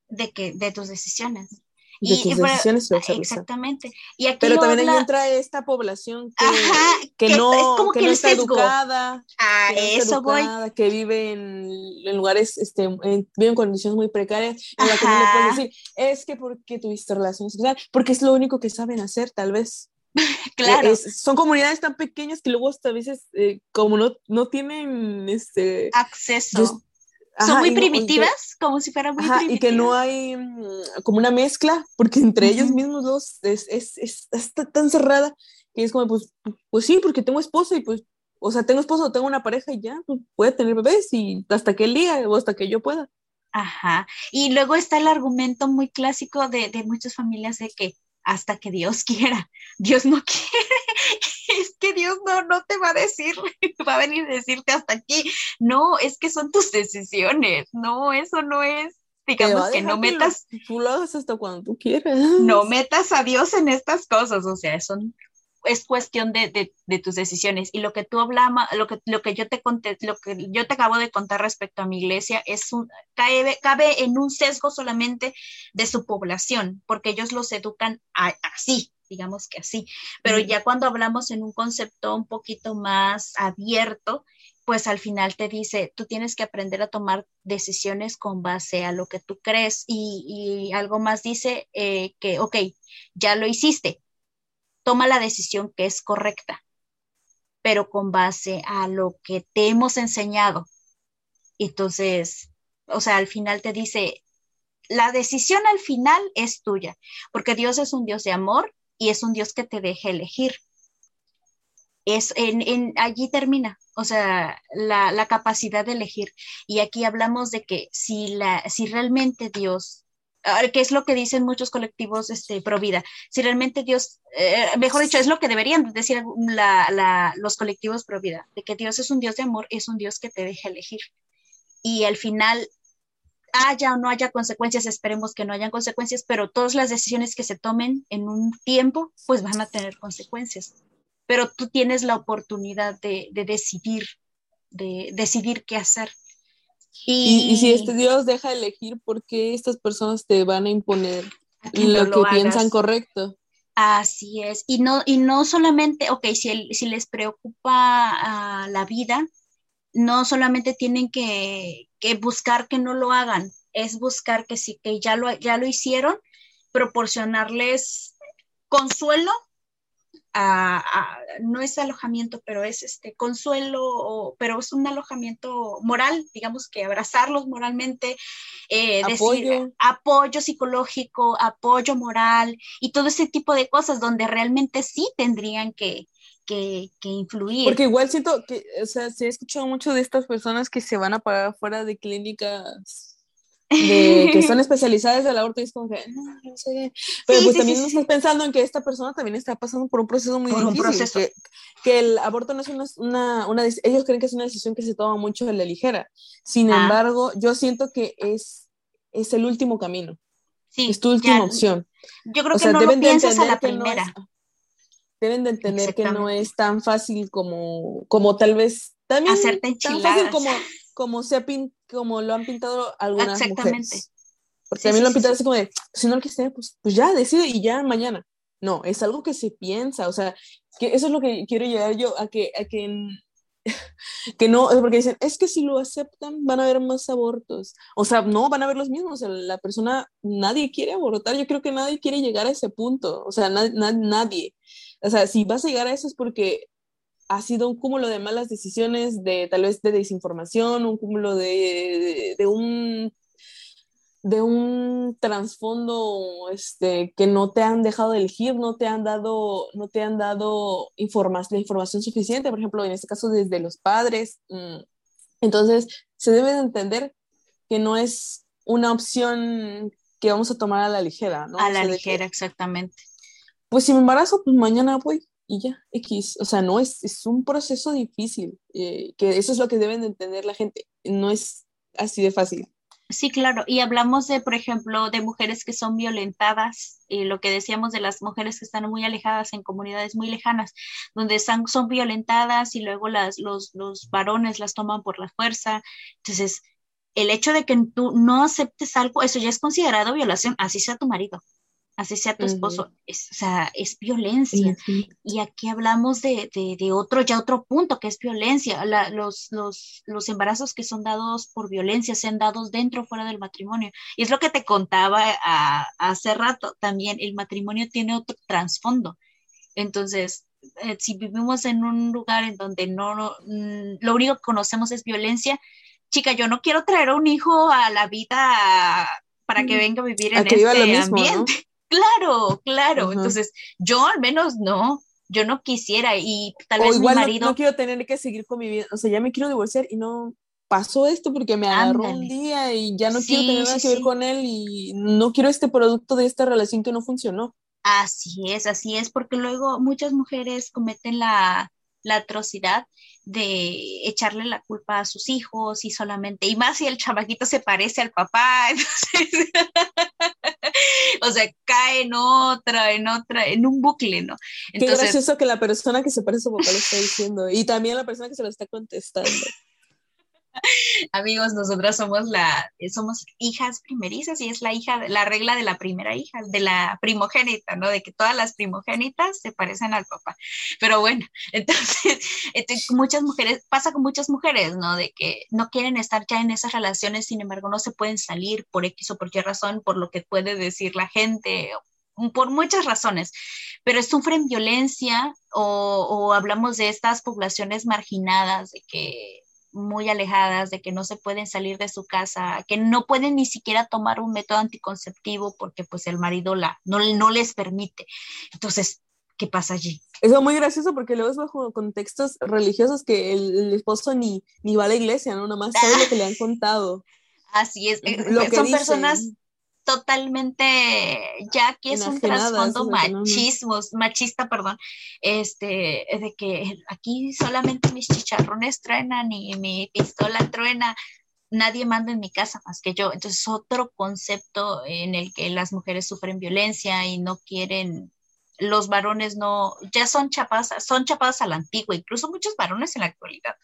de que de tus decisiones de tus decisiones Exactamente. Y aquí pero también ahí entra esta población que, que, no, que, no está educada, ah, que eso voy. que vive en, lugares, este, vive en condiciones muy precarias, en la que no le puedes decir, es que porque tuviste relación sexual, porque es lo único que saben hacer, tal vez. claro. son comunidades tan pequeñas que luego hasta a veces, eh, como no, no tienen este acceso. Son muy primitivas, como si fueran muy primitivas. Y que no hay mm, como una mezcla, porque entre ellos mismos dos es, es, es, está tan cerrada que es como, pues, pues sí, porque tengo esposo y pues, o sea, tengo esposo, tengo una pareja y ya, pues puede tener bebés y hasta que él diga o hasta que yo pueda. Ajá. Y luego está el argumento muy clásico de, de muchas familias de que hasta que Dios quiera. Dios no quiere. Es que Dios no, no te va a decir, va a venir a decirte hasta aquí. No, es que son tus decisiones. No, eso no es. Digamos que no metas. tú lo hagas hasta cuando tú quieras. No metas a Dios en estas cosas. O sea, son es cuestión de, tus decisiones. Y lo que tú hablamos, lo que, lo que yo te conté, lo que yo te acabo de contar respecto a mi iglesia, es un, cabe, cabe en un sesgo solamente de su población, porque ellos los educan así, digamos que así. Pero ya cuando hablamos en un concepto un poquito más abierto, pues al final te dice, tú tienes que aprender a tomar decisiones con base a lo que tú crees y, algo más dice eh, que, ok, ya lo hiciste, toma la decisión que es correcta, pero con base a lo que te hemos enseñado. Entonces, o sea, al final te dice, la decisión al final es tuya, porque Dios es un Dios de amor y es un Dios que te deja elegir. Es en, allí termina, o sea, la, capacidad de elegir. Y aquí hablamos de que si, la, si realmente Dios, que es lo que dicen muchos colectivos este, pro vida, si realmente Dios, eh, mejor dicho, es lo que deberían decir los colectivos pro vida, de que Dios es un Dios de amor, es un Dios que te deja elegir. Y al final haya o no haya consecuencias, esperemos que no hayan consecuencias, pero todas las decisiones que se tomen en un tiempo, pues van a tener consecuencias. Pero tú tienes la oportunidad de, decidir, de decidir qué hacer. Y, si este Dios deja elegir, ¿por qué estas personas te van a imponer lo, que piensan correcto? Así es. Y no, y no solamente, ok, si, si les preocupa la vida, no solamente tienen que, buscar que no lo hagan, es buscar que sí, que ya lo, ya lo hicieron, proporcionarles consuelo, no es alojamiento, pero es este consuelo, pero es un alojamiento moral, digamos que abrazarlos moralmente, eh, apoyo. apoyo psicológico, apoyo moral y todo ese tipo de cosas donde realmente sí tendrían que, que, influir. Porque igual siento que, o sea, se ha escuchado mucho de estas personas que se van a pagar fuera de clínicas que son especializadas del aborto y es como que, no, sé. Pero pues también no estás pensando en que esta persona también está pasando por un proceso muy difícil. Que, el aborto no es una, una, ellos creen que es una decisión que se toma mucho de la ligera. Sin ah. embargo, yo siento que es, es el último camino. es tu última opción. Yo creo que no lo piensas a la primera deben de entender que no es tan fácil como, como tal vez también Hacerte tan fácil como, como, se como lo han pintado algunas mujeres. Porque también lo han pintado así como de, si no lo quieres tener, pues, pues ya, decide y ya mañana. No, es algo que se piensa, o sea, que eso es lo que quiero llegar yo, a que, a que, que no, porque dicen, es que si lo aceptan van a haber más abortos. O sea, no, van a haber los mismos. la persona, nadie quiere abortar, yo creo que nadie quiere llegar a ese punto, o sea, nadie. O sea, si vas a llegar a eso es porque ha sido un cúmulo de malas decisiones, de tal vez de desinformación, un cúmulo de, de, un de un trasfondo este, que no te han dejado elegir, no te han dado, no te han dado la información suficiente, por ejemplo, en este caso desde los padres. Mm. Entonces, se debe de entender que no es una opción que vamos a tomar a la ligera, ¿no? A la ligera, exactamente pues si me embarazo, pues mañana voy y ya, X. O sea, no es, es un proceso difícil, eh, que eso es lo que deben de entender la gente, no es así de fácil. Sí, claro. Y hablamos de, por ejemplo, de mujeres que son violentadas, y lo que decíamos de las mujeres que están muy alejadas en comunidades muy lejanas, donde son violentadas y luego las, los, los varones las toman por la fuerza. Entonces, el hecho de que tú no aceptes algo, eso ya es considerado violación, así sea tu marido así sea tu esposo, es, o sea, es violencia. Y aquí hablamos de, de, otro, ya otro punto, que es violencia. los, los, los, embarazos que son dados por violencia sean dados dentro o fuera del matrimonio. Y es lo que te contaba hace rato también, el matrimonio tiene otro trasfondo. Entonces, eh, si vivimos en un lugar en donde no, mm, lo único que conocemos es violencia, chica, yo no quiero traer a un hijo a la vida para que venga a vivir en este ambiente. Claro, claro. Entonces, yo al menos no, yo no quisiera y tal vez mi marido... No, quiero tener que seguir con mi vida, o sea, ya me quiero divorciar y no pasó esto porque me agarró un día y ya no quiero tener nada que ver con él y no quiero este producto de esta relación que no funcionó. Así es, así es, porque luego muchas mujeres cometen la, la atrocidad de echarle la culpa a sus hijos y solamente, y más si el chamaquito se parece al papá, entonces o sea, cae en otra, en otra, en un bucle, ¿no? Entonces, Qué gracioso que la persona que se parece a su papá lo está diciendo y también la persona que se lo está contestando. Amigos, nosotras somos la, somos hijas primerizas y es la hija, la regla de la primera hija, de la primogénita, ¿no? De que todas las primogénitas se parecen al papá. Pero bueno, entonces, muchas mujeres, pasa con muchas mujeres, ¿no? De que no quieren estar ya en esas relaciones, sin embargo, no se pueden salir por X o por qué razón, por lo que puede decir la gente, por muchas razones, pero sufren violencia o, o hablamos de estas poblaciones marginadas, de que muy alejadas, de que no se pueden salir de su casa, que no pueden ni siquiera tomar un método anticonceptivo porque pues el marido la, no, no les permite. Entonces, ¿qué pasa allí? Eso es muy gracioso porque luego es bajo contextos religiosos que el, esposo ni, ni va a la iglesia, ¿no? Nomás sabe lo que le han contado. Así es, lo eh, son personas totalmente, ya que es un trasfondo machismo, machista, perdón, este, de que aquí solamente mis chicharrones truenan y mi pistola truena, nadie manda en mi casa más que yo. Entonces, otro concepto en el que las mujeres sufren violencia y no quieren, los varones no, ya son chapadas, son chapadas a la antigua, incluso muchos varones en la actualidad.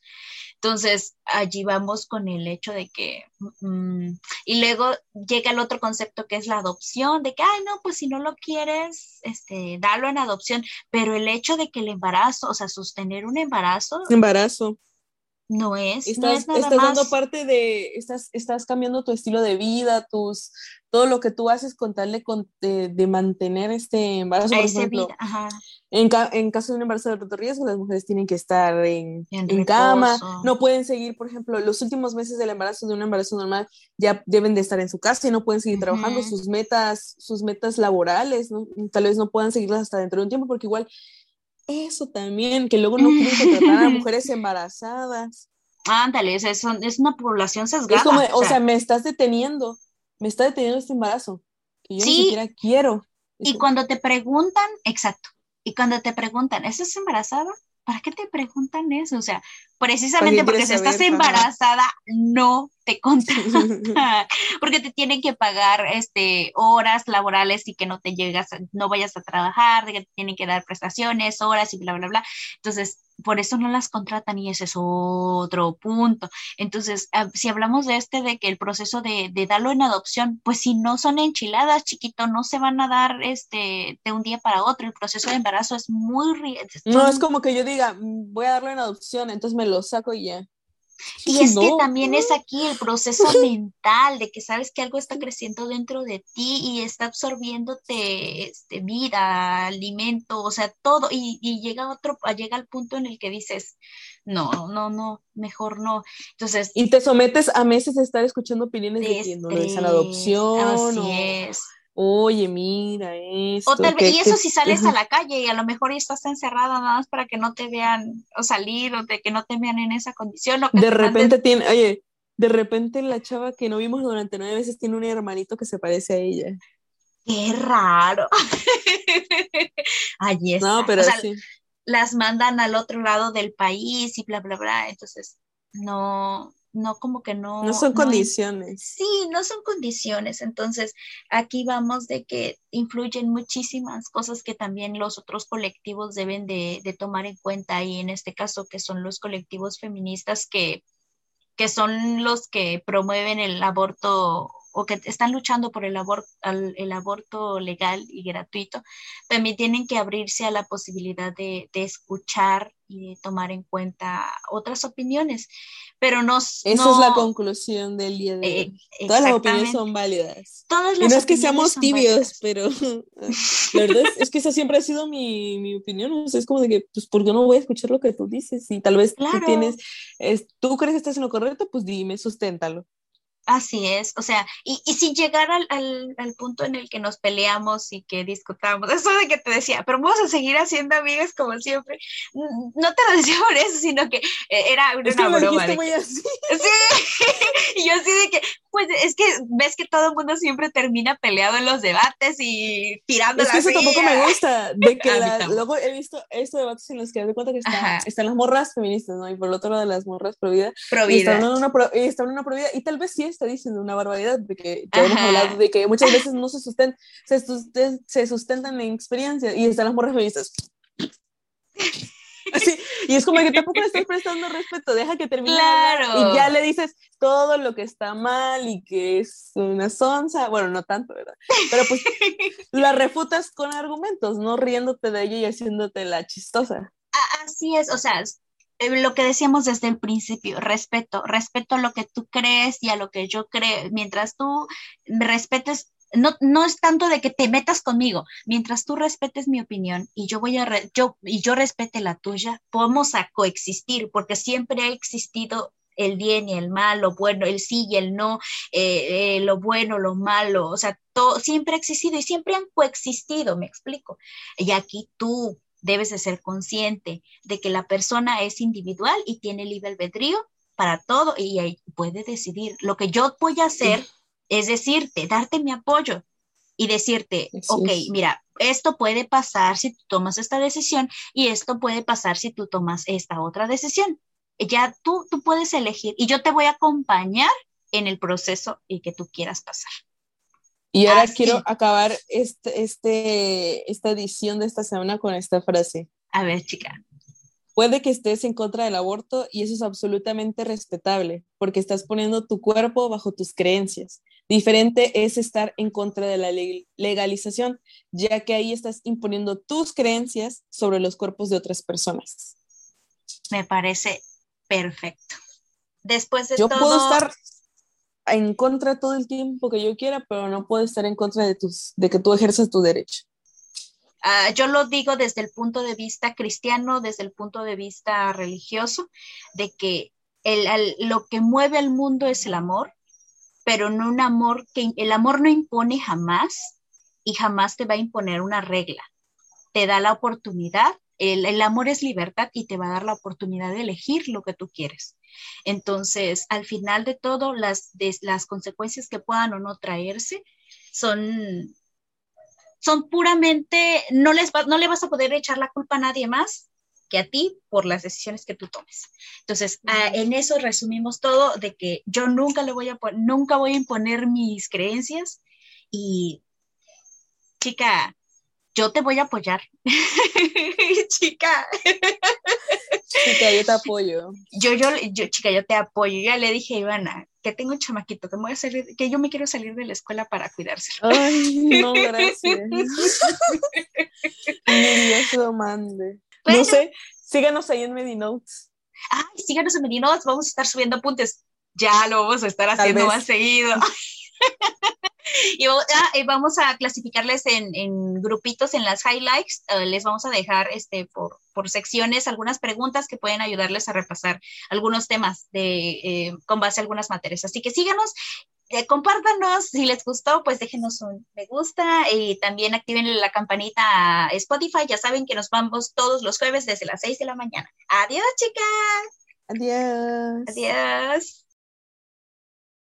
Entonces, allí vamos con el hecho de que, mm, y luego llega el otro concepto que es la adopción, de que, ay, no, pues si no lo quieres, este, dalo en adopción, pero el hecho de que el embarazo, o sea, sostener un embarazo. Embarazo. No es. Estás, no es estás dando parte de, estás, estás cambiando tu estilo de vida, tus, todo lo que tú haces con tal de, de, mantener este embarazo. Por ejemplo, En, en, caso de un embarazo de alto riesgo, las mujeres tienen que estar en, en, cama, no pueden seguir, por ejemplo, los últimos meses del embarazo de un embarazo normal ya deben de estar en su casa y no pueden seguir trabajando sus metas, sus metas laborales, ¿no? tal vez no puedan seguirlas hasta dentro de un tiempo porque igual eso también, que luego no quieren contratar a mujeres embarazadas. Ándale, es, es, una población sesgada. Es como, o, sea, me estás deteniendo, me está deteniendo este embarazo, que yo ni siquiera quiero. Y cuando te preguntan, exacto, y cuando te preguntan, ¿estás embarazada? ¿Para qué te preguntan eso? O sea, precisamente porque si estás embarazada, no te contratan, porque te tienen que pagar este, horas laborales y que no te llegas, no vayas a trabajar, de que te tienen que dar prestaciones, horas y bla, bla, bla. Entonces, por eso no las contratan y ese es otro punto. Entonces, ah, si hablamos de este, de que el proceso de, de, darlo en adopción, pues si no son enchiladas, chiquito, no se van a dar este, de un día para otro. El proceso de embarazo es muy... No, es como que yo diga, mm, voy a darlo en adopción, entonces me lo saco y ya. Y es que también es aquí el proceso mental de que sabes que algo está creciendo dentro de ti y está absorbiéndote este, vida, alimento, o sea, todo, y, llega otro, llega al punto en el que dices, no, no, no, mejor no. Entonces. Y te sometes a meses de estar escuchando opiniones de, que no es la adopción. Así es oye, mira esto. y eso si sales a la calle y a lo mejor ya estás encerrada nada más para que no te vean o salir o de que no te vean en esa condición. de repente tiene, oye, de repente la chava que no vimos durante nueve veces tiene un hermanito que se parece a ella. Qué raro. Ahí está. No, pero sí. Las mandan al otro lado del país y bla, bla, bla. Entonces, no, no como que no. No son condiciones. sí, no son condiciones. Entonces, aquí vamos de que influyen muchísimas cosas que también los otros colectivos deben de, de tomar en cuenta y en este caso que son los colectivos feministas que, que son los que promueven el aborto o que están luchando por el, aborto, el aborto legal y gratuito, también tienen que abrirse a la posibilidad de, de escuchar y de tomar en cuenta otras opiniones, pero no... Esa es la conclusión del día de hoy. Eh, Todas las opiniones son válidas. Todas las y no es que seamos tibios, pero la verdad es, que esa siempre ha sido mi, mi opinión. O sea, es como de que, pues, ¿por qué no voy a escuchar lo que tú dices? Y tal vez tú tienes, tú crees que estás en lo correcto, pues dime, susténtalo. Así es, o sea, y, y si llegar al, al, punto en el que nos peleamos y que discutamos, eso de que te decía, pero vamos a seguir haciendo amigas como siempre, no te lo decía por eso, sino que eh, era una, broma. Muy así. Sí, y yo así de que, pues es que ves que todo el mundo siempre termina peleado en los debates y tirando Es que eso tampoco me gusta, de que luego he visto estos debates en los que me cuenta que están las morras feministas, ¿no? Y por el otro lado las morras pro vida. Y están en una, pro, y están en una pro vida, y tal vez sí está diciendo una barbaridad, de que ya hemos hablado de que muchas veces no se sustentan, se, sustentan, se sustentan en experiencia, y están las morras feministas. y es como que tampoco le estás prestando respeto, deja que termine y ya le dices todo lo que está mal y que es una sonza, bueno, no tanto, ¿verdad? Pero pues la refutas con argumentos, no riéndote de ella y haciéndote la chistosa. Así es, o sea, lo que decíamos desde el principio, respeto, respeto a lo que tú crees y a lo que yo creo, mientras tú respetes no, no es tanto de que te metas conmigo, mientras tú respetes mi opinión y yo voy a yo y yo respete la tuya, podemos a coexistir porque siempre ha existido el bien y el mal, lo bueno, el sí y el no, eh, eh, lo bueno, lo malo, o sea, todo siempre ha existido y siempre han coexistido, me explico. Y aquí tú debes de ser consciente de que la persona es individual y tiene libre albedrío para todo y puede decidir. Lo que yo voy a hacer es decirte, darte mi apoyo y decirte, ok, mira, esto puede pasar si tú tomas esta decisión y esto puede pasar si tú tomas esta otra decisión. Ya tú, tú puedes elegir y yo te voy a acompañar en el proceso y que tú quieras pasar. Y ahora quiero acabar este, este, esta edición de esta semana con esta frase. A ver, chica. Puede que estés en contra del aborto y eso es absolutamente respetable, porque estás poniendo tu cuerpo bajo tus creencias. Diferente es estar en contra de la legalización, ya que ahí estás imponiendo tus creencias sobre los cuerpos de otras personas. Me parece perfecto. Después de yo puedo estar en contra todo el tiempo que yo quiera, pero no puedo estar en contra de, tus, de que tú ejerzas tu derecho. Ah, yo lo digo desde el punto de vista cristiano, desde el punto de vista religioso, de que el, lo que mueve al mundo es el amor pero no un amor que el amor no impone jamás y jamás te va a imponer una regla. Te da la oportunidad, el, amor es libertad y te va a dar la oportunidad de elegir lo que tú quieres. Entonces, al final de todo, las, las consecuencias que puedan o no traerse son, son puramente, no, les no le vas a poder echar la culpa a nadie más que a ti por las decisiones que tú tomes. Entonces, en eso resumimos todo de que yo nunca le voy a nunca voy a imponer mis creencias y chica, yo te voy a apoyar. chica. Chica, yo te apoyo. Yo, yo, yo, chica, yo te apoyo. Ya le dije a Ivana que tengo un chamaquito, que, voy a salir, que yo me quiero salir de la escuela para cuidárselo. Ay, no, gracias. Dios lo mande no sé, síganos ahí en Medinotes. Ay, síganos en Medinotes, vamos a estar subiendo apuntes. Ya lo vamos a estar haciendo más seguido. Ah, y, vamos a clasificarles en, grupitos en las highlights. Eh, les vamos a dejar este, por, por, secciones algunas preguntas que pueden ayudarles a repasar algunos temas de, eh, con base a algunas materias. Así que síganos eh, compártanos, si les gustó, pues déjenos un me gusta y también activen la campanita a Spotify. Ya saben que nos vamos todos los jueves desde las 6 de la mañana. Adiós, chicas. Adiós. Adiós.